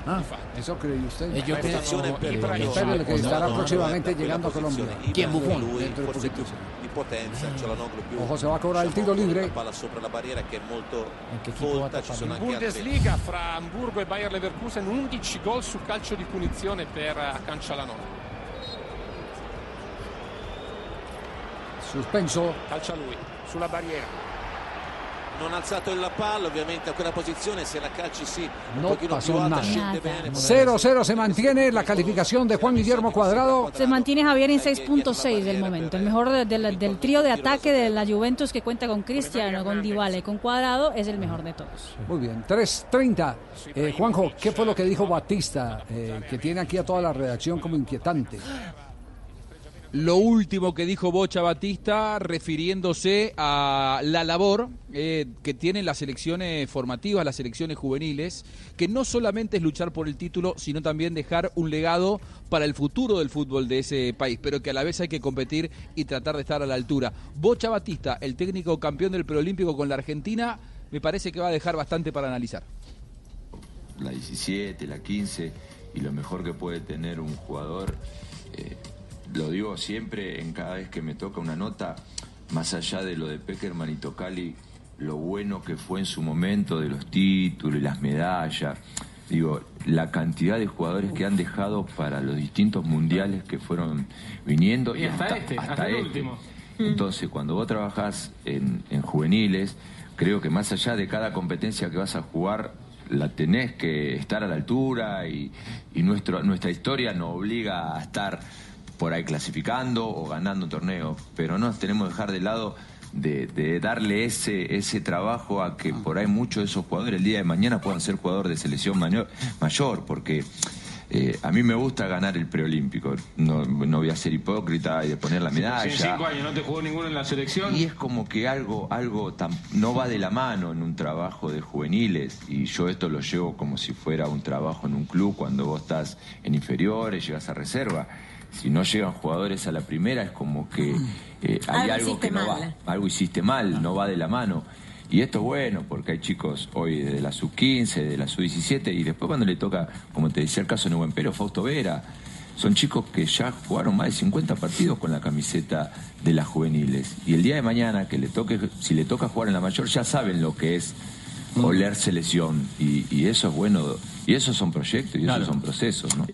Benasser Eso si cree usted. allontanerà. Ah. Eso cree usted. Eh, yo creo- Restano Eh, Ibrahimovic. Espérale que estará próximamente llegando a Colombia. ¿Quién Buffon? Lui Dentro de forse poquito. più di potenza, Çalhanoğlu più Ojo, se va a cobrar il tiro libre. la palla sopra la barriera che è molto che equipo va a folta, ci tapare? sono In anche altri Bundesliga fra Hamburgo e Bayer Leverkusen 11 gol su calcio di punizione per Akan Çalhanoğlu. Suspenso. Calcia lui, sulla barriera. Non ha alzato la palla ovviamente a quella posizione se la calci sì un No pochino più pasó alta nada. scende bene 0-0 se mantiene la calificación de Juan Guillermo Cuadrado. Se mantiene Javier en 6.6 del momento. El mejor de- de la- del trío de ataque de la Juventus que cuenta con Cristiano, con Dybala y con Cuadrado es el mejor de todos. Muy bien, 3.30. Eh, Juanjo, ¿qué fue lo que dijo Batista, eh, que tiene aquí a toda la redacción como inquietante? Lo último que dijo Bocha Batista refiriéndose a la labor eh, que tienen las selecciones formativas, las selecciones juveniles, que no solamente es luchar por el título, sino también dejar un legado para el futuro del fútbol de ese país, pero que a la vez hay que competir y tratar de estar a la altura. Bocha Batista, el técnico campeón del preolímpico con la Argentina, me parece que va a dejar bastante para analizar. la 17, la 15 y lo mejor que puede tener un jugador. Lo digo siempre en cada vez que me toca una nota, más allá de lo de Peckerman y Tocali, lo bueno que fue en su momento de los títulos y las medallas. Digo, la cantidad de jugadores que han dejado para los distintos mundiales que fueron viniendo Y hasta este, hasta el último. entonces, cuando vos trabajás en, en juveniles, creo que más allá de cada competencia que vas a jugar, la tenés que estar a la altura y, y nuestro, nuestra historia nos obliga a estar por ahí clasificando o ganando un torneo, pero no tenemos que dejar de lado de, de darle ese, ese trabajo a que por ahí muchos de esos jugadores el día de mañana puedan ser jugadores de selección mayor, mayor porque eh, a mí me gusta ganar el preolímpico, no, no voy a ser hipócrita y de poner la medalla. Hace cinco años no te jugó ninguno en la selección. Y es como que algo, algo tan- no va de la mano en un trabajo de juveniles. Y yo esto lo llevo como si fuera un trabajo en un club cuando vos estás en inferiores, llegas a reserva. Si no llegan jugadores a la primera es como que eh, hay Algo algo, que no mal. va. Algo hiciste mal, no va de la mano. Y esto es bueno porque hay chicos hoy de la sub-15, de la sub-17 y después cuando le toca, como te decía el caso de Neuenpero, Fausto Vera, son chicos que ya jugaron más de 50 partidos con la camiseta de las juveniles. Y el día de mañana, que le toque, si le toca jugar en la mayor, ya saben lo que es oler selección. Y, y eso es bueno. Y esos son proyectos y Claro. esos son procesos, ¿no?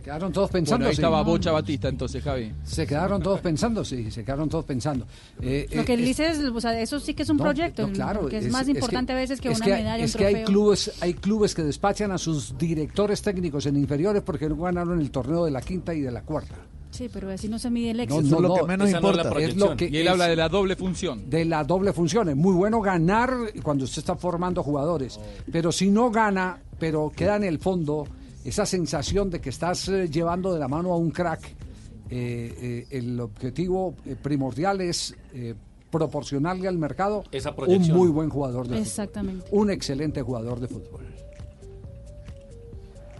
Se quedaron todos pensando. Bueno, ahí sí. estaba Bocha Batista entonces, Javi. Se quedaron todos pensando, sí, se quedaron todos pensando. Eh, Lo eh, que él es- dice es, o sea, eso sí que es un No, proyecto, no, claro, que es, más importante a veces que es una que- medalla, Es un que hay clubes, hay clubes que despachan a sus directores técnicos en inferiores porque no ganaron el torneo de la quinta y de la cuarta. Sí, pero así no se mide el No, éxito. no, no, esa no es la Es lo que y él habla de la doble función. De la doble función. Es muy bueno ganar cuando usted está formando jugadores. Pero si no gana, pero queda en el fondo esa sensación de que estás eh, llevando de la mano a un crack, eh, eh, el objetivo eh, primordial es eh, proporcionarle al mercado Esa un muy buen jugador de fútbol. Exactamente. Un excelente jugador de fútbol.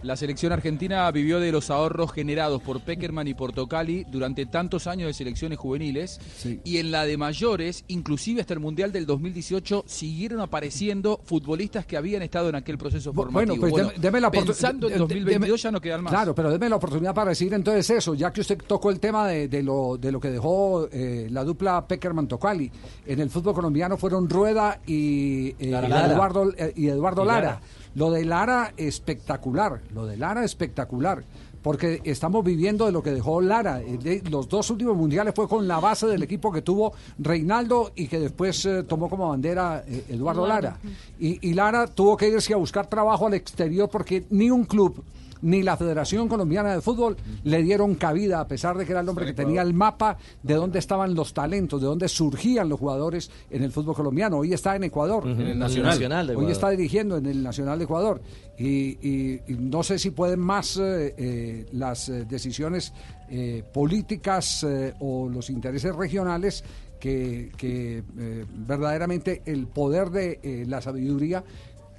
La selección argentina vivió de los ahorros generados por Peckerman y por Tocali durante tantos años de selecciones juveniles y en la de mayores, inclusive hasta el Mundial del 2018, siguieron apareciendo futbolistas que habían estado en aquel proceso formativo. Bueno, pues deme- deme la pensando en de- de- 2022 deme- ya no quedan más. Claro, pero déme la oportunidad para decir entonces eso, ya que usted tocó el tema de, de lo, de lo que dejó eh, la dupla Peckerman-Tocali. En el fútbol colombiano fueron Rueda y, eh, Lara. Eduardo, eh, y Eduardo Y Lara. Lara. Lo de Lara espectacular, lo de Lara espectacular. Porque estamos viviendo de lo que dejó Lara. Eh, Los dos últimos mundiales fue con la base del equipo que tuvo Reinaldo y que después eh, tomó como bandera eh, Eduardo Eduardo. Lara. Y, y Lara tuvo que irse a buscar trabajo al exterior porque ni un club ni la Federación Colombiana de Fútbol le dieron cabida, a pesar de que era el hombre que tenía el mapa de dónde estaban los talentos, de dónde surgían los jugadores en el fútbol colombiano. Hoy está en Ecuador. En el Nacional. Nacional de Hoy está dirigiendo en el Nacional de Ecuador. Y, y- y no sé si pueden más eh, eh, las eh, decisiones eh, políticas eh, o los intereses regionales que, que, eh, verdaderamente el poder de eh, la sabiduría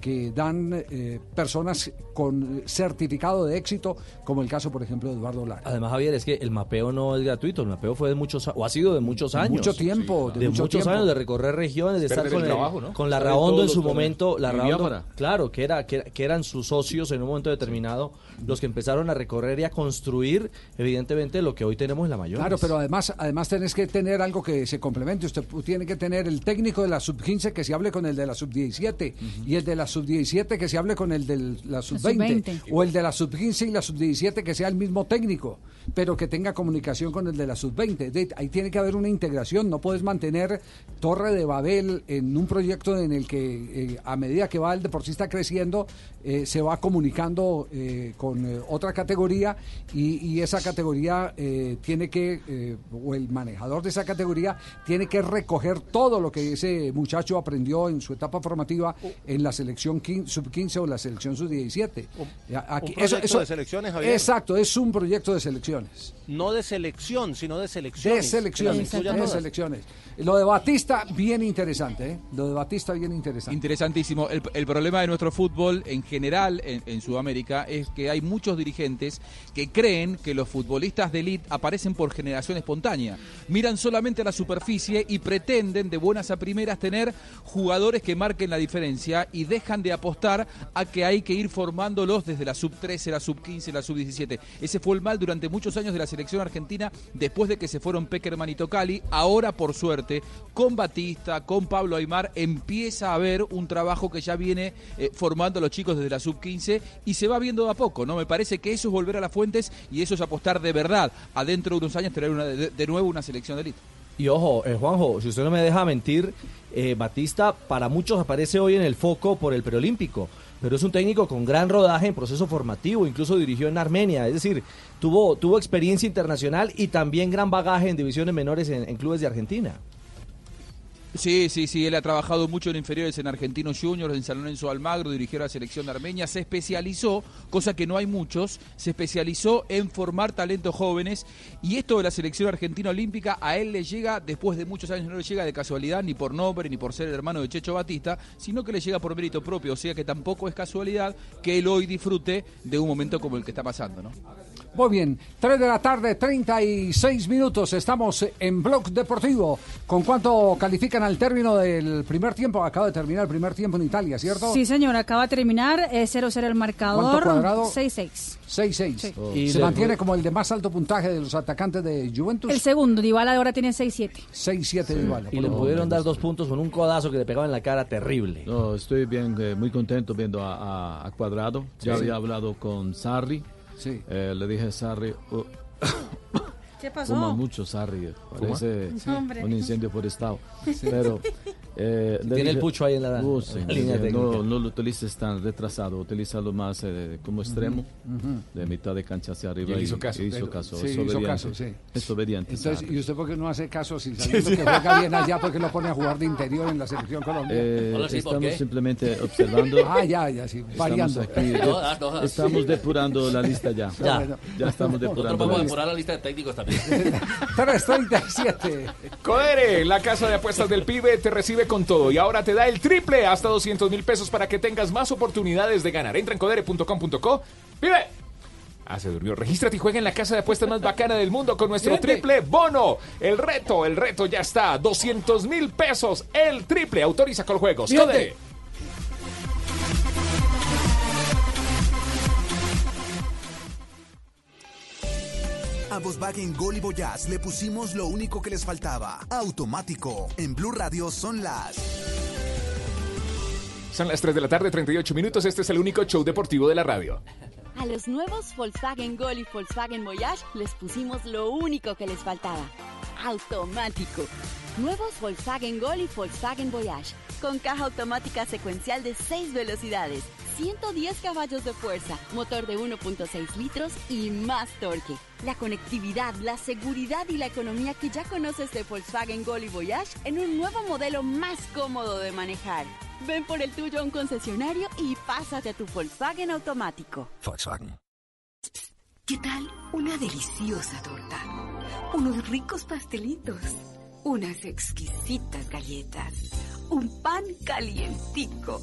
que dan eh, personas con certificado de éxito, como el caso, por ejemplo, de Eduardo Lara. Además, Javier, es que el mapeo no es gratuito, el mapeo fue de muchos, o ha sido de muchos años. mucho tiempo, de de, mucho muchos tiempo. años, de recorrer regiones, de estar con, el trabajo, ¿no? con la Raondo en su momento, la Raondo, claro, que, era, que, era- que eran sus socios en un momento determinado los que empezaron a recorrer y a construir, evidentemente, lo que hoy tenemos en la mayor. Claro, pero además, además tenés que tener algo que se complemente. Usted tiene que tener el técnico de la sub-15 que se hable con el de la sub-17 y el de la sub-17 que se hable con el de la sub-20 sub-20. o el de la sub-15 y la sub-17 que sea el mismo técnico, pero que tenga comunicación con el de la sub-20. De- Ahí tiene que haber una integración. No puedes mantener Torre de Babel en un proyecto en el que eh, a medida que va el deportista creciendo eh, se va comunicando eh, con otra categoría y, y esa categoría tiene que, o el manejador de esa categoría tiene que recoger todo lo que ese muchacho aprendió en su etapa formativa en la selección quin- sub-15 o la selección sub-17. Ya, aquí- un proyecto de selecciones, Javier. Exacto, es un proyecto de selecciones. No de selección, sino de selecciones. De selecciones, de selecciones. Lo de Batista, bien interesante, ¿eh? Lo de Batista, bien interesante. Interesantísimo. El, el problema de nuestro fútbol en general en, en Sudamérica es que hay muchos dirigentes que creen que los futbolistas de élite aparecen por generación espontánea. Miran solamente la superficie y pretenden de buenas a primeras tener jugadores que marquen la diferencia y dejan de apostar a que hay que ir formándolos desde la sub 13, la sub 15, la sub 17. Ese fue el mal durante muchos años de la selección argentina después de que se fueron Peckerman y Tocali. Ahora, por suerte, con Batista, con Pablo Aymar, empieza a haber un trabajo que ya viene eh, formando a los chicos desde la sub 15 y se va viendo de a poco, ¿no? Me parece que eso es volver a las fuentes y eso es apostar de verdad a dentro de unos años tener de, de nuevo una selección de élite. Y ojo, eh, Juanjo, si usted no me deja mentir, eh, Batista para muchos aparece hoy en el foco por el preolímpico, pero es un técnico con gran rodaje en proceso formativo, incluso dirigió en Armenia, es decir, tuvo, tuvo experiencia internacional y también gran bagaje en divisiones menores en, en clubes de Argentina. Sí, sí, sí, él ha trabajado mucho en inferiores en Argentinos Juniors, en San Lorenzo Almagro, dirigió la selección de Armenia, se especializó, cosa que no hay muchos, se especializó en formar talentos jóvenes. Y esto de la selección argentina olímpica a él le llega después de muchos años, no le llega de casualidad ni por nombre ni por ser el hermano de Checho Batista, sino que le llega por mérito propio, o sea que tampoco es casualidad que él hoy disfrute de un momento como el que está pasando, ¿no? Muy bien, 3 de la tarde, 36 minutos. Estamos en Blog Deportivo. ¿Con cuánto califican al término del primer tiempo? Acaba de terminar el primer tiempo en Italia, ¿cierto? Sí, señor, acaba de terminar eh, 0-0 el marcador. ¿Cuánto cuadrado? 6-6. 6-6. Sí. Y Y se mantiene como el de más alto puntaje de los atacantes de Juventus. El segundo, Dybala ahora tiene 6-7. 6-7 de igual. Y le pudieron dar dos puntos con un codazo que le pegaba en la cara terrible. No, estoy bien, eh, muy contento viendo a, a- a Cuadrado. Ya Sí. había hablado con Sarri. Eh, le dije a Sarri, "Oh, ¿Qué pasó? fuma mucho Sarri, parece ¿Cómo? Hombre. un incendio forestal. Sí. Pero eh, Tiene el pucho ahí en la- "Oh, sí, en la línea eh, técnica". no, no lo utilices tan retrasado, utilízalo más eh, como extremo, de mitad de cancha hacia arriba. Y él hizo caso. hizo Pero- caso, sí, es hizo obediente. caso, sí. Es obediente. Entonces. ¿y usted por qué no hace caso si sabiendo que juega bien allá, porque lo pone a jugar de interior en la selección colombiana? Eh, estamos simplemente observando. Ah, ya, ya, sí, Estamos variando. aquí, No, ah, no, ah. estamos depurando la lista ya. Ya. Ya estamos Nosotros depurando. vamos a depurar la lista de técnicos también. 337. Codere, la casa de apuestas del pibe, te recibe con todo y ahora te da el triple hasta 200 mil pesos para que tengas más oportunidades de ganar. Entra en codere.com.co ¡Pibe! Ah, se durmió. Regístrate y juega en la casa de apuestas más bacana del mundo con nuestro triple bono. El reto, el reto ya está. 200 mil pesos. El triple. Autoriza con juegos. Codere. A Volkswagen Gol y Voyage le pusimos lo único que les faltaba. Automático. En Blue Radio son las... Son las 3 de la tarde, 38 minutos. Este es el único show deportivo de la radio. A los nuevos Volkswagen Gol y Volkswagen Voyage les pusimos lo único que les faltaba. Automático. Nuevos Volkswagen Gol y Volkswagen Voyage. Con caja automática secuencial de 6 velocidades, 110 caballos de fuerza, motor de 1.6 litros y más torque. La conectividad, la seguridad y la economía que ya conoces de Volkswagen Gol y Voyage en un nuevo modelo más cómodo de manejar. Ven por el tuyo a un concesionario y pásate a tu Volkswagen automático. Volkswagen. ¿Qué tal una deliciosa torta? Unos ricos pastelitos, unas exquisitas galletas, un pan calientico,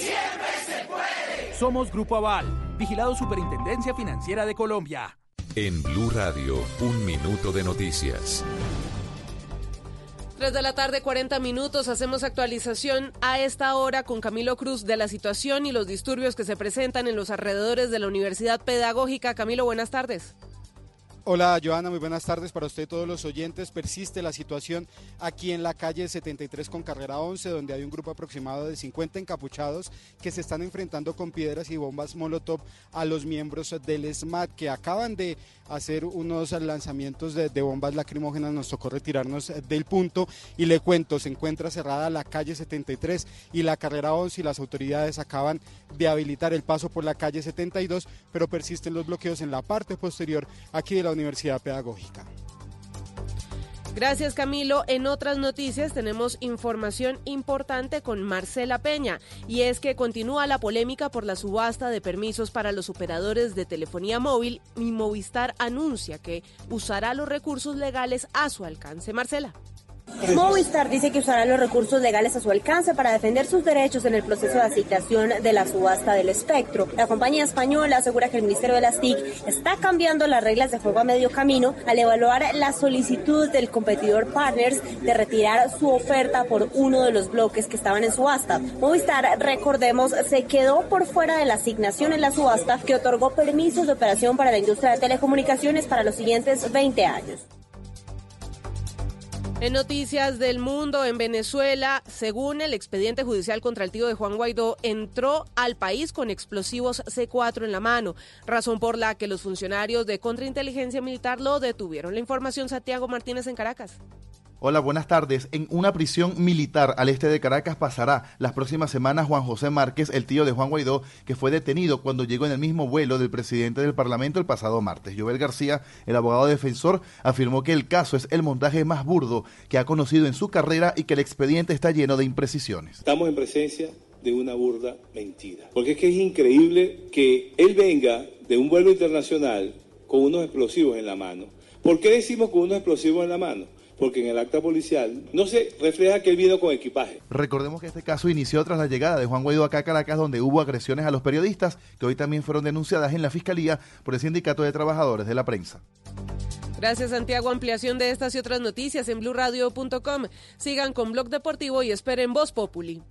¡Siempre se puede! Somos Grupo Aval, vigilado Superintendencia Financiera de Colombia. En Blue Radio, un minuto de noticias. 3 de la tarde, 40 minutos. Hacemos actualización a esta hora con Camilo Cruz de la situación y los disturbios que se presentan en los alrededores de la Universidad Pedagógica. Camilo, buenas tardes. Hola Joana, muy buenas tardes para usted y todos los oyentes. Persiste la situación aquí en la calle 73 con carrera 11, donde hay un grupo aproximado de 50 encapuchados que se están enfrentando con piedras y bombas Molotov a los miembros del SMAT que acaban de hacer unos lanzamientos de, bombas lacrimógenas. Nos tocó retirarnos del punto y le cuento, se encuentra cerrada la calle 73 y la carrera 11 y las autoridades acaban de habilitar el paso por la calle 72, pero persisten los bloqueos en la parte posterior aquí de la Universidad Pedagógica. Gracias Camilo. En otras noticias tenemos información importante con Marcela Peña y es que continúa la polémica por la subasta de permisos para los operadores de telefonía móvil y Movistar anuncia que usará los recursos legales a su alcance. Marcela. Movistar dice que usará los recursos legales a su alcance para defender sus derechos en el proceso de asignación de la subasta del espectro. La compañía española asegura que el Ministerio de las TIC está cambiando las reglas de juego a medio camino al evaluar la solicitud del competidor Partners de retirar su oferta por uno de los bloques que estaban en subasta. Movistar, recordemos, se quedó por fuera de la asignación en la subasta que otorgó permisos de operación para la industria de telecomunicaciones para los siguientes 20 años. En noticias del mundo, en Venezuela, según el expediente judicial contra el tío de Juan Guaidó, entró al país con explosivos C4 en la mano, razón por la que los funcionarios de contrainteligencia militar lo detuvieron. La información, Santiago Martínez en Caracas. Hola, buenas tardes. En una prisión militar al este de Caracas pasará las próximas semanas Juan José Márquez, el tío de Juan Guaidó, que fue detenido cuando llegó en el mismo vuelo del presidente del Parlamento el pasado martes. Joel García, el abogado defensor, afirmó que el caso es el montaje más burdo que ha conocido en su carrera y que el expediente está lleno de imprecisiones. Estamos en presencia de una burda mentira. Porque es que es increíble que él venga de un vuelo internacional con unos explosivos en la mano. ¿Por qué decimos con unos explosivos en la mano? Porque en el acta policial no se refleja que él vino con equipaje. Recordemos que este caso inició tras la llegada de Juan Guaidó acá a Caracas, donde hubo agresiones a los periodistas, que hoy también fueron denunciadas en la Fiscalía por el Sindicato de Trabajadores de la Prensa. Gracias, Santiago. Ampliación de estas y otras noticias en blurradio.com. Sigan con Blog Deportivo y esperen Voz Populi.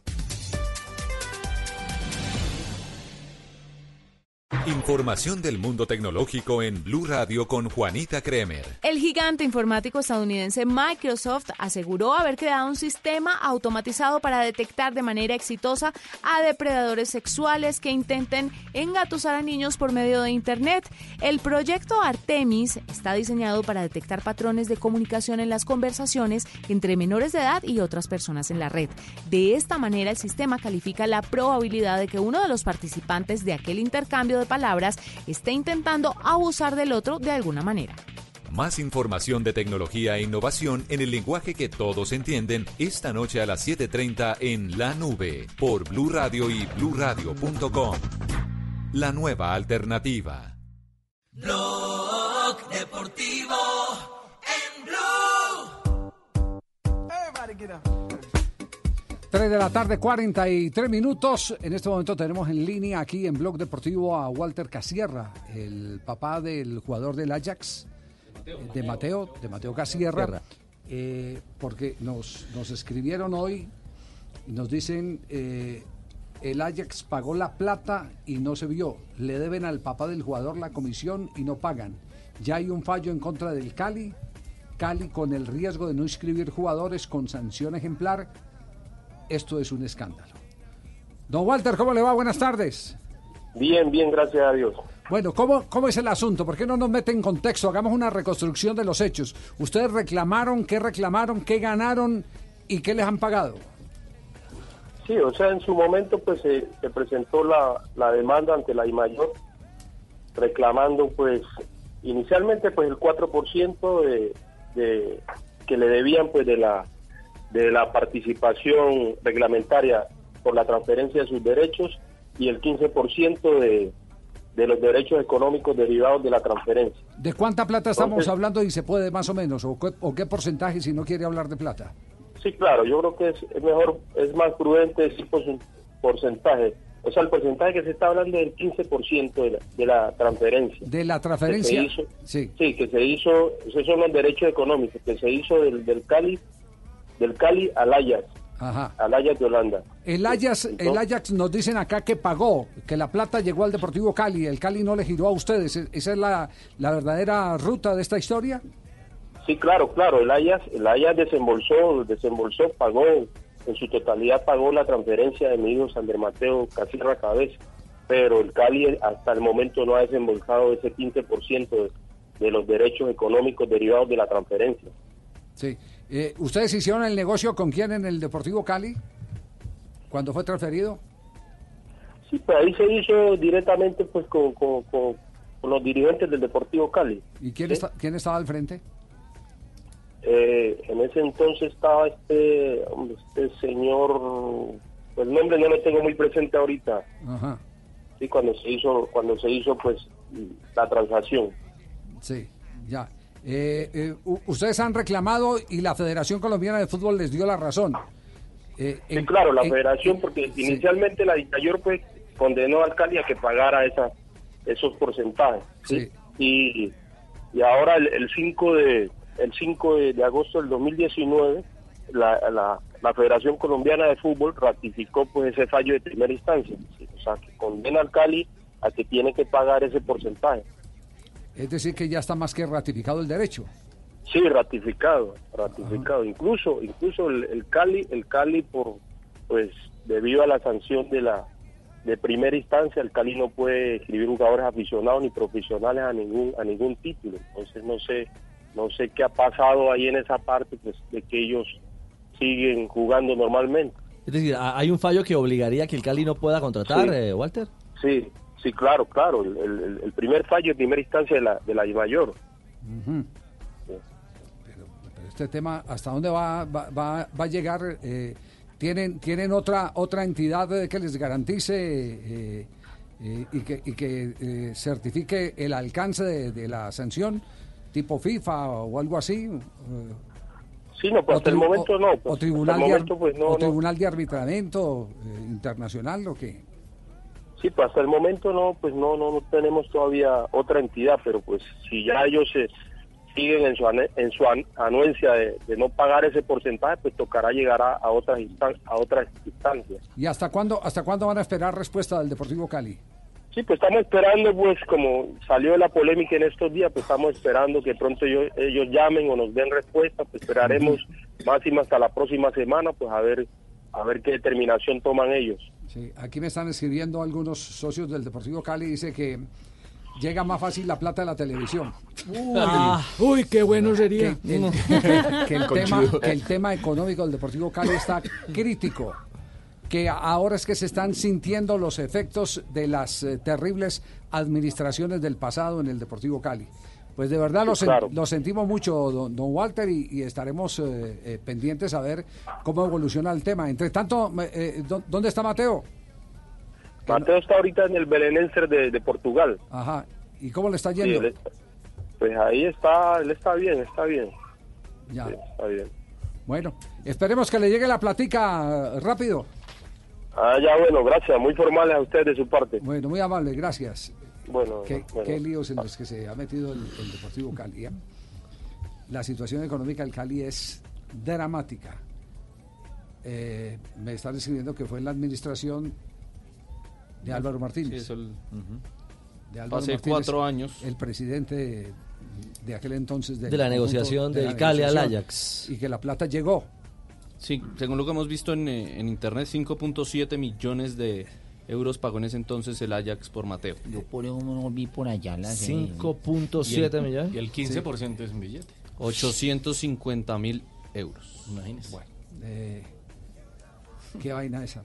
Información del mundo tecnológico en Blue Radio con Juanita Kremer. El gigante informático estadounidense Microsoft aseguró haber creado un sistema automatizado para detectar de manera exitosa a depredadores sexuales que intenten engatusar a niños por medio de Internet. El proyecto Artemis está diseñado para detectar patrones de comunicación en las conversaciones entre menores de edad y otras personas en la red. De esta manera, el sistema califica la probabilidad de que uno de los participantes de aquel intercambio de palabras esté intentando abusar del otro de alguna manera. Más información de tecnología e innovación en el lenguaje que todos entienden esta noche a las 7:30 en La Nube por Blue Radio y bluradio.com. La nueva alternativa. Blog Deportivo en Blue. 3 de la tarde, 43 minutos. En este momento tenemos en línea aquí en Blog Deportivo a Walter Casierra, el papá del jugador del Ajax, de Mateo, de Mateo Casierra, eh, porque nos, nos escribieron hoy y nos dicen, eh, el Ajax pagó la plata y no se vio. Le deben al papá del jugador la comisión y no pagan. Ya hay un fallo en contra del Cali. Cali con el riesgo de no inscribir jugadores con sanción ejemplar esto es un escándalo. Don Walter, ¿cómo le va? Buenas tardes. Bien, bien, gracias a Dios. Bueno, ¿cómo, ¿cómo es el asunto? ¿Por qué no nos mete en contexto? Hagamos una reconstrucción de los hechos. ¿Ustedes reclamaron, qué reclamaron, qué ganaron y qué les han pagado? Sí, o sea, en su momento pues se, se presentó la, la demanda ante la IMAYOR reclamando pues inicialmente pues el 4% de, de que le debían pues de la de la participación reglamentaria por la transferencia de sus derechos y el 15% de, de los derechos económicos derivados de la transferencia. ¿De cuánta plata estamos Entonces- hablando y se puede más o menos? ¿O qué, o qué porcentaje si no quiere hablar de plata? Sí, claro, yo creo que es, es mejor, es más prudente decir por su porcentaje. O sea, el porcentaje que se está hablando es el 15% de la, de la transferencia. De la que se transferencia. hizo- Sí. Sí, que se hizo, esos son los derechos económicos, que se hizo del, del Cali, del Cali al Ajax, Ajá. al Ajax de Holanda. El Ajax, el Ajax nos dicen acá que pagó, que la plata llegó al Deportivo Cali, el Cali no le giró a ustedes. ¿E- ¿Esa es la, la verdadera ruta de esta historia? Sí, claro, claro, el Ajax, el Ajax desembolsó, desembolsó, pagó, en su totalidad pagó la transferencia de mi hijo Sander Mateo Casirra Cabeza, pero el Cali hasta el momento no ha desembolsado ese 15% de, de los derechos económicos derivados de la transferencia. Sí. Eh, ¿Ustedes hicieron el negocio con quién en el Deportivo Cali? Cuando fue transferido. Sí, pues ahí se hizo directamente pues con, con- con- con los dirigentes del Deportivo Cali. ¿Y quién, Sí. está- quién estaba al frente? Eh, en ese entonces estaba este, hombre, este señor, pues el nombre no lo tengo muy presente ahorita, Ajá. sí, cuando se hizo, cuando se hizo pues la transacción. Sí, ya. Eh, eh, ustedes han reclamado y la Federación Colombiana de Fútbol les dio la razón. Eh, Sí, en- claro, la en- federación, porque inicialmente la dictadura pues condenó al Cali a que pagara esa, esos porcentajes. ¿sí? Y, y ahora el, el 5 de el 5 de, de agosto del 2019 la, la, la Federación Colombiana de Fútbol ratificó pues ese fallo de primera instancia, o sea, que condena al Cali a que tiene que pagar ese porcentaje. Es decir, que ya está más que ratificado el derecho. Sí, ratificado, ratificado. Incluso, incluso el, el Cali, el Cali por, pues, debido a la sanción de la de primera instancia, el Cali no puede escribir jugadores aficionados ni profesionales a ningún a ningún título. Entonces no sé, no sé qué ha pasado ahí en esa parte, pues, de que ellos siguen jugando normalmente. Es decir, ¿ha- ¿hay un fallo que obligaría a que el Cali no pueda contratar, Sí. eh, Walter? Sí, sí, claro, claro. El, el- el primer fallo de primera instancia de la de la I mayor. Pero, pero este tema, ¿hasta dónde va, va, va- va a llegar? Eh, ¿Tienen, ¿Tienen otra otra entidad que les garantice eh, eh, y que, y que eh, certifique el alcance de, de la sanción, tipo FIFA o algo así? Eh, Sí, no, pues o hasta el momento o- no. o pues, tribunal, momento, pues, no, o no. tribunal de arbitramiento internacional o qué? Sí, pues hasta el momento no, pues no, no, no tenemos todavía otra entidad, pero pues si ya ellos se siguen en su, ane- en su an- anuencia de, de no pagar ese porcentaje, pues tocará llegar a, a otras instan- a otras instancias. ¿Y hasta cuándo hasta cuándo van a esperar respuesta del Deportivo Cali? Sí, pues estamos esperando, pues como salió la polémica en estos días, pues estamos esperando que pronto ellos, ellos llamen o nos den respuesta, pues esperaremos máximo hasta la próxima semana, pues a ver a ver qué determinación toman ellos. Sí, aquí me están escribiendo algunos socios del Deportivo Cali, dice que llega más fácil la plata de la televisión. Ah, uy, qué bueno sería. Que el, que el tema, que el tema económico del Deportivo Cali está crítico. Que ahora es que se están sintiendo los efectos de las eh, terribles administraciones del pasado en el Deportivo Cali. Pues de verdad lo, sen- lo sentimos mucho, don, don Walter, y, y estaremos eh, eh, pendientes a ver cómo evoluciona el tema. Entre tanto, eh, ¿dó- ¿dónde está Mateo? Mateo está ahorita en el Belenenser de, de Portugal. Ajá. ¿Y cómo le está Sí, yendo? él pues ahí está, él está bien, está bien. Ya. Sí, está bien. Bueno, esperemos que le llegue la platica eh, rápido. Ah, ya bueno, gracias, muy formales a ustedes de su parte. Bueno, muy amable, gracias. Bueno, Qué, bueno. qué líos en los que se ha metido el, el Deportivo Cali. ¿eh? La situación económica del Cali es dramática. Eh, me están escribiendo que fue en la administración de Álvaro Martínez. Sí, eso el- de Álvaro Hace Martínez, cuatro años. El presidente de aquel entonces del De la negociación de la del Cali al Ajax. Y que la plata llegó. Sí, según lo que hemos visto en, eh, en internet, 5.7 millones de euros pagó en ese entonces el Ajax por Mateo. Yo por eso no vi por allá la 5.7 millones. Y el 15% es un billete. 850 mil euros. Imagínese. Eh, qué vaina esa.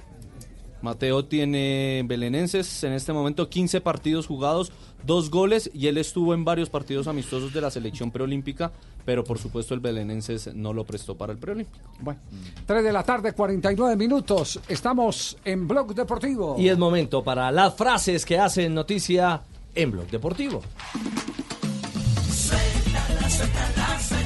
Mateo tiene en belenenses en este momento 15 partidos jugados, dos goles y él estuvo en varios partidos amistosos de la selección preolímpica, pero por supuesto el belenenses no lo prestó para el preolímpico. Bueno, 3 de la tarde, 49 minutos. Estamos en Blog Deportivo. Y es momento para las frases que hacen noticia en Blog Deportivo. Suéltala, suéltala, suéltala.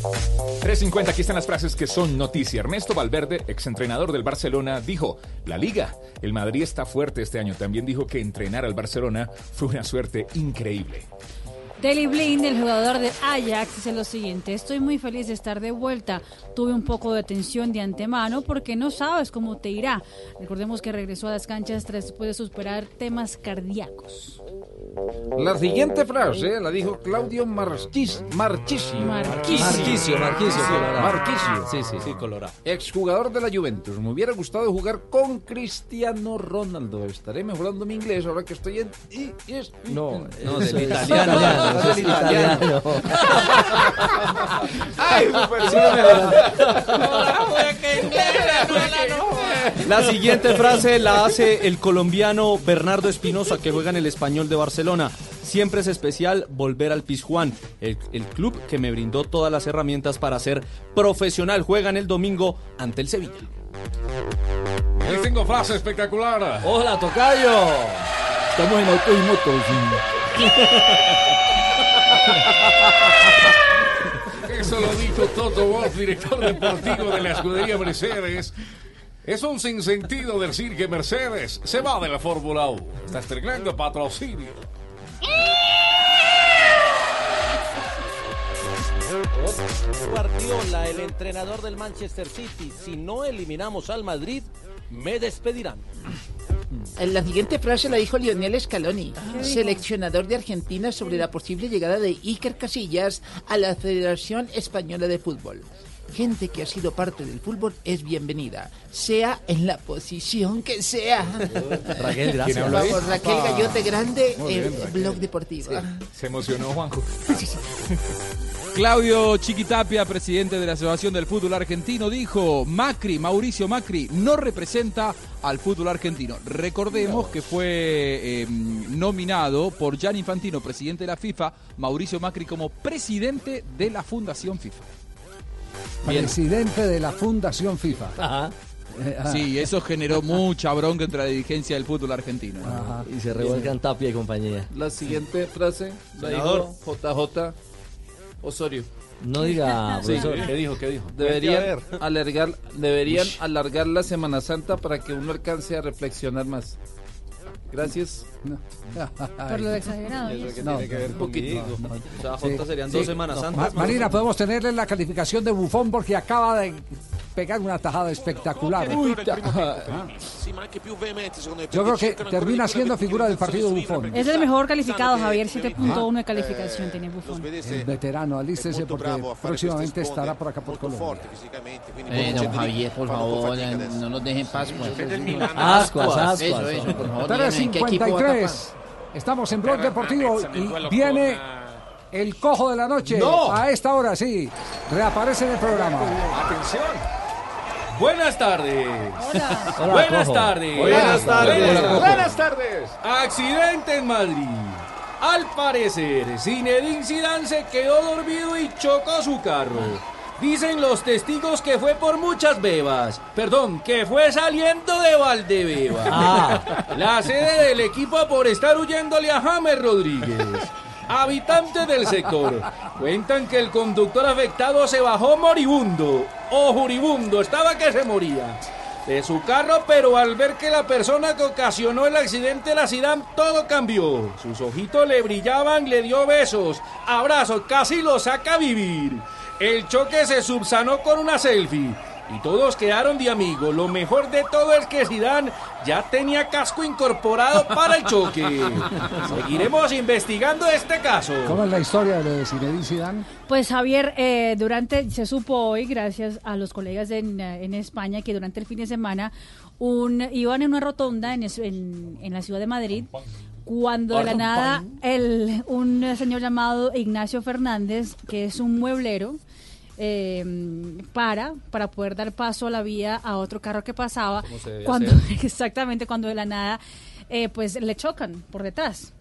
350, aquí están las frases que son noticia. Ernesto Valverde, exentrenador del Barcelona, dijo, la liga, el Madrid está fuerte este año. También dijo que entrenar al Barcelona fue una suerte increíble. Deli Blind, el jugador de Ajax, dice lo siguiente: Estoy muy feliz de estar de vuelta. Tuve un poco de tensión de antemano porque no sabes cómo te irá. Recordemos que regresó a las canchas tras después de superar temas cardíacos. La siguiente frase la dijo Claudio Marchis, Marchisio. Marchisio. Marquisio, Marquisio, Colorado. Marquisio. Sí, sí, Sí, Colorado. Exjugador de la Juventus. Me hubiera gustado jugar con Cristiano Ronaldo. Estaré mejorando mi inglés ahora que estoy en... y- es- No, No, del es italiano. italiano, eso es Del italiano. italiano. ¡Ay, super La siguiente frase la hace el colombiano Bernardo Espinosa, que juega en el Español de Barcelona. Siempre es especial volver al Pizjuán, el, el club que me brindó todas las herramientas para ser profesional. Juegan el domingo ante el Sevilla. Aquí tengo frase espectacular. Hola, Tocayo. Estamos en autos y motos. Eso lo dijo Toto Wolff, director deportivo de la escudería Mercedes. Es un sinsentido decir que Mercedes se va de la Fórmula 1. Está estrenando patrocinio. Guardiola, el entrenador del Manchester City, si no eliminamos al Madrid, me despedirán. La siguiente frase la dijo Lionel Scaloni, seleccionador de Argentina, sobre la posible llegada de Iker Casillas a la Federación Española de Fútbol. Gente que ha sido parte del fútbol es bienvenida, sea en la posición que sea. Raquel, gracias. ¿Quién habla ahí? Vamos, Raquel Gallote Grande, Raquel. Blog Deportivo. Se emocionó Juanjo. Claudio Chiquitapia, presidente de la Asociación del Fútbol Argentino, dijo, Macri, Mauricio Macri, no representa al fútbol argentino. Recordemos que fue eh, nominado por Gianni Infantino, presidente de la FIFA, Mauricio Macri como presidente de la Fundación FIFA. Presidente de la Fundación FIFA. Ajá. Sí, eso generó mucha bronca entre la dirigencia del fútbol argentino. Ajá. Y se revuelcan Tapia y compañía. La siguiente frase la dijo JJ Osorio. No diga, Sí. ¿Qué dijo? ¿Qué dijo? Deberían alargar, deberían alargar la Semana Santa para que uno alcance a reflexionar más. Gracias. Por lo exagerado. ¿Eso ¿y qué eso? tiene que ver conmigo? O sea, Jota serían Sí. dos Semanas Ma- Santas. Marina, podemos tenerle la calificación de bufón porque acaba de pegar una tajada espectacular. Uy. Yo creo que termina siendo figura del partido Bufón. Es el mejor calificado, Javier, 7.1 de calificación tiene Buffon. El veterano, alístese porque próximamente estará por acá por Colombia. Eh, don Javier, por favor, eh, no nos dejen Pascuas. Ascuas, ascuas. Eso, eso, por favor. En qué equipo va a 3.53. Estamos en Blog Deportivo y viene el cojo de la noche. No. A esta hora, sí. Reaparece en el programa. Atención. Buenas tardes. Hola, Buenas tardes. Buenas tardes. Buenas, Hola, Cojo. buenas tardes. Accidente en Madrid. Al parecer, Zinedine Zidane se quedó dormido y chocó su carro. Dicen los testigos que fue por muchas bebas. Perdón, que fue saliendo de Valdebeba. Ah. La sede del equipo por estar huyéndole a James Rodríguez. Habitantes del sector cuentan que el conductor afectado se bajó moribundo o juribundo, estaba que se moría de su carro, pero al ver que la persona que ocasionó el accidente la Zidane todo cambió. Sus ojitos le brillaban, le dio besos, abrazos, casi lo saca a vivir. El choque se subsanó con una selfie y todos quedaron de amigos. Lo mejor de todo es que Zidane ya tenía casco incorporado para el choque. Seguiremos investigando este caso. ¿Cómo es la historia de Zinedine Zidane? Pues Javier, eh, durante, se supo hoy, gracias a los colegas en, eh, en España, que durante el fin de semana un, iban en una rotonda en, es- en, en la ciudad de Madrid, cuando de la nada el, un señor llamado Ignacio Fernández, que es un mueblero, eh, para para poder dar paso a la vía a otro carro que pasaba cuando hacer. exactamente cuando de la nada eh, pues le chocan por detrás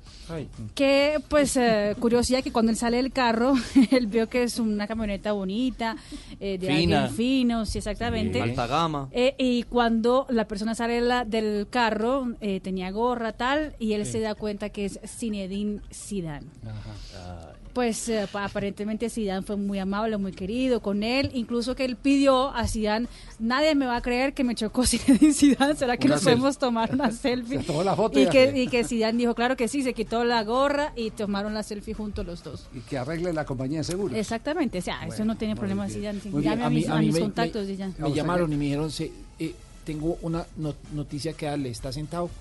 que pues eh, curiosidad que cuando él sale del carro él vio que es una camioneta bonita eh, de Fina. alguien fino sí exactamente Sí. Alta gama. Eh, y cuando la persona sale de la- del carro eh, tenía gorra tal y él Sí. se da cuenta que es Zinedine Zidane pues eh, pa- aparentemente Zidane fue muy amable, muy querido con él, incluso que él pidió a Zidane, nadie me va a creer que me chocó Zinedine Zidane, ¿será que Una nos selfie. podemos tomar una selfie? Se tomó la foto y que y que Zidane dijo, claro que sí, se quitó la gorra y tomaron la selfie juntos los dos. Y que arregle la compañía de seguros. Exactí, o sea, eso no tiene problema. Zidane, llame a, a mí- mis, a mis me- contactos me-. Me llamaron y me dijeron, eh, tengo una no- noticia que darle, está sentado.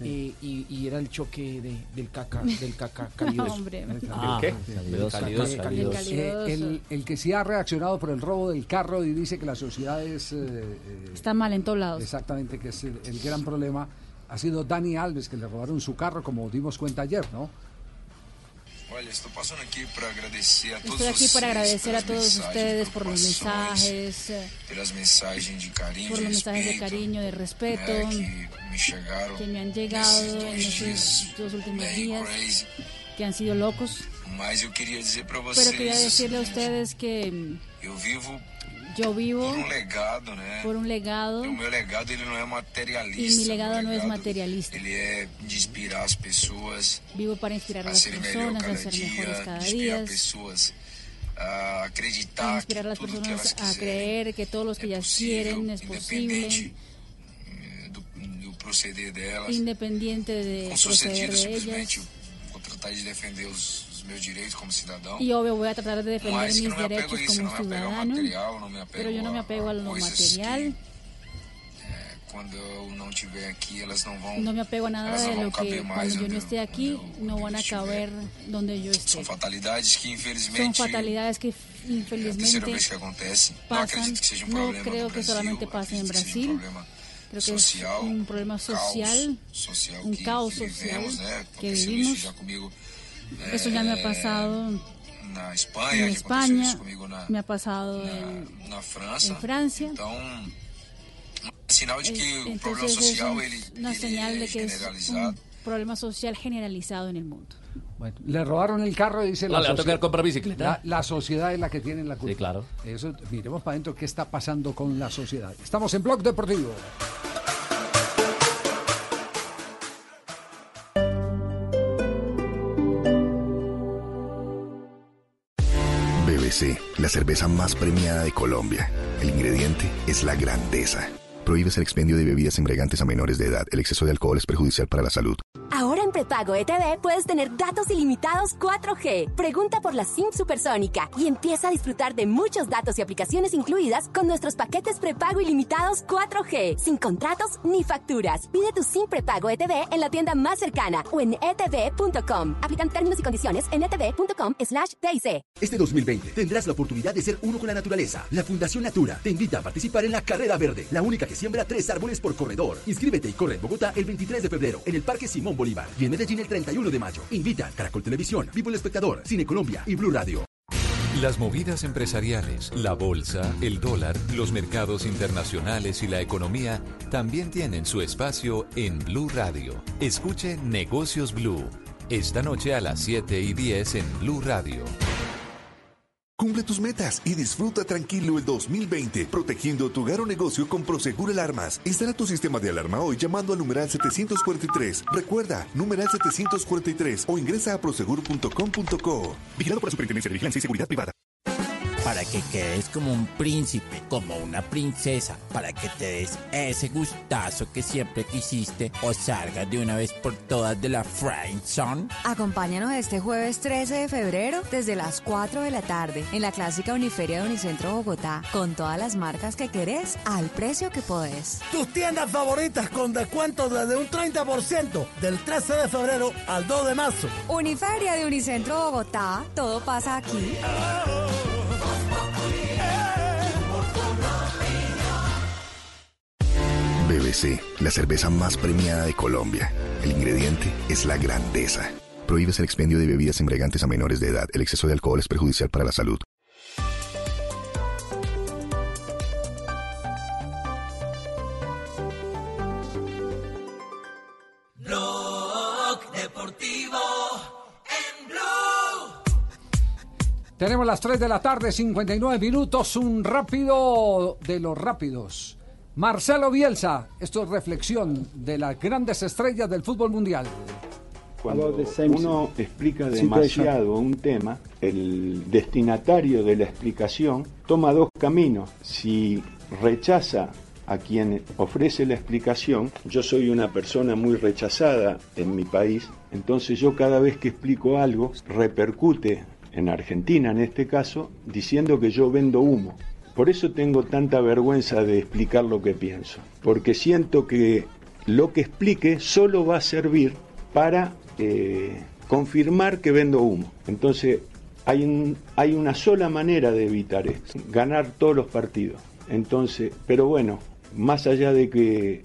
Eh, y, y era el choque de- del caca, del caca calidoso. Hombre. Ah, ¿Del calidoso, Calidoso. calidoso. Eh, el, el que sí ha reaccionado por el robo del carro y dice que la sociedad es... eh, eh, Está mal en todos lados. Exactamente, que es el, el gran problema. Ha sido Dani Alves, que le robaron su carro, como dimos cuenta ayer, ¿no? Estoy aquí para agradecer a todos ustedes por los mensajes, eh, por los mensajes de cariño, de respeto que me han llegado en estos dos últimos días, que han sido locos. Pero quería decirle a ustedes que yo vivo por um legado, por un legado o meu legado ele não é y materialista. mi legado no es materialista. Ele é de inspirar as pessoas Vivo para inspirar a a las personas, a ser mejores cada día, pessoas a a acreditar inspirar a las personas a creer que todos los que ellas quieren es posible, proceder delas. independiente de Com proceder de ellas. vou tratar de defender os, os meus direitos como cidadão. A tratar de defender Mas que mis não me apego derechos a isso, como não me apego ao material, me apego pero a- apego a lo material, Quando eu não estiver aqui, elas não vão. me apego a nada de lo que caber onde São esté. fatalidades que infelizmente fatalidades que é infelizmente vez que acontece. não pasan, acredito que seja um problema que Brasil, solamente que seja Brasil, um creo que es social, un problema social, social un que, caos que social vivemos, que vivimos. Eso ya me ha eh, pasado en España, me ha pasado en, na França. en Francia. Que Eh, Entonces es una señal de que es un problema social generalizado en el mundo. Bueno, le robaron el carro y dice No, le va a socie- tocar comprar bicicleta. La, la sociedad es la que tiene la culpa. Sí, claro. Eso, miremos para adentro qué está pasando con la sociedad. Estamos en Blog Deportivo. La cerveza más premiada de Colombia. El ingrediente es la grandeza. Prohíbes el expendio de bebidas embriagantes a menores de edad. El exceso de alcohol es perjudicial para la salud. Ahora en prepago ETV puedes tener datos ilimitados 4G. Pregunta por la SIM supersónica y empieza a disfrutar de muchos datos y aplicaciones incluidas con nuestros paquetes prepago ilimitados 4G, sin contratos ni facturas. Pide tu SIM prepago ETV en la tienda más cercana o en etv.com. Aplican términos y condiciones en etv.com slash TIC. Este 2020 tendrás la oportunidad de ser uno con la naturaleza. La Fundación Natura te invita a participar en la Carrera Verde, la única que siembra tres árboles por corredor. Inscríbete y corre en Bogotá el 23 de febrero en el Parque Simón Bolívar y en Medellín el 31 de mayo. Invita Caracol Televisión, Vivo el Espectador, Cine Colombia y Blue Radio. Las movidas empresariales, la bolsa, el dólar, los mercados internacionales y la economía también tienen su espacio en Blue Radio. Escuche Negocios Blue. Esta noche a las 7 y 10 en Blue Radio. Cumple tus metas y disfruta tranquilo el 2020, protegiendo tu hogar o negocio con Prosegur Alarmas. Instala tu sistema de alarma hoy llamando al numeral 743. Recuerda, numeral 743 o ingresa a prosegur.com.co. Vigilado por la Superintendencia de Vigilancia y Seguridad Privada. Para que quedes como un príncipe, como una princesa, para que te des ese gustazo que siempre quisiste o salgas de una vez por todas de la Friend Zone. Acompáñanos este jueves 13 de febrero desde las 4 de la tarde en la clásica Uniferia de Unicentro Bogotá con todas las marcas que querés al precio que podés. Tus tiendas favoritas con descuentos desde un 30% del 13 de febrero al 2 de marzo. Uniferia de Unicentro Bogotá, todo pasa aquí. BBC, la cerveza más premiada de Colombia. El ingrediente es la grandeza. Prohíbes el expendio de bebidas embriagantes a menores de edad. El exceso de alcohol es perjudicial para la salud. Blog Deportivo en Blue. Tenemos las 3 de la tarde, 59 minutos, un rápido de los rápidos. Marcelo Bielsa, esto es reflexión de las grandes estrellas del fútbol mundial. Cuando uno explica demasiado un tema, el destinatario de la explicación toma dos caminos. Si rechaza a quien ofrece la explicación, yo soy una persona muy rechazada en mi país, entonces yo cada vez que explico algo repercute en Argentina en este caso, diciendo que yo vendo humo. Por eso tengo tanta vergüenza de explicar lo que pienso, porque siento que lo que explique solo va a servir para eh, confirmar que vendo humo. Entonces, hay, hay una sola manera de evitar esto, ganar todos los partidos. Entonces, pero bueno, más allá de que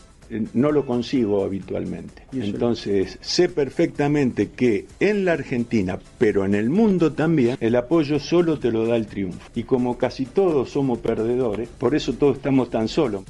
no lo consigo habitualmente. Entonces, sé perfectamente que en la Argentina, pero en el mundo también, el apoyo solo te lo da el triunfo. Y como casi todos somos perdedores, por eso todos estamos tan solos.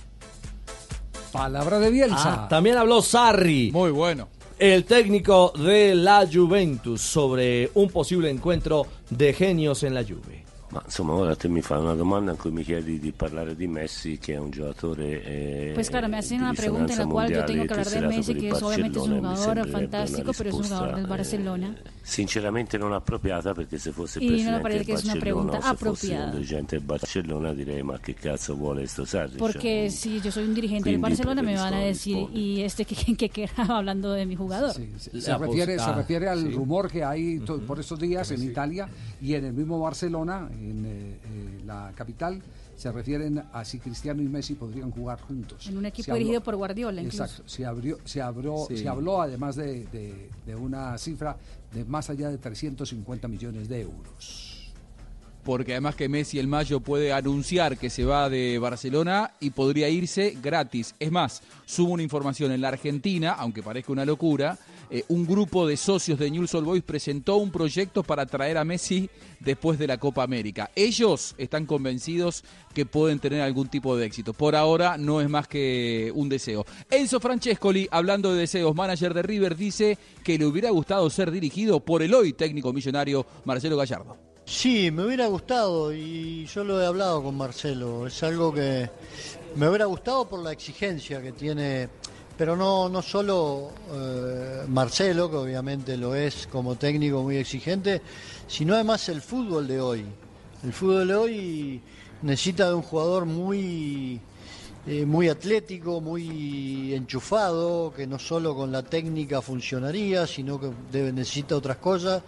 Palabra de Bielsa. Ah, también habló Sarri. Muy bueno. El técnico de la Juventus sobre un posible encuentro de genios en la Juve. Ma insomma, ora te mi fai una domanda in cui mi chiedi di parlare di Messi, che è un giocatore. eh, Pues claro, me hacen una pregunta en la cual yo tengo que hablar de Messi, que es obviamente es un jugador fantástico, pero es un jugador del Barcelona. eh, sinceramente non appropriata perché se fosse Y presidente parece del que es una Barcellona pregunta o se fosse un dirigente del Barcellona direi ma che cazzo vuole sto Sarri? Porque si yo soy un dirigente del Barcelona me van a decir, y este que, que, que hablando de mi jugador. Se refiere, se refiere al rumor que hay por estos días en Italia y en el mismo Barcelona, en eh, eh, la capital, se refieren a si Cristiano y Messi podrían jugar juntos. En un equipo dirigido por Guardiola, incluso. Exacto, se, abrió, se, abrió, Sí. se habló además de, de- de una cifra de más allá de 350 millones de euros. Porque además que Messi el mayo puede anunciar que se va de Barcelona y podría irse gratis. Es más, subo una información en la Argentina, aunque parezca una locura, eh, un grupo de socios de Newell's Old Boys presentó un proyecto para traer a Messi después de la Copa América. Ellos están convencidos que pueden tener algún tipo de éxito. Por ahora no es más que un deseo. Enzo Francescoli, hablando de deseos, manager de River, dice que le hubiera gustado ser dirigido por el hoy técnico millonario Marcelo Gallardo. Sí, me hubiera gustado y yo lo he hablado con Marcelo. Es algo que me hubiera gustado por la exigencia que tiene, pero no, no solo eh, Marcelo, que obviamente lo es como técnico muy exigente, sino además el fútbol de hoy. El fútbol de hoy necesita de un jugador muy eh, muy atlético, muy enchufado, que no solo con la técnica funcionaría, sino que necesita otras cosas.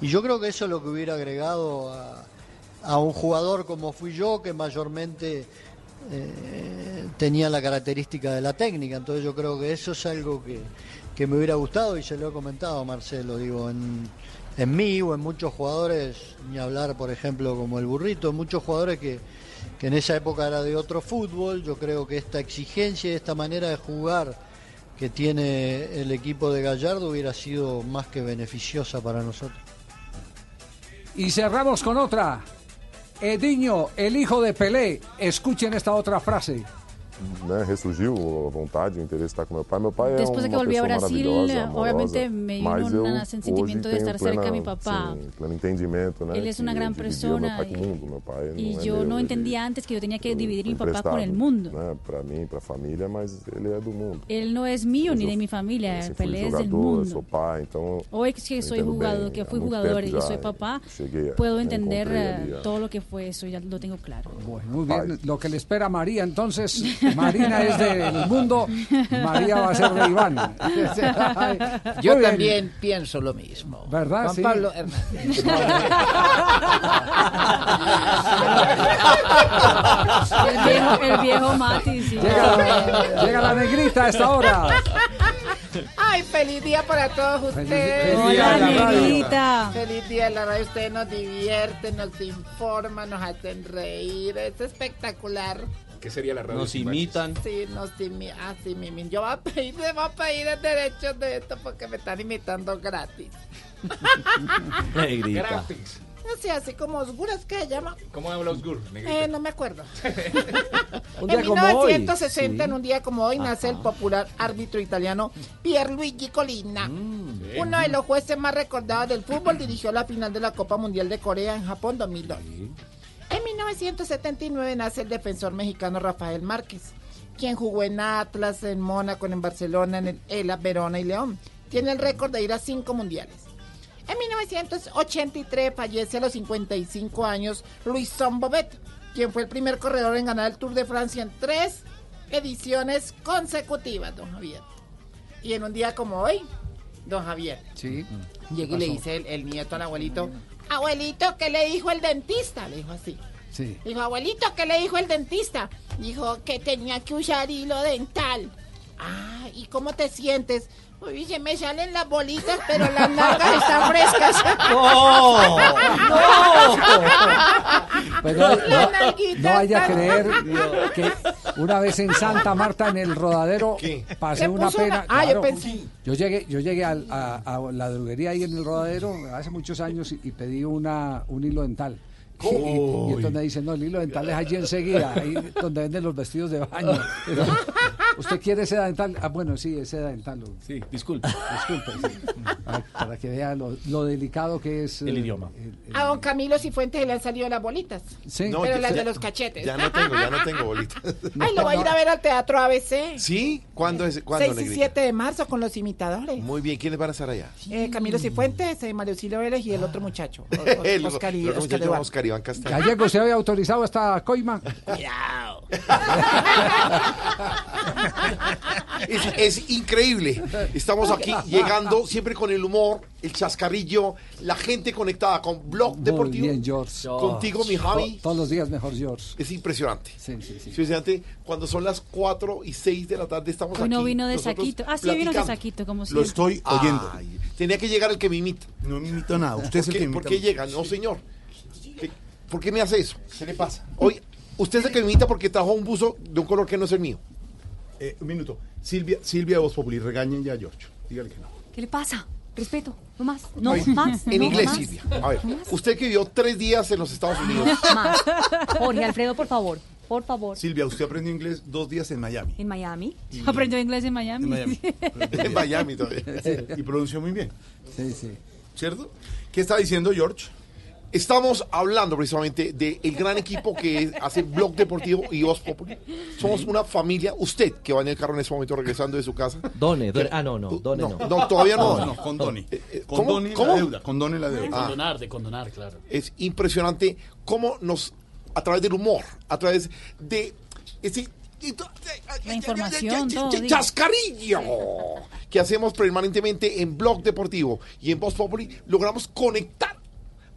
Y yo creo que eso es lo que hubiera agregado a, a un jugador como fui yo, que mayormente eh, tenía la característica de la técnica. Entonces yo creo que eso es algo que, que me hubiera gustado y se lo he comentado a Marcelo, digo, en, en mí o en muchos jugadores, ni hablar por ejemplo como el burrito, muchos jugadores que, que en esa época era de otro fútbol, yo creo que esta exigencia y esta manera de jugar que tiene el equipo de Gallardo hubiera sido más que beneficiosa para nosotros. Y cerramos con otra. Edinho, el hijo de Pelé. Escuchen esta otra frase. Né, ressurgiu a vontade, o interesse de estar com meu pai. Meu pai é Después de que volví a pessoa Brasil, amorosa, obviamente me vino mas eu un hoje sentimiento de tenho estar cerca de mi papá. sim, pleno entendimento, né? Él es una gran o meu persona pai com o mundo. Meu pai Y não é yo meu, no ele entendía antes que yo tenía que dividir mi papá con el mundo. Né, para mim, para a família, mas ele é do mundo. Él no es mío ni de mi familia, Assim, Pelé es del mundo. sou pai, então Hoy que soy jugador, bem, que fui jugador y soy papá, puedo entender eh, todo lo que fue eso, ya lo tengo claro. Muy bien, lo que le espera a María entonces, Marina es del mundo, María va a ser de Iván. Yo Muy bien. también pienso lo mismo. ¿Verdad? Juan Sí. Pablo Hernández. El viejo, el viejo Mati, sí. Llega, llega la negrita a esta hora. Ay, feliz día para todos ustedes. feliz día de la radio. negrita. Feliz día de la radio. Ustedes nos divierten, nos informan, nos hacen reír. Es espectacular. ¿Qué sería la radio? Nos sin imitan. Sí, nos imi- ah, sí, mimin. Yo voy a pedir, me voy a pedir el derecho de esto porque me están imitando gratis. Negrita. Gratis. Así, así como Osguras, ¿qué se llama? ¿Cómo habla Osgur? Eh, no me acuerdo. Un en día hoy. 1960, Sí. en un día como hoy, nace el popular árbitro italiano Pierluigi Colina. Mm, Uno de los jueces más recordados del fútbol dirigió la final de la Copa Mundial de Corea en Japón 2002. En 1979 nace el defensor mexicano Rafael Márquez, quien jugó en Atlas, en Mónaco, en Barcelona, en el Ela, Verona y León. Tiene el récord de ir a cinco mundiales. En 1983 fallece a los 55 años Luisón Bobet, quien fue el primer corredor en ganar el Tour de Francia en tres ediciones consecutivas, don Javier. Y en un día como hoy, don Javier, Sí. llega y le dice el, el nieto al abuelito, abuelito, ¿qué le dijo el dentista? Le dijo así. Sí. Dijo, abuelito, ¿qué le dijo el dentista? Dijo que tenía que usar hilo dental. Ah, ¿y cómo te sientes? Uy, se me salen las bolitas, pero las nalgas están frescas. ¡No! Pues no, Las no- nalguitas no vaya a creer que una vez en Santa Marta en el rodadero pasé ¿Le una pena. una- Ah, yo pensé. Yo llegué, yo llegué a la droguería ahí en el rodadero hace muchos años y, y pedí una, un hilo dental. Y, y- entonces me dicen, no, el hilo dental es allí enseguida, ahí donde venden los vestidos de baño. ¿Usted quiere seda dental? Ah, bueno, sí, es seda dental. Sí, disculpe. Disculpe, sí. Para, para que vea lo, lo delicado que es El eh, idioma. A don Camilo Cifuentes le han salido las bolitas. Sí. No, pero ya- las de los cachetes. Ya no tengo, ya no tengo bolitas. Ay, lo va a ir a ver al Teatro ABC. ¿Sí? ¿Cuándo es? ¿Cuándo, 6 y Negrita? 7 de marzo con los imitadores. Muy bien, ¿quiénes van a estar allá? Eh, Camilo Cifuentes, eh, Mario Silvio Vélez y el otro muchacho. O- o- El- Oscar, y- el Oscar. Oscar Iván Castaño. Gallego, ¿se había autorizado esta coima? Cuidado. Es, es increíble. Estamos aquí llegando siempre con el humor, el chascarrillo, la gente conectada con Blog Muy Deportivo. bien, George. Contigo, mi Javi. To- Todos los días mejor, George. Es impresionante. Sí, sí, sí. Es impresionante. Cuando son las 4 y 6 de la tarde estamos aquí. vino de saquito. Ah, sí, vino de saquito, como Lo estoy oyendo. tenía que llegar el que me imita. No me imito nada. Usted es ¿Por el qué, que me por imita. qué llega? No, señor. ¿Qué- ¿Por qué me hace eso? ¿Qué le pasa? Hoy, usted es el que me imita porque trajo un buzo de un color que no es el mío. Eh, un minuto. Silvia, Silvia de Voz Populi, regañen ya a George. Dígale que no. ¿Qué le pasa? Respeto, no más, no Ay, más. En no inglés, más. Silvia. A ver, usted que vivió tres días en los Estados Unidos. Más. Jorge Alfredo, por favor, por favor. Silvia, usted aprendió inglés dos días en Miami. En Miami. Aprendió inglés en Miami. En Miami. En Miami todavía. Y pronunció muy bien. Sí, sí. ¿Cierto? ¿Qué está diciendo George? Estamos hablando precisamente del gran equipo que hace Blog Deportivo y Voz Populi. Somos una familia. Usted que va en el carro en este momento regresando de su casa. Done, Done. Ah, no, no, Done no. No, todavía no. No, no, condone. Eh, eh, Condone ¿cómo? la deuda. Condone la deuda. Ah. Condonar, de condonar, claro. Es impresionante cómo nos, a través del humor, a través de ese La información. ¡Chascarrillo! Que hacemos permanentemente en Blog Deportivo y en Voz Populi, logramos conectar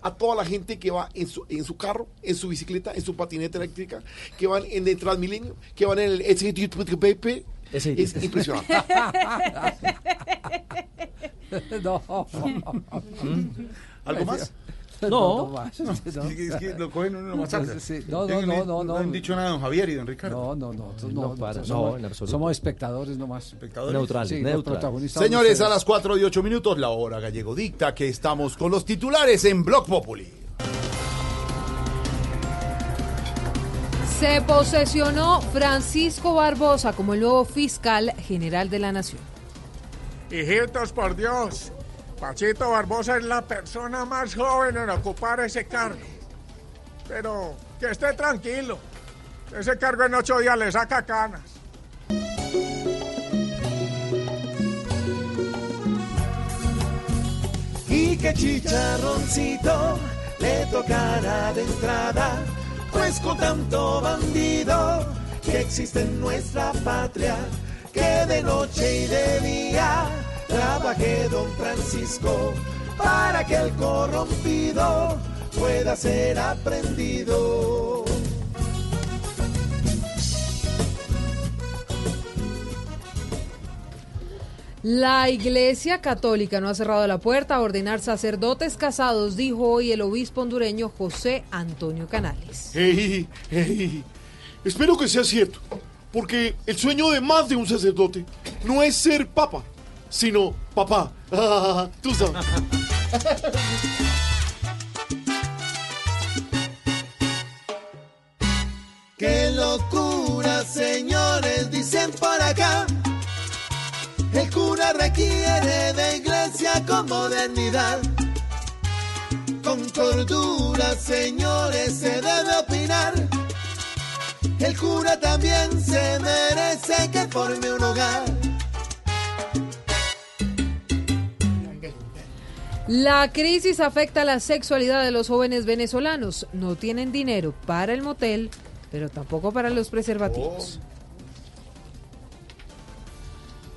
a toda la gente que va en su, en su carro, en su bicicleta, en su patineta eléctrica, que van en el Transmilenio, que van en el SGTP. Es impresionante. no. ¿Algo más? No, no. No, es que- es que lo cogen uno lo masacra. Sí, no, no, no, le- no, no. han dicho nada don Javier y don Ricardo. No, no, no. no, para, somos, no, en absoluto. somos espectadores nomás. Espectadores. Neutral, sí, los protagonistas Señores, a las 4 y 8 minutos, la hora gallego dicta que estamos con los titulares en Blog Populi. Se posesionó Francisco Barbosa como el nuevo fiscal general de la Nación. Hijitos, por Dios, Pachito Barbosa es la persona más joven en ocupar ese cargo. Pero que esté tranquilo. Ese cargo en ocho días le saca canas. Y que chicharroncito le tocará de entrada, pues con tanto bandido que existe en nuestra patria, que de noche y de día trabaje don Francisco para que el corrompido pueda ser aprendido. La Iglesia Católica no ha cerrado la puerta a ordenar sacerdotes casados, dijo hoy el obispo hondureño José Antonio Canales. Hey, hey, espero que sea cierto, porque el sueño de más de un sacerdote no es ser papa, sino papá. Tú sabes. ¡Qué locura, señores! Dicen por acá. El cura requiere de iglesia con modernidad. Con cordura, señores, se debe opinar. El cura también se merece que forme un hogar. La crisis afecta la sexualidad de los jóvenes venezolanos. No tienen dinero para el motel, pero tampoco para los preservativos.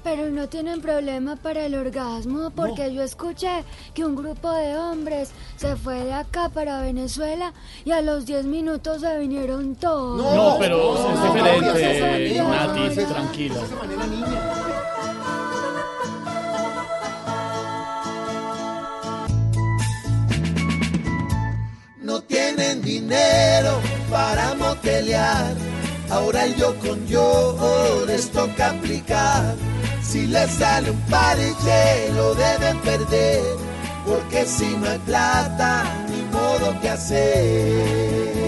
Pero no tienen problema para el orgasmo porque yo escuché que un grupo de hombres se fue de acá para Venezuela y a los 10 minutos se vinieron todos. No, pero es No, diferente, no, Nati, no, No tienen dinero para motelear. Ahora el yo con yo les toca aplicar. Si les sale un parche lo deben perder. Porque si no hay plata, ni modo que hacer.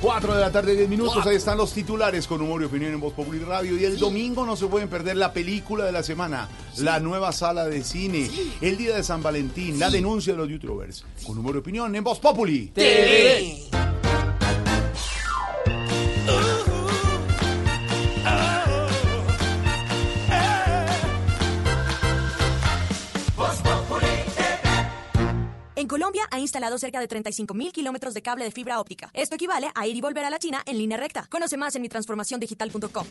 4 de la tarde, 10 minutos. Ahí están los titulares con humor y opinión en Voz Populi Radio. Y el domingo no se pueden perder la película de la semana, la nueva sala de cine, el día de San Valentín, la denuncia de los youtubers. Con humor y opinión en Voz Populi. TV. En Colombia ha instalado cerca de 35 mil kilómetros de cable de fibra óptica. Esto equivale a ir y volver a la China en línea recta. Conoce más en mi transformaciondigital.com.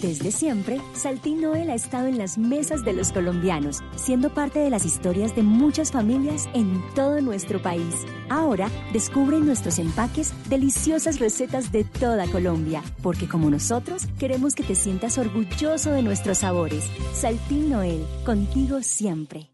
Desde siempre, Saltín Noel ha estado en las mesas de los colombianos, siendo parte de las historias de muchas familias en todo nuestro país. Ahora, descubre nuestros empaques deliciosas recetas de toda Colombia, porque como nosotros, queremos que te sientas orgulloso de nuestros sabores. Saltín Noel, contigo siempre.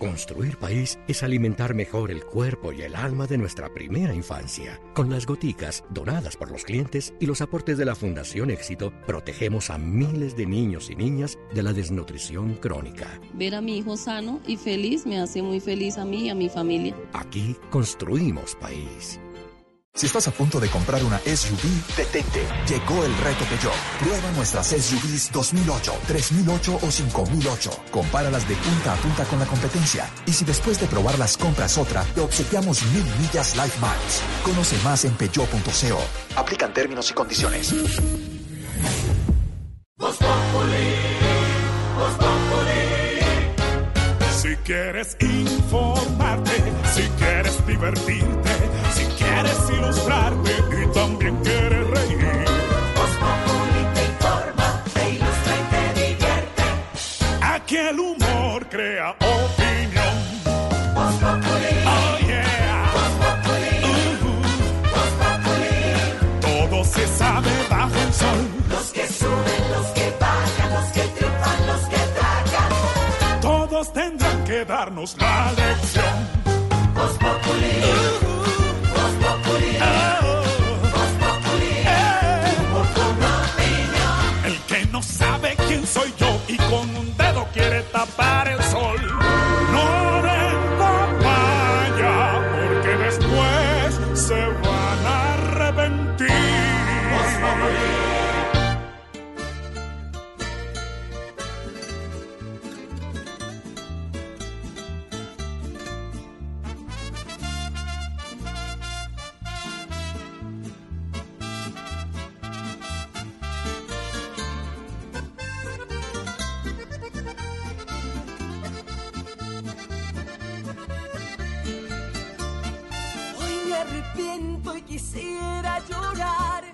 Construir país es alimentar mejor el cuerpo y el alma de nuestra primera infancia. Con las goticas donadas por los clientes y los aportes de la Fundación Éxito, protegemos a miles de niños y niñas de la desnutrición crónica. Ver a mi hijo sano y feliz me hace muy feliz a mí y a mi familia. Aquí construimos país. Si estás a punto de comprar una SUV, detente. Llegó el reto Peugeot. Prueba nuestras SUVs 2008, 3008 o 5008. Compáralas de punta a punta con la competencia. Y si después de probarlas compras otra, te obsequiamos mil millas Life Miles. Conoce más en peugeot.co. Aplican términos y condiciones. Si quieres informarte, si quieres divertirte, quieres ilustrarte y también quieres reír. Populi te informa, te ilustra y te divierte. Aquí el humor crea opinión. Populi. Oh yeah. Populi. Voz Populi. Todo se sabe bajo el sol. Los que suben, los que bajan, los que triunfan, los que tragan. Todos tendrán que darnos la lección. Y con un dedo quiere tapar el quisiera llorar,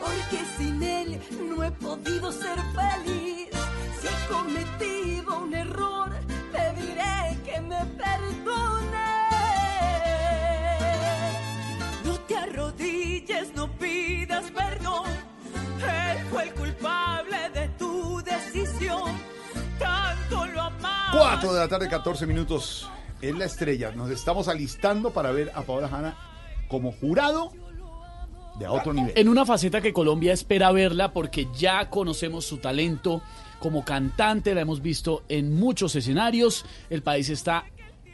porque sin él no he podido ser feliz. Si he cometido un error, pediré que me perdone. No te arrodilles, no pidas perdón. Él fue el culpable de tu decisión. Tanto lo amaba. 4 de la tarde, 14 minutos. Es la estrella. Nos estamos alistando para ver a Paola Hanna como jurado de otro nivel. En una faceta que Colombia espera verla porque ya conocemos su talento como cantante, la hemos visto en muchos escenarios. El país está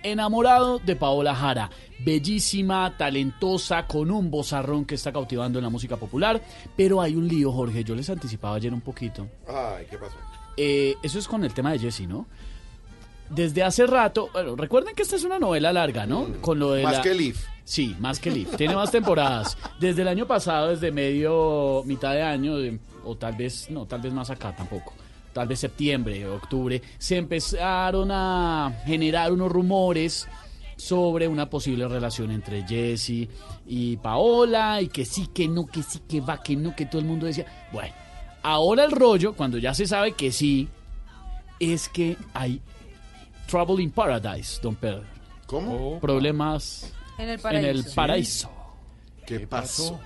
enamorado de Paola Jara, bellísima, talentosa, con un vozarrón que está cautivando en la música popular. Pero hay un lío, Jorge, yo les anticipaba ayer un poquito. Ay, ¿qué pasó? Eh, eso es con el tema de Jessie, ¿no? Desde hace rato, bueno, recuerden que esta es una novela larga, ¿no? Con lo de Más la- que Leaf. Sí, más que Leaf. Tiene más temporadas. Desde el año pasado, desde medio, mitad de año, o tal vez, no, tal vez más acá tampoco. Tal vez septiembre, octubre, se empezaron a generar unos rumores sobre una posible relación entre Jesse y Paola, y que sí, que no, que sí, que va, que no, que todo el mundo decía. Bueno, ahora el rollo, cuando ya se sabe que sí, es que hay Trouble in Paradise, don Pedro. ¿Cómo? Problemas En el en paraíso. el paraíso. ¿Qué pasó?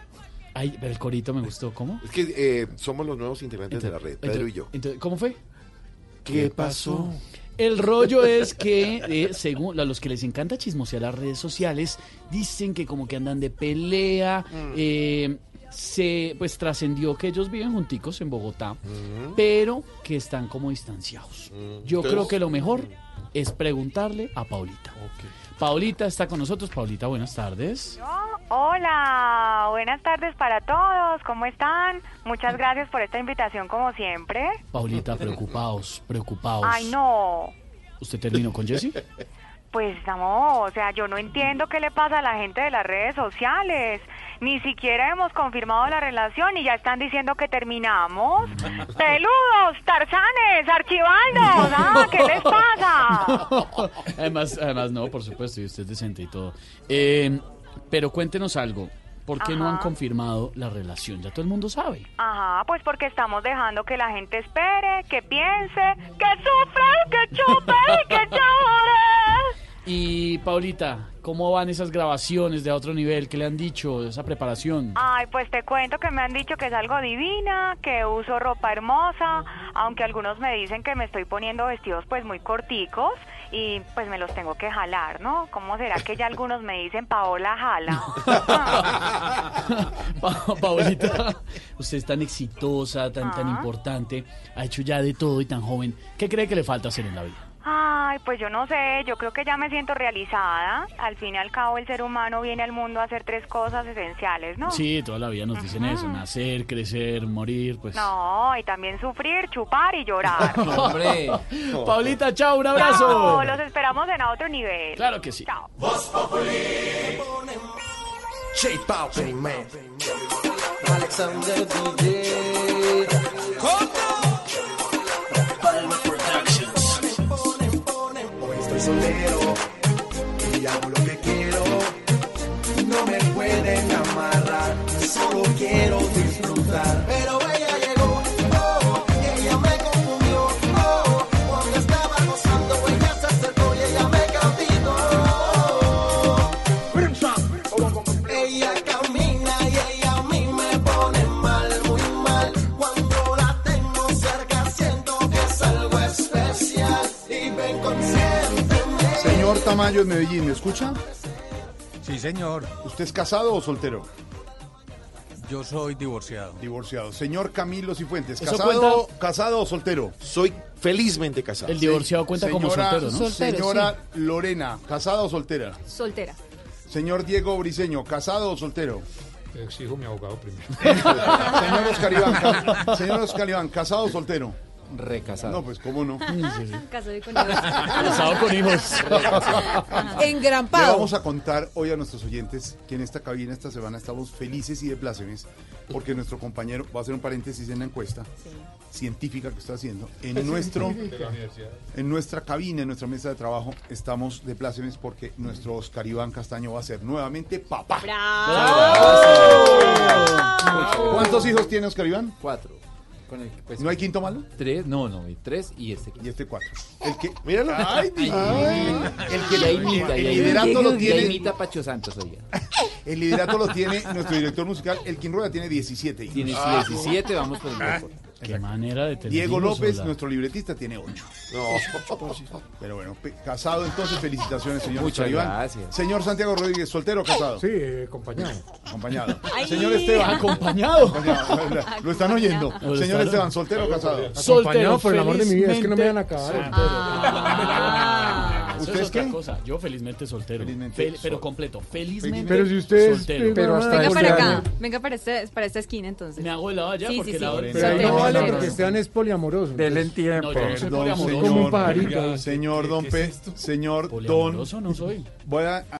Ay, pero el corito me gustó. ¿Cómo? Es que eh, somos los nuevos integrantes de la red, Pedro Entonces- y yo. entonces, ¿Cómo fue? ¿Qué pasó? El rollo es que, eh, según a los que les encanta chismosear las redes sociales, dicen que como que andan de pelea. eh, se pues trascendió que ellos viven junticos en Bogotá, pero que están como distanciados. Yo Entonces- creo que lo mejor es preguntarle a Paulita. Paulita está con nosotros. Paulita, buenas tardes. Hola, buenas tardes para todos, ¿cómo están? Muchas gracias por esta invitación como siempre. Paulita, preocupados, preocupados. Ay, no, ¿Usted terminó con Jesse? pues no, o sea, yo no entiendo qué le pasa a la gente de las redes sociales. Ni siquiera hemos confirmado la relación y ya están diciendo que terminamos. Peludos, tarzanes, archivaldos, ah, ¿qué les pasa? además, además, no, por supuesto, y usted es decente y todo. Eh, pero cuéntenos algo. ¿Por qué no han confirmado la relación? Ya todo el mundo sabe. Ajá, pues porque estamos dejando que la gente espere, que piense, que sufra, que chupe y que llore. Y Paulita, ¿cómo van esas grabaciones de otro nivel? ¿Qué le han dicho de esa preparación? Ay, pues te cuento que me han dicho que es algo divina, que uso ropa hermosa, aunque algunos me dicen que me estoy poniendo vestidos pues muy corticos y pues me los tengo que jalar, ¿no? ¿Cómo será que ya algunos me dicen Paola jala? Pa- Paulita, usted es tan exitosa, tan, tan Ah. importante, ha hecho ya de todo y tan joven. ¿Qué cree que le falta hacer en la vida? Ay, pues yo no sé, yo creo que ya me siento realizada. Al fin y al cabo el ser humano viene al mundo a hacer tres cosas esenciales, ¿no? Sí, toda la vida nos dicen eso, nacer, crecer, morir, pues... No, y también sufrir, chupar y llorar. Hombre. Paulita, chao, un abrazo. Chao, los esperamos en otro nivel. Claro que sí. Chao. Alexander DJ. Soltero y hago lo que quiero. No me pueden amarrar, solo quiero disfrutar. Pero Señor Tamayo de Medellín, ¿me escucha? Sí, señor. ¿Usted es casado o soltero? Yo soy divorciado. Divorciado. Señor Camilo Cifuentes, ¿Eso ¿casado, casado o soltero? Soy felizmente casado. El divorciado cuenta como Señora- soltero, ¿no? Soltero, Señora Lorena, ¿casada o soltera? Soltera. Señor Diego Briseño, ¿casado o soltero? Exijo mi abogado primero. Señor Oscar Iván, ca- señor Oscar Iván, ¿casado o soltero? Recasado. No, pues cómo no. Casado y con hijos. Casado con hijos. En Le vamos a contar hoy a nuestros oyentes que en esta cabina esta semana estamos felices y de plácemes porque nuestro compañero va a hacer un paréntesis en la encuesta científica que está haciendo. En nuestro en nuestra cabina, en nuestra mesa de trabajo, estamos de plácemes porque nuestro Oscar Iván Castaño va a ser nuevamente papá. ¿Cuántos hijos tiene Oscar Iván? Cuatro. Con el, pues, ¿No hay quinto malo? Tres, no, no, hay tres y este. Y este cuatro. El que, míralo. Ay, Ay, ay, el que ya imita, el ya liderato imita. lo Ya tiene. imita Pacho Santos, oiga. El liderato lo tiene nuestro director musical, el Rueda tiene 17 hijos. Tiene 17, vamos por el récord. Qué manera de tener Diego López, nuestro libretista, tiene 8. Pero bueno, casado entonces, felicitaciones, señor Muchas Iván. gracias. Señor Santiago Rodríguez, soltero o casado. Sí, eh, acompañado. Acompañado. Ay. Señor Esteban. Acompañado. Acompañado. Lo están oyendo. Lo Señor están- Esteban, soltero o casado. Acompañado, por el amor de mi vida, es que no me van a acabar. Ah, eso ¿Ustedes es otra qué? cosa. Yo felizmente soltero. Fel- pero completo. Felizmente Pero si ustedes- soltero. pero hasta Venga para acá, año- venga para, este, para esta esquina entonces. Me hago el lado allá Sí, porque sí, la sí. otra- Pero Soltero, no vale soltero. porque Esteban es poliamoroso. Denle entonces- tiempo. No, yo no soy Perdón, poliamoroso. señor. Como un pajarito. Señor Don P, señor Don. Poliamoroso no soy. Voy a